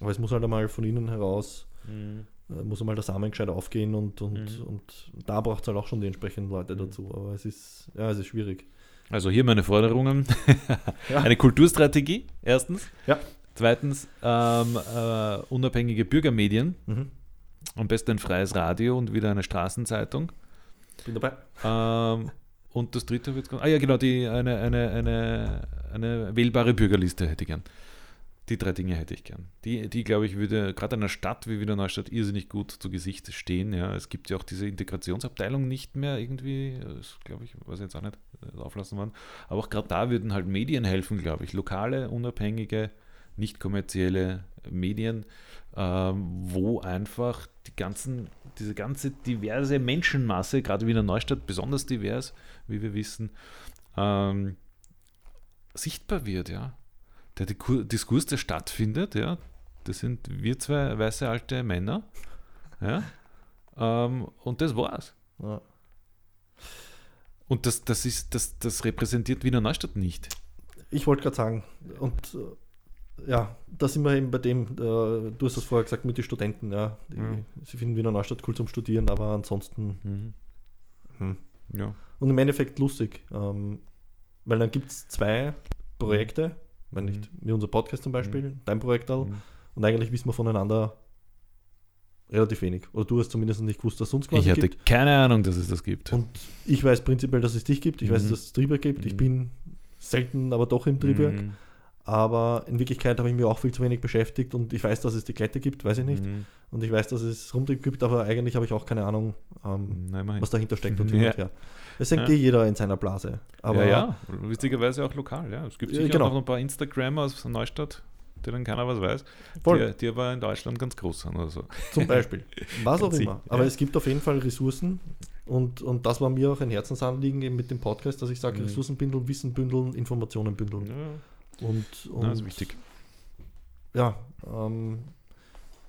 aber es muss halt einmal von innen heraus, mhm. äh, muss einmal der Samen gescheit aufgehen und, und, mhm. und da braucht es halt auch schon die entsprechenden Leute mhm. dazu. Aber es ist, ja, es ist schwierig. Also hier meine Forderungen. (laughs) ja. Eine Kulturstrategie, erstens. Ja. Zweitens, ähm, äh, unabhängige Bürgermedien. Mhm. Am besten ein freies Radio und wieder eine Straßenzeitung. Bin dabei. Ähm, und das dritte wird. Ah ja, genau, die, eine, eine, eine, eine wählbare Bürgerliste hätte ich gern. Die drei Dinge hätte ich gern. Die, die glaube ich, würde gerade einer Stadt wie Wiener Neustadt irrsinnig gut zu Gesicht stehen. Ja. Es gibt ja auch diese Integrationsabteilung nicht mehr irgendwie, glaube ich, weiß ich jetzt auch nicht, äh, auflassen worden. Aber auch gerade da würden halt Medien helfen, glaube ich. Lokale, unabhängige, nicht kommerzielle Medien, ähm, wo einfach die ganzen, diese ganze diverse Menschenmasse, gerade wie in der Neustadt besonders divers, wie wir wissen, ähm, sichtbar wird, ja. Der Diskurs, der stattfindet, ja, das sind wir zwei weiße alte Männer, ja, ähm, und das war's. Ja. Und das, das ist, das, das repräsentiert Wiener Neustadt nicht. Ich wollte gerade sagen, und äh, ja, da sind wir eben bei dem, äh, du hast es vorher gesagt, mit den Studenten, ja. Die, mhm. Sie finden Wiener Neustadt cool zum Studieren, aber ansonsten. Mhm. Hm. Ja. Und im Endeffekt lustig, ähm, weil dann gibt es zwei Projekte, wenn nicht, mhm. wie unser Podcast zum Beispiel, mhm. dein Projekt auch, mhm. und eigentlich wissen wir voneinander relativ wenig. Oder du hast zumindest nicht gewusst, dass es uns quasi Ich hatte gibt. keine Ahnung, dass es das gibt. Und ich weiß prinzipiell, dass es dich gibt. Ich weiß, dass es Triebwerk gibt. Ich bin selten, aber doch im Triebwerk. Aber in Wirklichkeit habe ich mich auch viel zu wenig beschäftigt und ich weiß, dass es die Klette gibt, weiß ich nicht. Mhm. Und ich weiß, dass es Rumtrieb gibt, aber eigentlich habe ich auch keine Ahnung, ähm, immerhin. was dahinter steckt und (laughs) hin Ja. Es denkt Ja. eh jeder in seiner Blase. Aber ja, ja, witzigerweise auch lokal, ja. Es gibt sicher genau. noch ein paar Instagrammer aus Neustadt, denen keiner was weiß, Voll. die, die aber in Deutschland ganz groß sind oder so. Zum Beispiel. (laughs) Was auch immer. Aber ja. es gibt auf jeden Fall Ressourcen und, und das war mir auch ein Herzensanliegen eben mit dem Podcast, dass ich sage, Mhm. Ressourcen bündeln, Wissen bündeln, Informationen bündeln. Ja, Und, und ja, das ist wichtig. ja, ähm,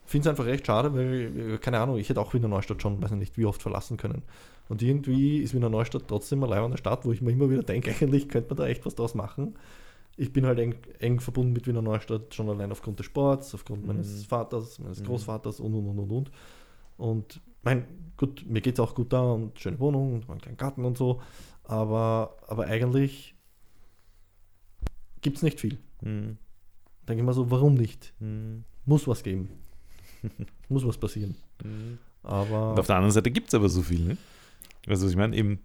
finde es einfach recht schade, weil, äh, keine Ahnung, ich hätte auch Wiener Neustadt schon, weiß ich nicht, wie oft verlassen können. Und irgendwie ist Wiener Neustadt trotzdem eine leibende Stadt, wo ich mir immer wieder denke, (laughs) eigentlich könnte man da echt was draus machen. Ich bin halt eng, eng verbunden mit Wiener Neustadt, schon allein aufgrund des Sports, aufgrund meines Mhm. Vaters, meines Mhm. Großvaters und und und und und. Und mein, gut, mir geht es auch gut da und schöne Wohnung und einen kleinen Garten und so, aber, aber eigentlich gibt es nicht viel. Mhm. Denke ich mal so, warum nicht? Mhm. Muss was geben. Muss was passieren. (laughs) Mhm. Aber Und auf der anderen Seite gibt es aber so viel, ne? Also ich meine, eben,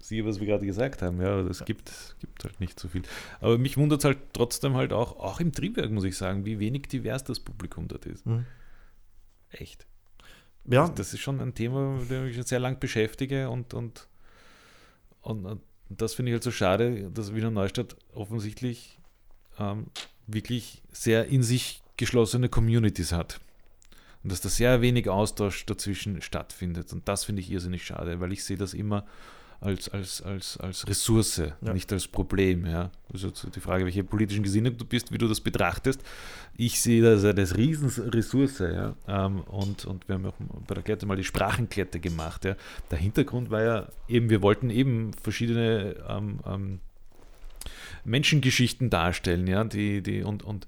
siehe, was wir gerade gesagt haben, ja, es gibt, gibt halt nicht so viel. Aber mich wundert es halt trotzdem halt auch, auch im Triebwerk, muss ich sagen, wie wenig divers das Publikum dort ist. hm. Echt. ja, Das ist schon ein Thema, mit dem ich mich schon sehr lang beschäftige und, und, und, und das finde ich halt so schade, dass Wiener Neustadt offensichtlich ähm, wirklich sehr in sich geschlossene Communities hat. Und dass da sehr wenig Austausch dazwischen stattfindet. Und das finde ich irrsinnig schade, weil ich sehe das immer als, als, als, als Ressource, Ja. nicht als Problem. Ja? Also die Frage, welche politischen Gesinnung du bist, wie du das betrachtest. Ich sehe das als Riesenressource. Ja? Ähm, und, und wir haben auch bei der Klette mal die Sprachenklette gemacht. Ja? Der Hintergrund war ja eben, wir wollten eben verschiedene ähm, ähm, Menschengeschichten darstellen, ja, die, die und, und,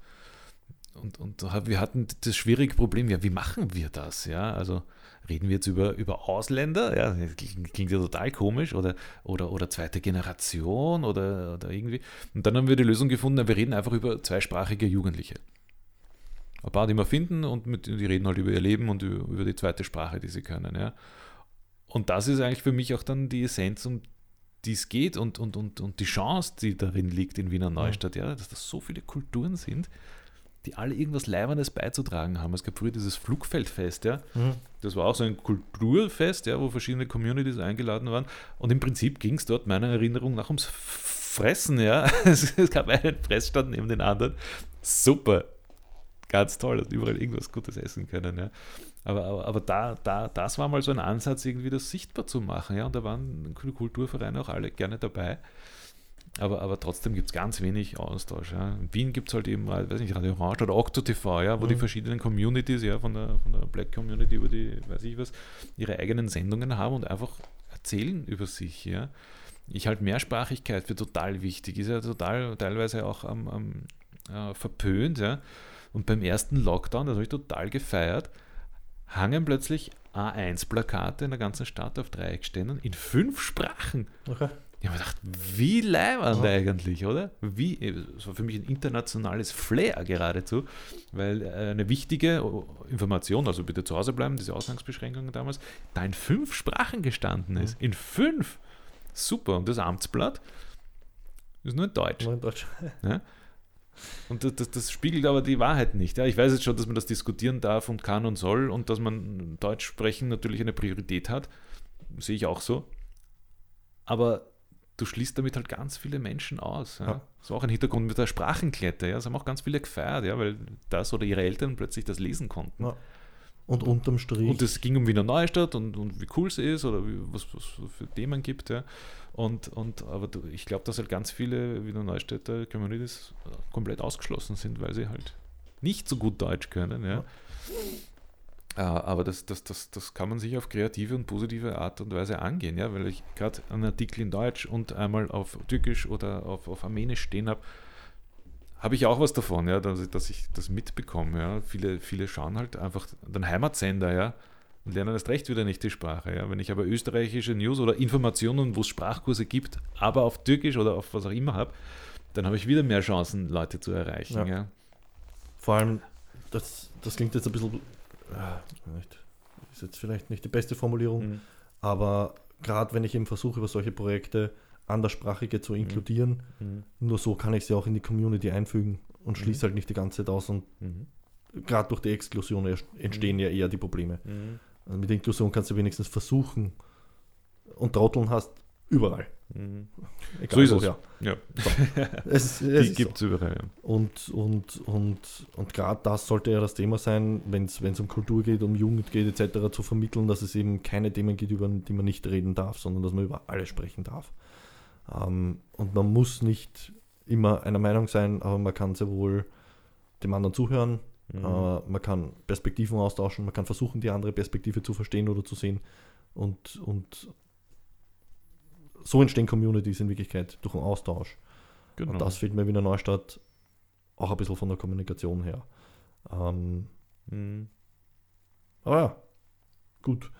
und, und wir hatten das schwierige Problem, ja, wie machen wir das, ja, also reden wir jetzt über, über Ausländer, ja, das klingt, klingt ja total komisch, oder, oder, oder zweite Generation, oder, oder irgendwie, und dann haben wir die Lösung gefunden, wir reden einfach über zweisprachige Jugendliche. Ein paar, die wir finden, und mit, die reden halt über ihr Leben und über, über die zweite Sprache, die sie können, ja. Und das ist eigentlich für mich auch dann die Essenz, um die es geht und, und, und, und die Chance, die darin liegt in Wiener Neustadt, ja, dass das so viele Kulturen sind, die alle irgendwas Leibendes beizutragen haben. Es gab früher dieses Flugfeldfest, ja. Mhm. Das war auch so ein Kulturfest, ja, wo verschiedene Communities eingeladen waren. Und im Prinzip ging es dort meiner Erinnerung nach ums Fressen, ja. (laughs) Es, es gab einen Fressstand neben den anderen. Super. Ganz toll, dass überall irgendwas Gutes essen können, ja. Aber, aber, aber da, da, das war mal so ein Ansatz, irgendwie das sichtbar zu machen, ja. Und da waren Kulturvereine auch alle gerne dabei. Aber, aber trotzdem gibt es ganz wenig Austausch. Ja. In Wien gibt es halt eben, weiß nicht, Radio Orange oder Octo TV, ja, wo die Mhm. verschiedenen Communities, ja, von der, von der Black Community über die, weiß ich was, ihre eigenen Sendungen haben und einfach erzählen über sich, ja. Ich halte Mehrsprachigkeit für total wichtig, ist ja total teilweise auch am, am, äh, verpönt, ja. Und beim ersten Lockdown, das habe ich total gefeiert, hangen plötzlich A1-Plakate in der ganzen Stadt auf Dreieckständen in fünf Sprachen. Okay. Ich habe gedacht, wie leibend Ja. eigentlich, oder? Wie, es war für mich ein internationales Flair geradezu, weil äh, eine wichtige Information, also bitte zu Hause bleiben, diese Ausgangsbeschränkungen damals, da in fünf Sprachen gestanden ist. In fünf! Super. Und das Amtsblatt ist nur in Deutsch. Nur in Deutsch. (laughs) Und das, das, das spiegelt aber die Wahrheit nicht. Ja, ich weiß jetzt schon, dass man das diskutieren darf und kann und soll und dass man Deutsch sprechen natürlich eine Priorität hat. Sehe ich auch so. Aber du schließt damit halt ganz viele Menschen aus. Ja. Ja. Das war auch ein Hintergrund mit der Sprachenklette. Ja. Das haben auch ganz viele gefeiert, ja, weil das oder ihre Eltern plötzlich das lesen konnten. Ja. Und unterm Strich. Und es ging um Wiener Neustadt und, und wie cool sie ist oder wie, was es für Themen gibt. Ja. Und, und, aber du, ich glaube, dass halt ganz viele Wiener Neustädter Communities äh, komplett ausgeschlossen sind, weil sie halt nicht so gut Deutsch können. Ja. Äh, aber das, das, das, das kann man sich auf kreative und positive Art und Weise angehen, ja, weil ich gerade einen Artikel in Deutsch und einmal auf Türkisch oder auf, auf Armenisch stehen habe, habe ich auch was davon, ja, dass, ich- dass ich das mitbekomme. Ja. Viele, viele schauen halt einfach den Heimatsender, ja, und lernen erst recht wieder nicht die Sprache. Ja. Wenn ich aber österreichische News oder Informationen, wo es Sprachkurse gibt, aber auf Türkisch oder auf was auch immer habe, dann habe ich wieder mehr Chancen, Leute zu erreichen. Ja. Ja. Vor allem, das, das klingt jetzt ein bisschen. Ist jetzt vielleicht nicht die beste Formulierung, Mhm. aber gerade wenn ich eben versuche, über solche Projekte Anderssprachige zu inkludieren, Mhm. nur so kann ich sie auch in die Community einfügen und schließt halt nicht die ganze Zeit aus. Und Mhm. gerade durch die Exklusion entstehen ja eher die Probleme. Mhm. Also mit der Inklusion kannst du wenigstens versuchen und Trotteln hast überall. Mhm. Egal (laughs) So ist es. woher. Ja, (laughs) Es, es die so. gibt es überall. Ja. Und, und, und, und gerade das sollte ja das Thema sein, wenn es um Kultur geht, um Jugend geht, etc., zu vermitteln, dass es eben keine Themen gibt, über die man nicht reden darf, sondern dass man über alles sprechen darf. Ähm, und man muss nicht immer einer Meinung sein, aber man kann sehr wohl dem anderen zuhören, Mhm. äh, man kann Perspektiven austauschen, man kann versuchen, die andere Perspektive zu verstehen oder zu sehen. Und, und so entstehen Communities in Wirklichkeit durch den Austausch. genau. Und das fehlt mir in der Neustadt auch ein bisschen von der Kommunikation her. Ähm, Mhm. aber ja, gut.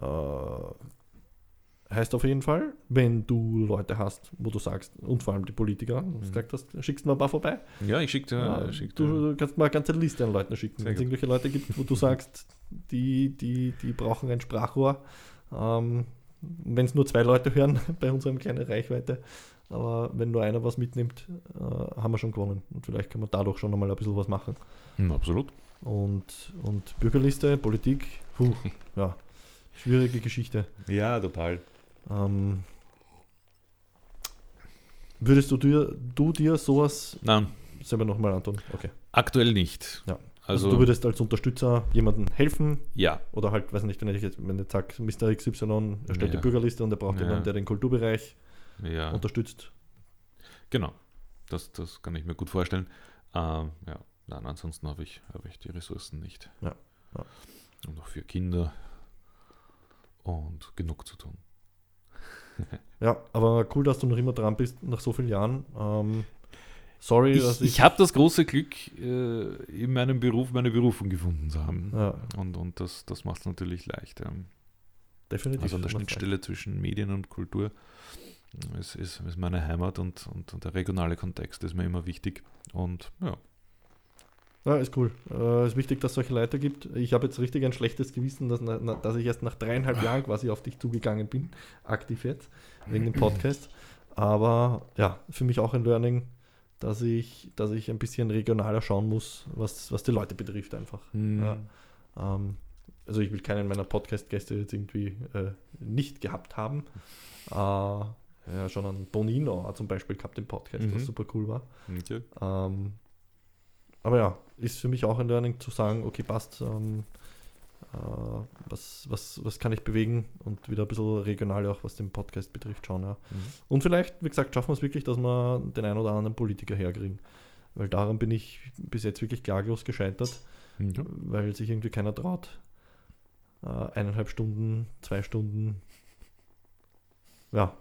Äh, heißt auf jeden Fall, wenn du Leute hast, wo du sagst, und vor allem die Politiker, Mhm. gesagt hast, schickst du mal ein paar vorbei. Ja, ich schicke Ja, dir. Schick du, du kannst mal eine ganze Liste an Leuten schicken. Wenn es irgendwelche Leute gibt, wo du sagst, die, die, die brauchen ein Sprachrohr. Ähm, wenn es nur zwei Leute hören (laughs) bei unserem kleinen Reichweite, aber wenn nur einer was mitnimmt, äh, haben wir schon gewonnen. Und vielleicht kann man dadurch schon nochmal ein bisschen was machen. Mhm, absolut. Und, und Bürgerliste, Politik, puh, (laughs) ja, schwierige Geschichte. Ja, total. Ähm, würdest du dir, du dir sowas Nein, selber nochmal antun? Okay. aktuell nicht. Ja. Also, Also, du würdest als Unterstützer jemandem helfen ja, oder halt, weiß nicht, wenn ich jetzt, wenn ich sage, Mr. XY erstellt Ja. die Bürgerliste und er braucht Ja. jemanden, der den Kulturbereich ja. unterstützt. Genau. Das, das kann ich mir gut vorstellen. Ähm, ja, nein, ansonsten habe ich, habe ich die Ressourcen nicht. Ja, ja. Und auch für Kinder und genug zu tun. (laughs) Ja, aber cool, dass du noch immer dran bist nach so vielen Jahren. Ähm, sorry, dass Ich, ich. ich habe das große Glück, äh, in meinem Beruf meine Berufung gefunden zu haben. ja, Und, und das, das macht es natürlich leicht. Ja. definitiv. Also an der Schnittstelle zwischen Medien und Kultur ist, ist, ist meine Heimat und, und, und der regionale Kontext ist mir immer wichtig. Und ja, Ja, ist cool. Äh, ist wichtig, dass es solche Leute gibt. Ich habe jetzt richtig ein schlechtes Gewissen, dass, na- dass ich erst nach dreieinhalb (laughs) Jahren quasi auf dich zugegangen bin, aktiv jetzt, wegen dem Podcast. Aber ja, für mich auch ein Learning, dass ich, dass ich ein bisschen regionaler schauen muss, was, was die Leute betrifft einfach. Ja. Ähm, also ich will keinen meiner Podcast-Gäste jetzt irgendwie äh, nicht gehabt haben. Äh, ja, schon einen Bonino zum Beispiel gehabt im Podcast, was Mhm. super cool war. Okay. Ähm, aber ja, ist für mich auch ein Learning zu sagen, okay, passt, ähm, äh, was, was, was kann ich bewegen und wieder ein bisschen regional auch, was den Podcast betrifft, schauen. Ja. Mhm. Und vielleicht, wie gesagt, schaffen wir es wirklich, dass wir den einen oder anderen Politiker herkriegen. Weil daran bin ich bis jetzt wirklich klaglos gescheitert, Ja. weil sich irgendwie keiner traut, äh, eineinhalb Stunden, zwei Stunden ja,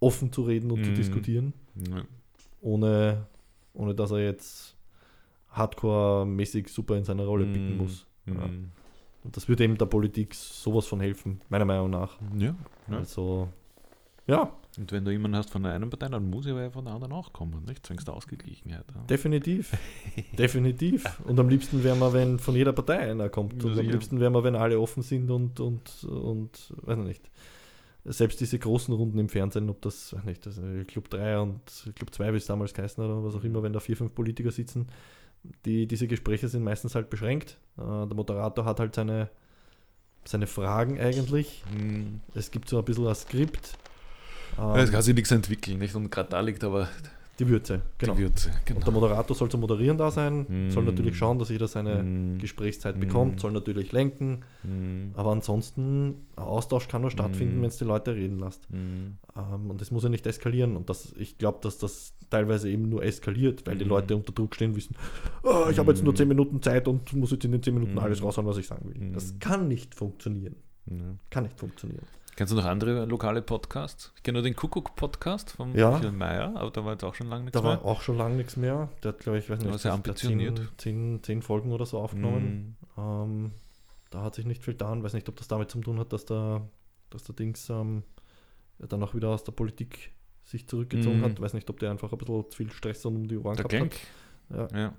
offen zu reden und zu Mhm. diskutieren Ja. ohne, ohne dass er jetzt hardcore-mäßig super in seiner Rolle bieten Mm. muss. Ja. Mhm. Und das würde eben der Politik sowas von helfen, meiner Meinung nach. Ja. Ja. Also, ja, Und wenn du jemanden hast von der einen Partei, dann muss ja von der anderen auch kommen, nicht? Zwingst Ausgeglichenheit. Ja. definitiv. (laughs) definitiv. Und am liebsten wäre man, wenn von jeder Partei einer kommt. Und am liebsten wäre man, wenn alle offen sind und, und, und weiß ich nicht. Selbst diese großen Runden im Fernsehen, ob das, nicht, das äh, Club 3 und Club 2, wie es damals geheißen hat, oder was auch immer, wenn da vier, fünf Politiker sitzen, die, diese Gespräche sind meistens halt beschränkt. Äh, der Moderator hat halt seine, seine Fragen eigentlich. Mhm. Es gibt so ein bisschen ein Skript. Ähm, Es kann sich nichts entwickeln, nicht? Und gerade da liegt aber die Würze, genau. die Würze. Und der Genau. Moderator soll zum Moderieren da sein, Mm. soll natürlich schauen, dass jeder seine Mhm. Gesprächszeit Mm. bekommt, soll natürlich lenken, Mhm. aber ansonsten, ein Austausch kann nur stattfinden, Mm. wenn es die Leute reden lässt. Mhm. Ähm, und das muss ja nicht eskalieren. Und das, ich glaube, dass das teilweise eben nur eskaliert, weil die Mm. Leute unter Druck stehen, wissen, oh, ich habe jetzt nur Mm. 10 Minuten Zeit und muss jetzt in den 10 Minuten Mm. alles raushauen, was ich sagen will. Mm. Das kann nicht funktionieren. Kann nicht funktionieren. Kennst du noch andere lokale Podcasts? Ich kenne nur den Kuckuck-Podcast von Ja. Michael Mayer, aber da war jetzt auch schon lange nichts Da war mehr. auch schon lange nichts mehr. Der hat, glaube ich, weiß nicht, sehr ambitioniert. Zehn, zehn, zehn Folgen oder so aufgenommen. Mhm. Ähm, da hat sich nicht viel getan. Weiß nicht, ob das damit zu tun hat, dass der, dass der Dings ähm, ja, dann auch wieder aus der Politik sich zurückgezogen Mhm. hat. Weiß nicht, ob der einfach ein bisschen zu viel Stress um die Ohren Der gehabt Gang? hat. Ja, Ja.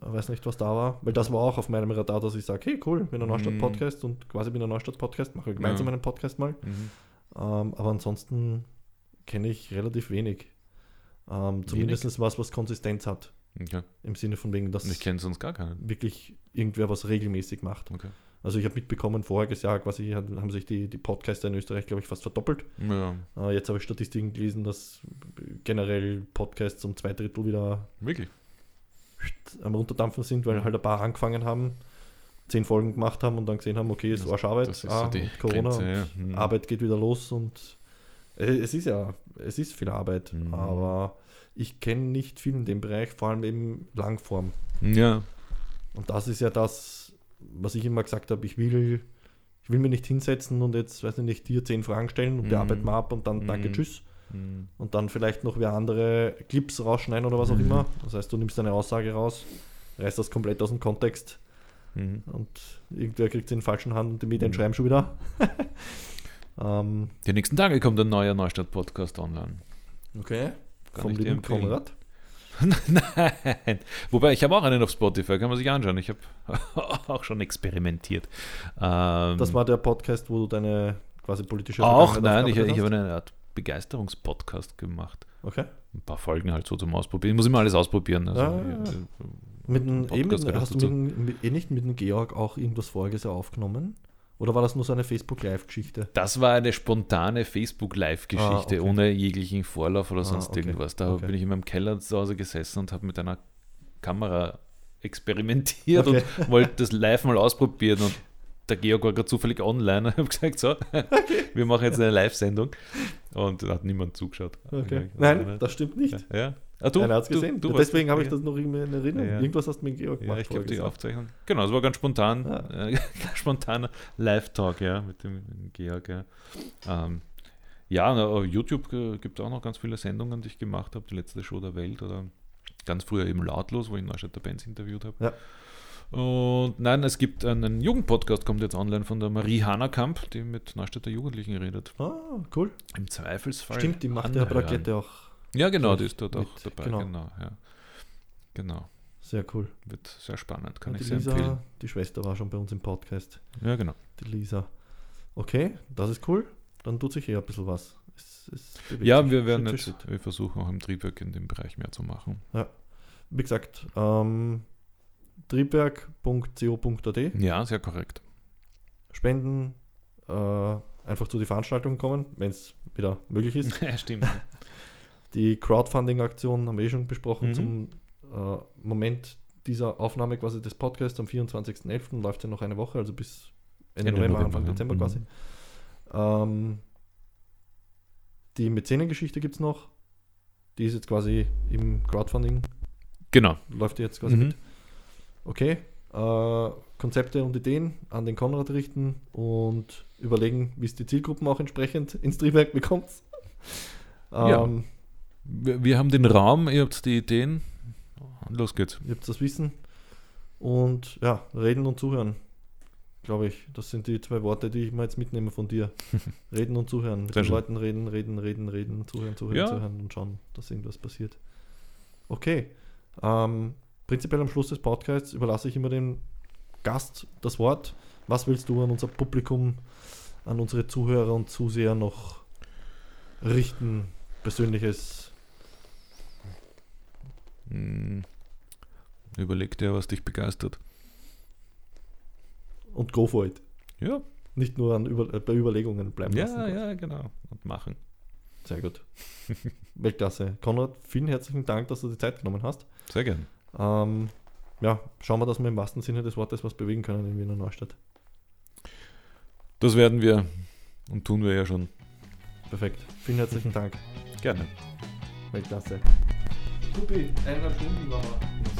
Weiß nicht, was da war. Weil das war auch auf meinem Radar, dass ich sage, hey cool, bin ein Mhm. Neustadt-Podcast und quasi bin ein Neustadt-Podcast, machen wir gemeinsam Ja. einen Podcast mal. Mhm. Ähm, aber ansonsten kenne ich relativ wenig. Ähm, Zumindest was, was Konsistenz hat. Okay. Im Sinne von wegen, dass Ich kenne sonst gar keinen. wirklich irgendwer was regelmäßig macht. Okay. Also ich habe mitbekommen, voriges Jahr quasi haben sich die, die Podcaster in Österreich, glaube ich, fast verdoppelt. Ja, Äh, jetzt habe ich Statistiken gelesen, dass generell Podcasts um zwei Drittel wieder wirklich. Am Runterdampfen sind, weil halt ein paar angefangen haben, zehn Folgen gemacht haben und dann gesehen haben, okay, es Das- war Arbeit, Das ist ah, so Corona, Grenze. und ja. Hm. Arbeit geht wieder los und äh, es ist ja, es ist viel Arbeit, Mhm. aber ich kenne nicht viel in dem Bereich, vor allem eben Langform. Ja, Und das ist ja das, was ich immer gesagt habe, ich will, ich will mir nicht hinsetzen und jetzt, weiß ich nicht, dir zehn Fragen stellen und Mhm. wir arbeiten mal ab und dann danke, Mhm. tschüss. Hm. Und dann vielleicht noch wer andere Clips rausschneiden oder was auch Mhm. immer. Das heißt, du nimmst eine Aussage raus, reißt das komplett aus dem Kontext Mhm. und irgendwer kriegt es in den falschen Hand und die Medien Mhm. schreiben schon wieder. (laughs) ähm, Die nächsten Tage kommt ein neuer Neustadt-Podcast online. okay. Kann Vom lieben. Konrad. (laughs) Nein. Wobei, ich habe auch einen auf Spotify, kann man sich anschauen. Ich habe (laughs) auch schon experimentiert. Ähm, Das war der Podcast, wo du deine quasi politische auch, nein, ich, ich habe eine Art Begeisterungspodcast gemacht. Okay. Ein paar Folgen halt so zum Ausprobieren. Ich muss immer alles ausprobieren. Also, Ah. äh, Mit Podcast eben, hast du dazu. mit, mit, eh nicht mit dem Georg auch irgendwas voriges aufgenommen? Oder war das nur so eine Facebook-Live-Geschichte? Das war eine spontane Facebook-Live-Geschichte Ah, okay. ohne jeglichen Vorlauf oder Ah, sonst okay. irgendwas. Da Okay. bin ich in meinem Keller zu Hause gesessen und habe mit einer Kamera experimentiert und wollte das live mal ausprobieren. Und der Georg war gerade zufällig online und (laughs) ich habe gesagt, so, wir machen jetzt eine Live-Sendung. Und da hat niemand zugeschaut. Okay. Ja, Nein, das stimmt nicht. Ja. Ah, du, Einer hat es du- gesehen. Du, warst Deswegen habe ich das noch irgendwie in Erinnerung. Ja, ja. Irgendwas hast du mit Georg Ja, gemacht. ich glaube, die. Aufzeichnung. Genau, es war ganz spontan. (laughs) Ja. Äh, spontaner Live-Talk, ja, mit dem, mit dem Georg. Ja, ähm, ja na, auf YouTube äh, gibt es auch noch ganz viele Sendungen, die ich gemacht habe. Die letzte Show der Welt oder ganz früher eben Lautlos, wo ich Neustädter Bands interviewt habe. Ja. Und nein, es gibt einen Jugendpodcast, kommt jetzt online von der Marie Hanerkamp, die mit Neustädter Jugendlichen redet. Ah, cool. Im Zweifelsfall. Stimmt, die macht ja anhören. Plakette auch. Ja, genau, die ist dort auch mit- dabei. genau. Genau, ja. Genau. Sehr cool. Wird sehr spannend, kann Und ich sehr empfehlen. Lisa, die Schwester war schon bei uns im Podcast. Ja, genau. Die Lisa. Okay, das ist cool. Dann tut sich eh ein bisschen was. Es, es Ja, wir werden Schritt jetzt, Schritt. wir versuchen auch im Triebwerk in dem Bereich mehr zu machen. Wie gesagt, ähm, triebwerk.co.at Ja, sehr korrekt. Spenden, äh, einfach zu die Veranstaltung kommen, wenn es wieder möglich ist. (laughs) ja, stimmt. Die Crowdfunding-Aktion haben wir eh schon besprochen. Mhm. Zum äh, Moment dieser Aufnahme quasi des Podcasts am 24.11. läuft ja noch eine Woche, also bis Ende, Ende November, November, Anfang ja. Dezember Mhm. quasi. Ähm, die Mäzenengeschichte gibt es noch. Die ist jetzt quasi im Crowdfunding, Genau. läuft die jetzt quasi Mhm. mit. Okay. Äh, Konzepte und Ideen an den Konrad richten und überlegen, wie es die Zielgruppen auch entsprechend ins Triebwerk bekommt. Ja. Ähm, Wir, wir haben den Raum, ihr habt die Ideen. Los geht's. Ihr habt das Wissen. Und ja, reden und zuhören. Glaube ich. Das sind die zwei Worte, die ich mal jetzt mitnehme von dir. (laughs) reden und zuhören. Mit Sehr den schön. Leuten reden, reden, reden, reden, zuhören, zuhören, Ja. zuhören und schauen, dass irgendwas passiert. Okay. Ähm, prinzipiell am Schluss des Podcasts überlasse ich immer dem Gast das Wort. Was willst du an unser Publikum, an unsere Zuhörer und Zuseher noch richten? Persönliches. Hm. Überleg dir, was dich begeistert. Und go for it. Ja, Nicht nur an Über äh, bei Überlegungen bleiben lassen. ja, ja, genau. Und machen. Sehr gut. (laughs) Weltklasse. Konrad, vielen herzlichen Dank, dass du die Zeit genommen hast. Sehr gern. Ähm, ja, schauen wir, dass wir im wahrsten Sinne des Wortes was bewegen können in Wiener Neustadt. Das werden wir und tun wir ja schon. Perfekt. Vielen herzlichen Dank. Gerne. Weltklasse. Supi, eineinhalb Stunden waren wir.